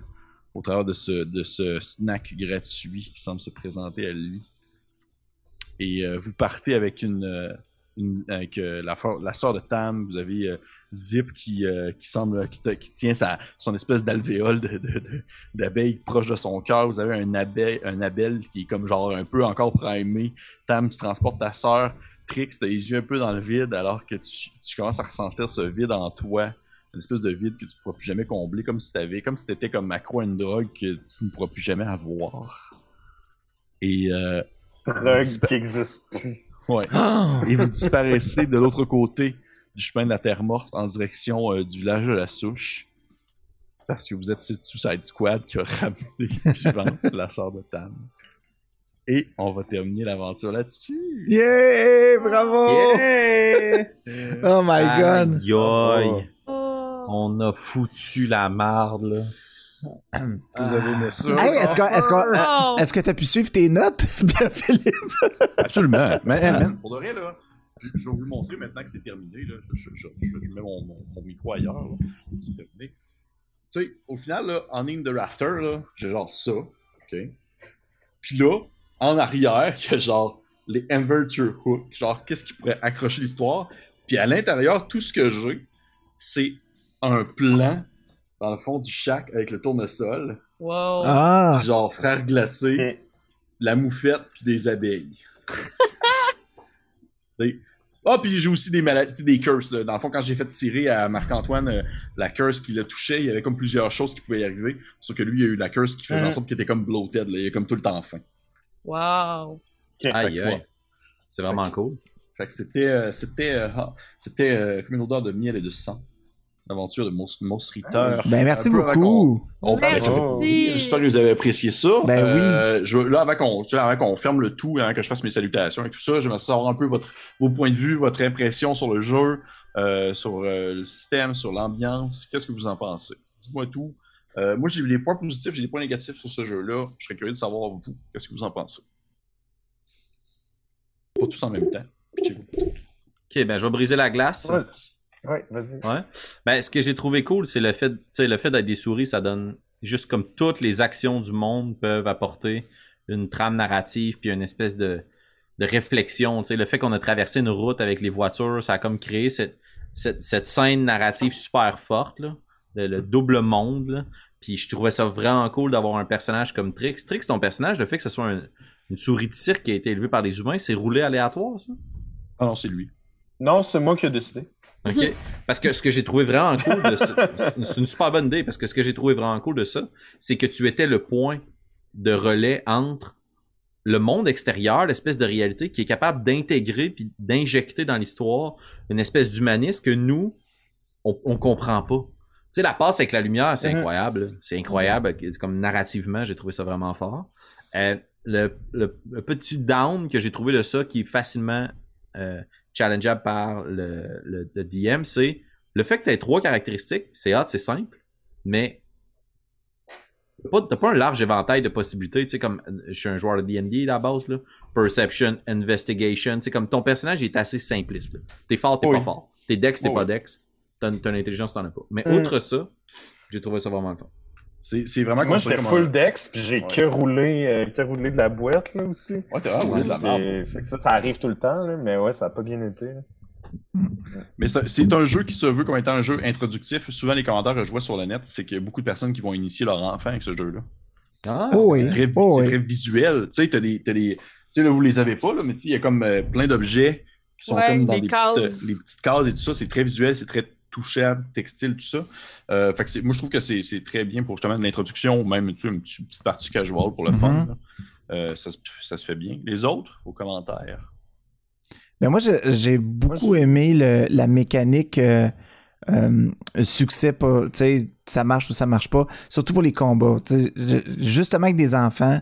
au travers de ce, de ce snack gratuit qui semble se présenter à lui. Et euh, vous partez avec une, euh, avec euh, la, la sœur de Tam, vous avez Zip qui, qui semble qui, tient sa, son espèce d'alvéole d'abeille proche de son cœur. Vous avez un abeille, un abel qui est comme genre un peu encore primé. Tam, tu transportes ta sœur. Trix, t'as les yeux un peu dans le vide alors que tu, tu commences à ressentir ce vide en toi. Une espèce de vide que tu ne pourras plus jamais combler, comme si t'avais, comme si t'étais comme accro à une drogue que tu ne pourras plus jamais avoir. Et Qui existe plus. Ouais. (gasps) Et vous disparaissez de l'autre côté du chemin de la Terre morte en direction euh, du village de la souche. Parce que vous êtes cette Suicide Squad qui a ramené vivante (laughs) la sœur de Tam. Et on va terminer l'aventure là-dessus. Yeah! Bravo! Oh my god! Aïe, aïe. Oh. On a foutu la marde, là. (clears throat) Vous avez aimé ça? Hey, est-ce qu'on- est-ce euh, Oh. est-ce que t'as pu suivre tes notes, (laughs) bien Philippe? Absolument. Mais, hey, man, pour de vrai, là, je, je vais vous le montrer maintenant que c'est terminé. Là. Je, je- je- je mets mon, mon- mon micro ailleurs. C'est terminé. Tu sais, au final, là, en In the Rafter, là, j'ai genre ça. OK? Puis là, en arrière, il y a genre les Inverter Hook. Genre, qu'est-ce qui pourrait accrocher l'histoire? Puis à l'intérieur, tout ce que j'ai, c'est un plan, dans le fond, du shack avec le tournesol. Wow. Ah! Genre frère glacé, la moufette puis des abeilles. (laughs) T'sais, Ah, puis j'ai aussi des maladies, des curses. là. Dans le fond, quand j'ai fait tirer à Marc-Antoine euh, la curse qui le touchait, il y avait comme plusieurs choses qui pouvaient y arriver. Sauf que lui, il a eu la curse qui faisait en Mhm. sorte qu'il était comme bloated. Là. Il est comme tout le temps faim. Wow. Aïe, aïe. C'est vraiment cool. Fait que c'était euh, c'était euh, ah, c'était euh, comme une odeur de miel et de sang. L'aventure de Mos Mos Ritter. Ben, merci peu avant beaucoup. On Merci. J'espère que vous avez apprécié ça. Ben Euh, je, là, avant qu'on, avant ferme le tout, avant que je fasse mes salutations et tout ça, j'aimerais savoir un peu votre, vos points de vue, votre impression sur le jeu, euh, sur euh, le système, sur l'ambiance. Qu'est-ce que vous en pensez? Dites-moi tout. Euh, moi, j'ai des points positifs, j'ai des points négatifs sur ce jeu-là. Je serais curieux de savoir, vous, qu'est-ce que vous en pensez? Pas tous en même temps. Ok, ben je vais briser la glace. Ouais. Ouais, vas-y. Ouais. Ben, ce que j'ai trouvé cool, c'est le fait, tu sais, le fait d'être des souris, ça donne juste comme toutes les actions du monde peuvent apporter une trame narrative puis une espèce de, de réflexion. Tu sais, le fait qu'on a traversé une route avec les voitures, ça a comme créé cette, cette, cette scène narrative super forte, là, le, le double monde. là. Puis je trouvais ça vraiment cool d'avoir un personnage comme Trix. Trix, ton personnage, le fait que ce soit un- une souris de cirque qui a été élevée par des humains, c'est roulé aléatoire, ça? Ah non, c'est lui. Non, c'est moi qui ai décidé. OK? Parce que ce que j'ai trouvé vraiment cool de ça, c'est- une super bonne idée, parce que ce que j'ai trouvé vraiment cool de ça, c'est que tu étais le point de relais entre le monde extérieur, l'espèce de réalité qui est capable d'intégrer puis d'injecter dans l'histoire une espèce d'humanisme que nous, on, on comprend pas. Tu sais, la passe avec la lumière, c'est Mhm. incroyable. C'est incroyable. Comme narrativement, j'ai trouvé ça vraiment fort. Euh, le, le- le petit down que j'ai trouvé de ça qui est facilement euh, challengeable par le, le- le DM, c'est le fait que tu aies trois caractéristiques, c'est hot, c'est simple, mais t'as pas, un large éventail de possibilités, tu sais, comme euh, je suis un joueur de D&D à la base, là, Perception, Investigation, tu sais, comme ton personnage est assez simpliste. T'es fort, t'es Oui. pas fort. T'es dex, t'es Oui, pas dex. T'as une, intelligence, t'en as pas. Mais Mm. outre ça, j'ai trouvé ça vraiment le fun. C'est, c'est vraiment Moi, j'étais comme un- full dex, puis j'ai Ouais. que roulé, euh, que roulé de la boîte, là, aussi. Ouais, t'as roulé de la merde. Ça, ça arrive tout le temps, là, mais ouais, ça a pas bien été. là. Mais c'est un jeu qui se veut comme étant un jeu introductif. Souvent, les commentaires que je vois sur le net, c'est qu'il y a beaucoup de personnes qui vont initier leur enfant avec ce jeu-là. Ah, Oh oui. C'est très, Oh c'est oui. très visuel. Tu sais, t'as des, t'as des- tu sais, là, vous les avez pas, là, mais tu sais, il y a comme euh, plein d'objets qui sont Ouais, comme dans des petites, euh, les petites cases et tout ça. C'est très visuel, c'est très touchable, textile, tout ça. Euh, fait que moi, je trouve que c'est très bien pour justement de l'introduction ou même tu sais, une petite partie casual pour le fun. Mhm. là. Euh, ça, se- ça se fait bien. Les autres, aux commentaires? Ben moi, j'ai beaucoup aimé le- la mécanique euh, euh, succès, pas, ça marche ou ça marche pas, surtout pour les combats. je- justement avec des enfants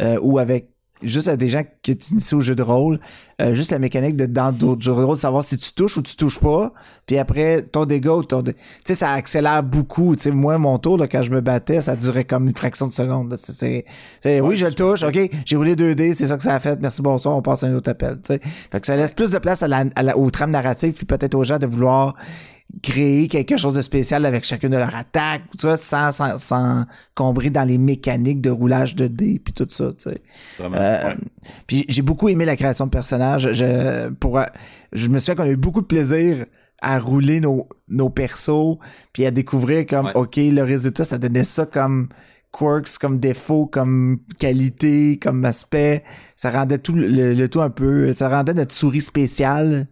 euh, ou avec juste avec des gens qui initient au jeu de rôle, euh, juste la mécanique de dans d'autres jeux de rôle, de savoir si tu touches ou tu touches pas, puis après ton dégât ou ton dé- tu sais ça accélère beaucoup, tu sais moi mon tour là, quand je me battais, ça durait comme une fraction de seconde. là. C'est- c'est- oui, je le touche, OK, j'ai roulé 2D, c'est ça que ça a fait. Merci bonsoir, on passe à un autre appel, tu sais. Fait que ça laisse plus de place à la, à la- aux trames narratives puis peut-être aux gens de vouloir créer quelque chose de spécial avec chacune de leurs attaques, tu vois, sans, sans, sans combrer dans les mécaniques de roulage de dés puis tout ça, tu sais. Euh, Puis j'ai beaucoup aimé la création de personnages. Je, pour, je me souviens qu'on a eu beaucoup de plaisir à rouler nos, nos persos, puis à découvrir comme, Ouais. OK, le résultat, ça donnait ça comme quirks, comme défaut, comme qualité, comme aspect. Ça rendait tout le, le tout un peu... Ça rendait notre souris spéciale.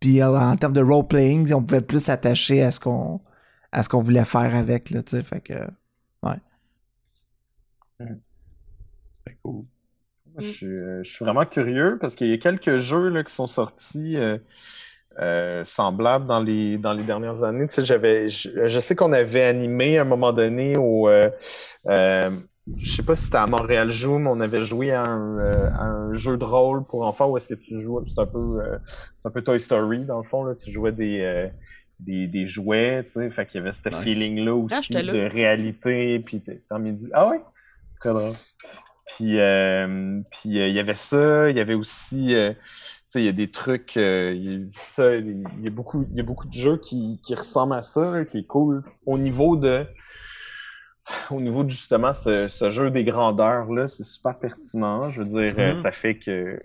Puis euh, en termes de role-playing, on pouvait plus s'attacher à ce qu'on à ce qu'on voulait faire avec, là, tu sais. Fait que... Fait cool. Moi, Je suis, euh, je suis vraiment curieux parce qu'il y a quelques jeux là, qui sont sortis euh, euh, semblables dans les, dans les dernières années. Tu sais, j'avais, je, je sais qu'on avait animé à un moment donné au. Euh, euh, je sais pas si c'était à Montréal Joue, mais on avait joué à un, euh, à un jeu de rôle pour enfants où est-ce que tu jouais. C'est un peu, euh, c'est un peu Toy Story dans le fond. Là, tu jouais des, euh, des, des jouets, tu sais. Fait qu'il y avait ce Nice. feeling-là aussi Ah, là. de réalité. Puis t'es t'en midi. Ah ouais? Très drôle. Puis, euh, puis euh, il y avait ça, il y avait aussi, euh, tu sais, il y a des trucs, euh, il y a ça, il y a beaucoup, il y a beaucoup de jeux qui, qui ressemblent à ça, là, qui est cool au niveau de, (laughs) au niveau de justement ce, ce jeu des grandeurs là, c'est super pertinent. Je veux dire, euh, Mhm. ça fait que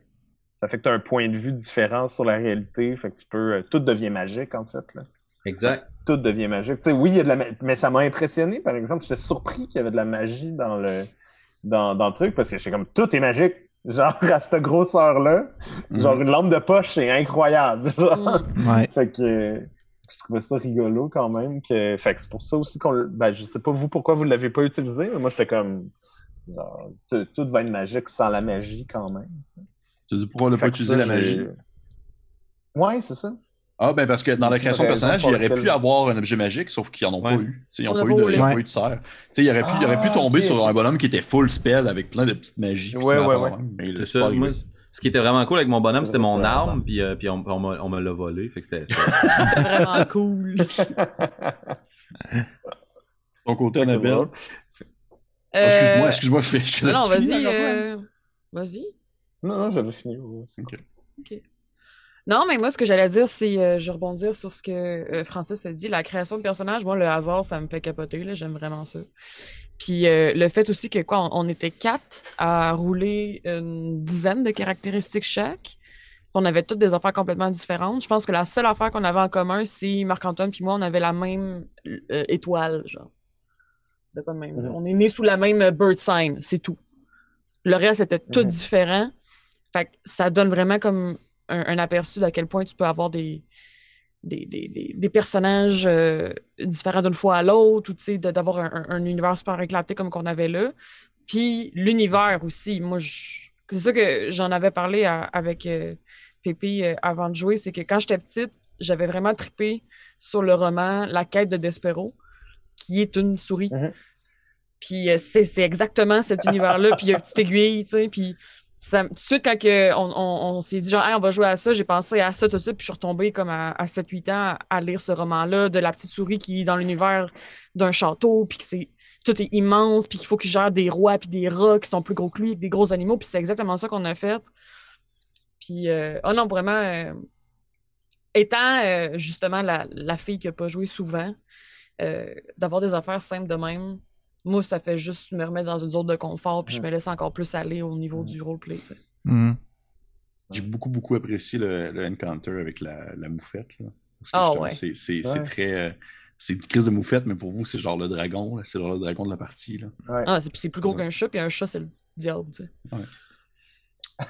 ça fait que tu as un point de vue différent sur la réalité, fait que tu peux, euh, tout devient magique en fait là Exact. tout devient magique. Tu sais, oui, il y a de la ma- mais ça m'a impressionné, par exemple. J'étais surpris qu'il y avait de la magie dans le dans, dans le truc parce que j'étais comme tout est magique. Genre, (laughs) à cette grosseur-là, genre une lampe de poche, c'est incroyable. genre. Mm. (laughs) Ouais. Fait que euh, je trouvais ça rigolo quand même. Que... Fait que c'est pour ça aussi qu'on. Ben, je sais pas vous pourquoi vous l'avez pas utilisé, mais moi j'étais comme. genre, tout, va être magique sans la magie quand même. Tu dis pourquoi on n'a pas utilisé ça, la magie? Ouais, c'est ça. Ah, ben parce que dans la création de personnage, il aurait pu avoir un objet magique, sauf qu'ils en ont Ouais. pas eu. Ils On n'ont pas, pas eu de- voulu. ils ont Ouais. pas eu de serre. Tu sais, il aurait pu, il aurait pu Ah, tomber sur un bonhomme qui était full spell avec plein de petites magies. Ouais, ouais, ouais. mais C'est ça. Moi, ce qui était vraiment cool avec mon bonhomme, c'était mon arme, puis, euh, puis on, on m'a on me l'a volé. Fait que c'était. (laughs) vraiment cool. Ton côté, Annabelle? Oh, excuse-moi, Euh, excuse-moi, fais- je Non, non, tu finis, vas-y. Euh, Vas-y. Non, non, j'avais fini. c'est Ok. Non, mais moi, ce que j'allais dire, c'est, euh, je vais rebondir sur ce que euh, Francis a dit, la création de personnages, moi, le hasard, ça me fait capoter, là, j'aime vraiment ça. Puis euh, le fait aussi que, quoi, on, on était quatre à rouler une dizaine de caractéristiques chaque, on avait toutes des affaires complètement différentes. Je pense que la seule affaire qu'on avait en commun, c'est Marc-Antoine puis moi, on avait la même euh, étoile, genre. De quoi de même. Mhm. On est nés sous la même bird sign, c'est tout. Le reste était tout Mhm. différent. Fait que ça donne vraiment comme un, un aperçu d'à quel point tu peux avoir des, des, des, des, personnages euh, différents d'une fois à l'autre, ou tu sais, de- d'avoir un, un- un univers super éclaté comme qu'on avait là. Puis l'univers aussi, moi, c'est ça que j'en avais parlé à- avec euh, Pépé euh, avant de jouer, c'est que quand j'étais petite, j'avais vraiment trippé sur le roman La quête de Despero, qui est une souris. Mhm. Puis euh, c'est c'est exactement cet univers-là, puis il y a une petite aiguille, tu sais, puis tout de suite, quand que on, s'est dit, genre, Hey, on va jouer à ça, j'ai pensé à ça, tout ça, puis je suis retombée comme à, à 7-8 ans à, lire ce roman-là de la petite souris qui est dans l'univers d'un château, puis que c'est tout est immense, puis qu'il faut qu'il gère des rois, puis des rats qui sont plus gros que lui, des gros animaux, puis c'est exactement ça qu'on a fait. Puis, euh, oh non, vraiment, euh, étant euh, justement la, la fille qui a pas joué souvent, euh, d'avoir des affaires simples de même, moi, ça fait juste me remettre dans une zone de confort, puis je me laisse encore plus aller au niveau du roleplay, tu sais. Mhm. J'ai beaucoup, beaucoup apprécié le, le encounter avec la, la moufette. Là. Parce que Ah ouais. C'est c'est- c'est Ouais. très. euh, c'est une crise de moufette, mais pour vous, c'est genre le dragon. là. C'est genre le dragon de la partie. Là. Ouais. Ah, c'est c'est plus gros qu'un chat, puis un chat, c'est le diable, tu sais.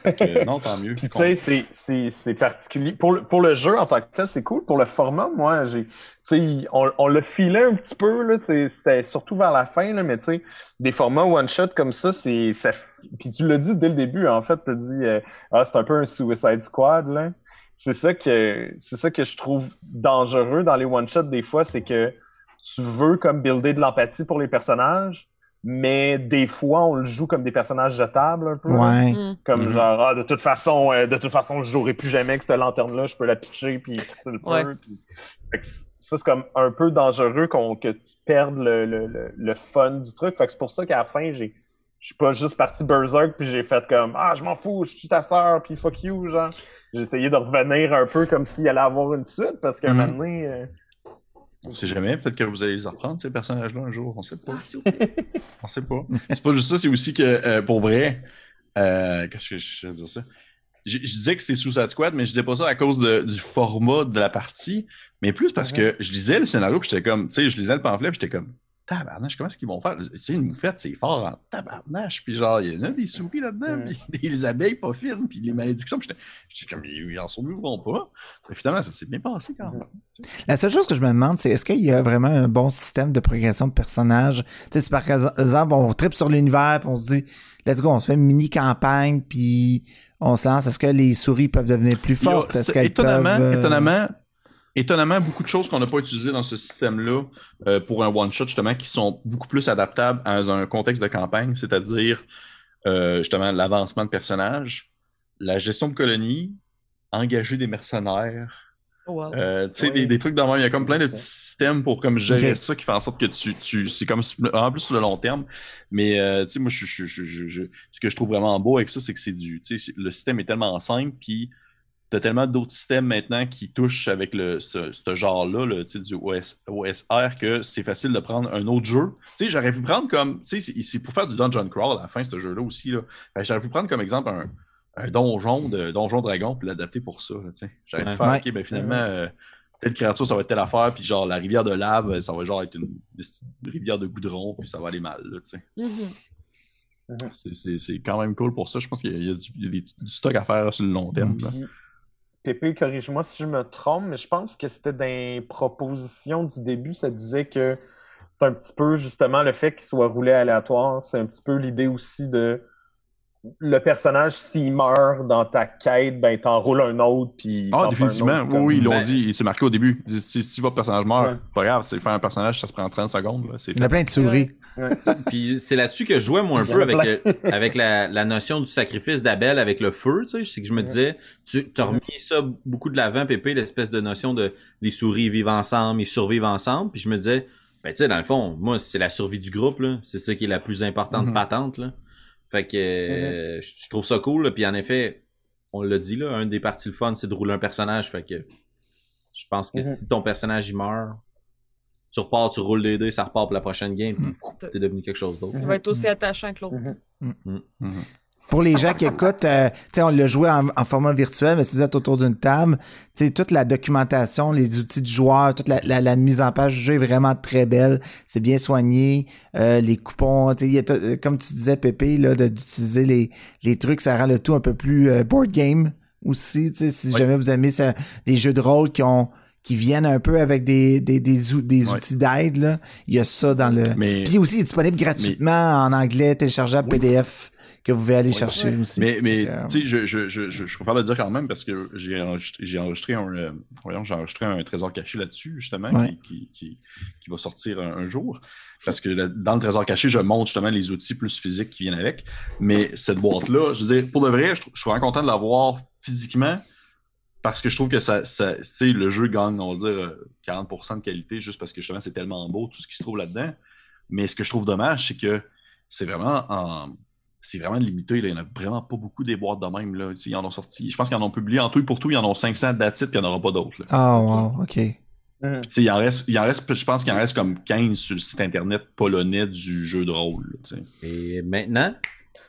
Que, (laughs) non, tant mieux. Puis tu sais, c'est- c'est c'est particulier. Pour le, pour le jeu en tant que tel, c'est cool. Pour le format, moi, j'ai. Tu sais, on, on l'a filé un petit peu, C'était surtout vers la fin, là, mais tu sais, des formats one-shot comme ça, c'est. Ça... Puis tu l'as dit dès le début, en fait, t'as dit euh, Ah, c'est un peu un Suicide Squad, là. C'est ça que c'est ça que je trouve dangereux dans les one-shots des fois, c'est que tu veux comme builder de l'empathie pour les personnages, mais des fois on le joue comme des personnages jetables un peu. là. Ouais. Mm. Comme Mhm. genre, ah, de toute façon, euh, de toute façon, je jouerai plus jamais avec cette lanterne-là, je peux la pitcher puis le feu. Ouais. puis- Fait que ça, c'est comme un peu dangereux qu'on, que tu perdes le, le, le, le fun du truc. Fait que c'est pour ça qu'à la fin, j'ai, je suis pas juste parti berserk puis j'ai fait comme, ah, je m'en fous, je suis ta sœur puis fuck you, genre. J'ai essayé de revenir un peu comme s'il allait avoir une suite parce qu'à un Mhm. moment donné, euh, On sait jamais. Peut-être que vous allez les reprendre, ces personnages-là, un jour. On sait pas. Ah. (laughs) On sait pas. C'est pas juste ça, c'est aussi que, euh, pour vrai, euh, qu'est-ce que je vais dire ça? Je, je disais que c'était Suicide Squad, mais je disais pas ça à cause de- du format de la partie, mais plus parce que je lisais le scénario, puis j'étais comme, tu sais, je lisais le pamphlet, puis j'étais comme, tabarnache, comment est-ce qu'ils vont faire? Tu sais, une moufette, c'est fort en tabarnache, puis genre, il y en a des souris là-dedans, Mm. puis (laughs) des abeilles pas fines, puis les malédictions, puis j'étais comme, ils en survivront pas. Mais finalement, ça s'est bien passé quand même. La seule chose que je me demande, c'est est-ce qu'il y a vraiment un bon système de progression de personnages? Tu sais, si par exemple, on tripe sur l'univers, puis on se dit, let's go, on se fait une mini-campagne, puis on se lance, est-ce que les souris peuvent devenir plus fortes? Est-ce c'est- qu'elles étonnamment, peuvent, euh, étonnamment, étonnamment, beaucoup de choses qu'on n'a pas utilisées dans ce système-là euh, pour un one-shot, justement, qui sont beaucoup plus adaptables à un contexte de campagne, c'est-à-dire euh, justement l'avancement de personnages, la gestion de colonies, engager des mercenaires, Oh, wow. euh, tu sais, Oui. des, des trucs de même. Il y a comme plein de petits systèmes pour comme gérer ça qui fait en sorte que tu, tu c'est comme en plus sur le long terme. Mais euh, tu sais, moi, je, je, je, je- je- ce que je trouve vraiment beau avec ça, c'est que c'est du, tu sais, le système est tellement simple, puis t'as tellement d'autres systèmes maintenant qui touchent avec le, ce, ce genre-là, le, tu du OS, OSR, que c'est facile de prendre un autre jeu. Tu sais, j'aurais pu prendre comme, tu sais, c'est- pour faire du dungeon crawl à la fin, ce jeu-là aussi, là. Que j'aurais pu prendre comme exemple un, un donjon de donjon dragon puis l'adapter pour ça. là, tu sais. J'aurais pu faire, Ouais. ok, ben finalement, euh, telle créature, ça va être telle affaire, puis genre la rivière de lave, ça va genre être une, une petite rivière de goudron, puis ça va aller mal, là, tu sais. Mhm. C'est- C'est c'est quand même cool pour ça. Je pense qu'il y a, il y a du, il y a des- du stock à faire sur le long terme. là. Puis, Pépé, corrige-moi si je me trompe, mais je pense que c'était dans les propositions du début, ça disait que c'est un petit peu justement le fait qu'il soit roulé aléatoire. C'est un petit peu l'idée aussi de le personnage, s'il meurt dans ta quête, ben t'en roules un autre, puis Ah, définitivement. autre, Oui, comme- oui, ils l'ont Ben- dit. C'est marqué au début. Ils disent, si, si votre personnage meurt, Ouais. pas grave, c'est faire un personnage, ça se prend 30 secondes. là, Il y en a plein de souris. (laughs) Puis c'est là-dessus que je jouais moi un peu avec, avec la, la notion du sacrifice d'Abel avec le feu, tu sais, c'est que je me disais, tu as remis ça beaucoup de l'avant, Pépé, l'espèce de notion de les souris vivent ensemble, ils survivent ensemble, puis je me disais, ben tu sais, dans le fond, moi, c'est la survie du groupe, là, c'est ça qui est la plus importante Mhm. patente, là. Fait que euh, je je trouve ça cool, là, puis en effet, on l'a dit, là, un des parties le fun, c'est de rouler un personnage, fait que je pense que Mhm. si ton personnage il meurt, tu repars, tu roules les dés, ça repart pour la prochaine game, puis Mhm. t'es devenu quelque chose d'autre. Il va être aussi attachant que l'autre. Pour les gens qui écoutent, euh, tu sais, on l'a joué en, en format virtuel, mais si vous êtes autour d'une table, tu sais, toute la documentation, les outils de joueurs, toute la, la- la mise en page du jeu est vraiment très belle. C'est bien soigné. Euh, les coupons, tu sais, il y a euh, comme tu disais, Pépé, d'utiliser les, les trucs, ça rend le tout un peu plus euh, board game aussi. Tu sais, si Oui. jamais vous aimez ça, des jeux de rôle qui ont qui viennent un peu avec des, des, des, des Ouais. outils d'aide, là. Il y a ça dans le. Mais, Puis aussi, il est disponible gratuitement en anglais, téléchargeable PDF, que vous pouvez aller chercher Ouais. aussi. mais, mais Euh, tu sais, je, je, je, je, je préfère le dire quand même parce que j'ai enregistré, j'ai enregistré un, euh, voyons, j'ai enregistré un trésor caché là-dessus, justement, Ouais. qui, qui, qui, qui va sortir un, un jour. Parce que là, dans le trésor caché, je montre justement les outils plus physiques qui viennent avec. Mais cette boîte-là, je veux dire, pour de vrai, je, suis vraiment content de l'avoir physiquement parce que je trouve que ça, ça tu sais, le jeu gagne, on va dire, euh, 40% de qualité juste parce que justement, c'est tellement beau tout ce qui se trouve là-dedans. Mais ce que je trouve dommage, c'est que c'est vraiment en. C'est vraiment limité. Là. Il n'y en a vraiment pas beaucoup des boîtes de même. Là. Ils en ont sorti. Je pense qu'ils en ont publié en tout et pour tout, ils en ont 500 dates, puis il n'y en aura pas d'autres. là. Ah, wow, OK. Tu sais, Il en reste, il en reste, je pense qu'il en reste comme 15 sur le site internet polonais du jeu de rôle. là, tu sais. Et maintenant,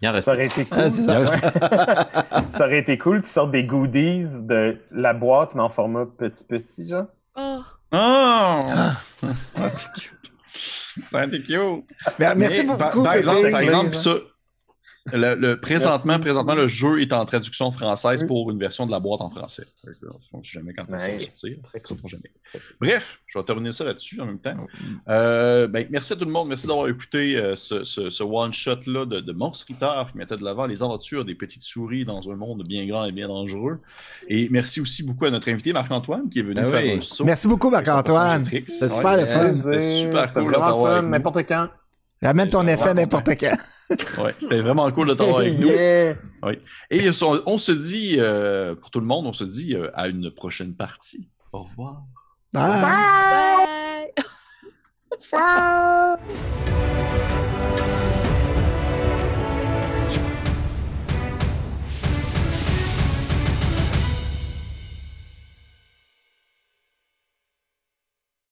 il en reste Ça aurait été cool. Ah, c'est (laughs) ça. Aurait été cool qu'ils sortent des goodies de la boîte, mais en format petit petit, genre. Oh, Oh! Ça été cute. Ben, merci Mais, beaucoup, par, exemple, par exemple, ça, le, le- présentement, présentement, le jeu est en traduction française pour une version de la boîte en français. On ne sait jamais quand ça va sortir. Jamais. Bref, je vais terminer ça là-dessus en même temps. Euh, ben, merci à tout le monde. Merci d'avoir écouté euh, ce, ce- ce one-shot-là de, de Monstre Ritter qui mettait de l'avant les aventures des petites souris dans un monde bien grand et bien dangereux. Et merci aussi beaucoup à notre invité Marc-Antoine qui est venu Ben faire oui. un saut. Merci beaucoup, Marc-Antoine. C'est Ouais, super le fun. C'était super C'était cool n'importe quand. Ramène ton C'est effet n'importe quand. Ouais, c'était vraiment cool de t'avoir avec nous. Yeah. Et on, on se dit, euh, pour tout le monde, on se dit euh, à une prochaine partie. Au revoir. Bye. Bye! bye! (laughs) Ciao!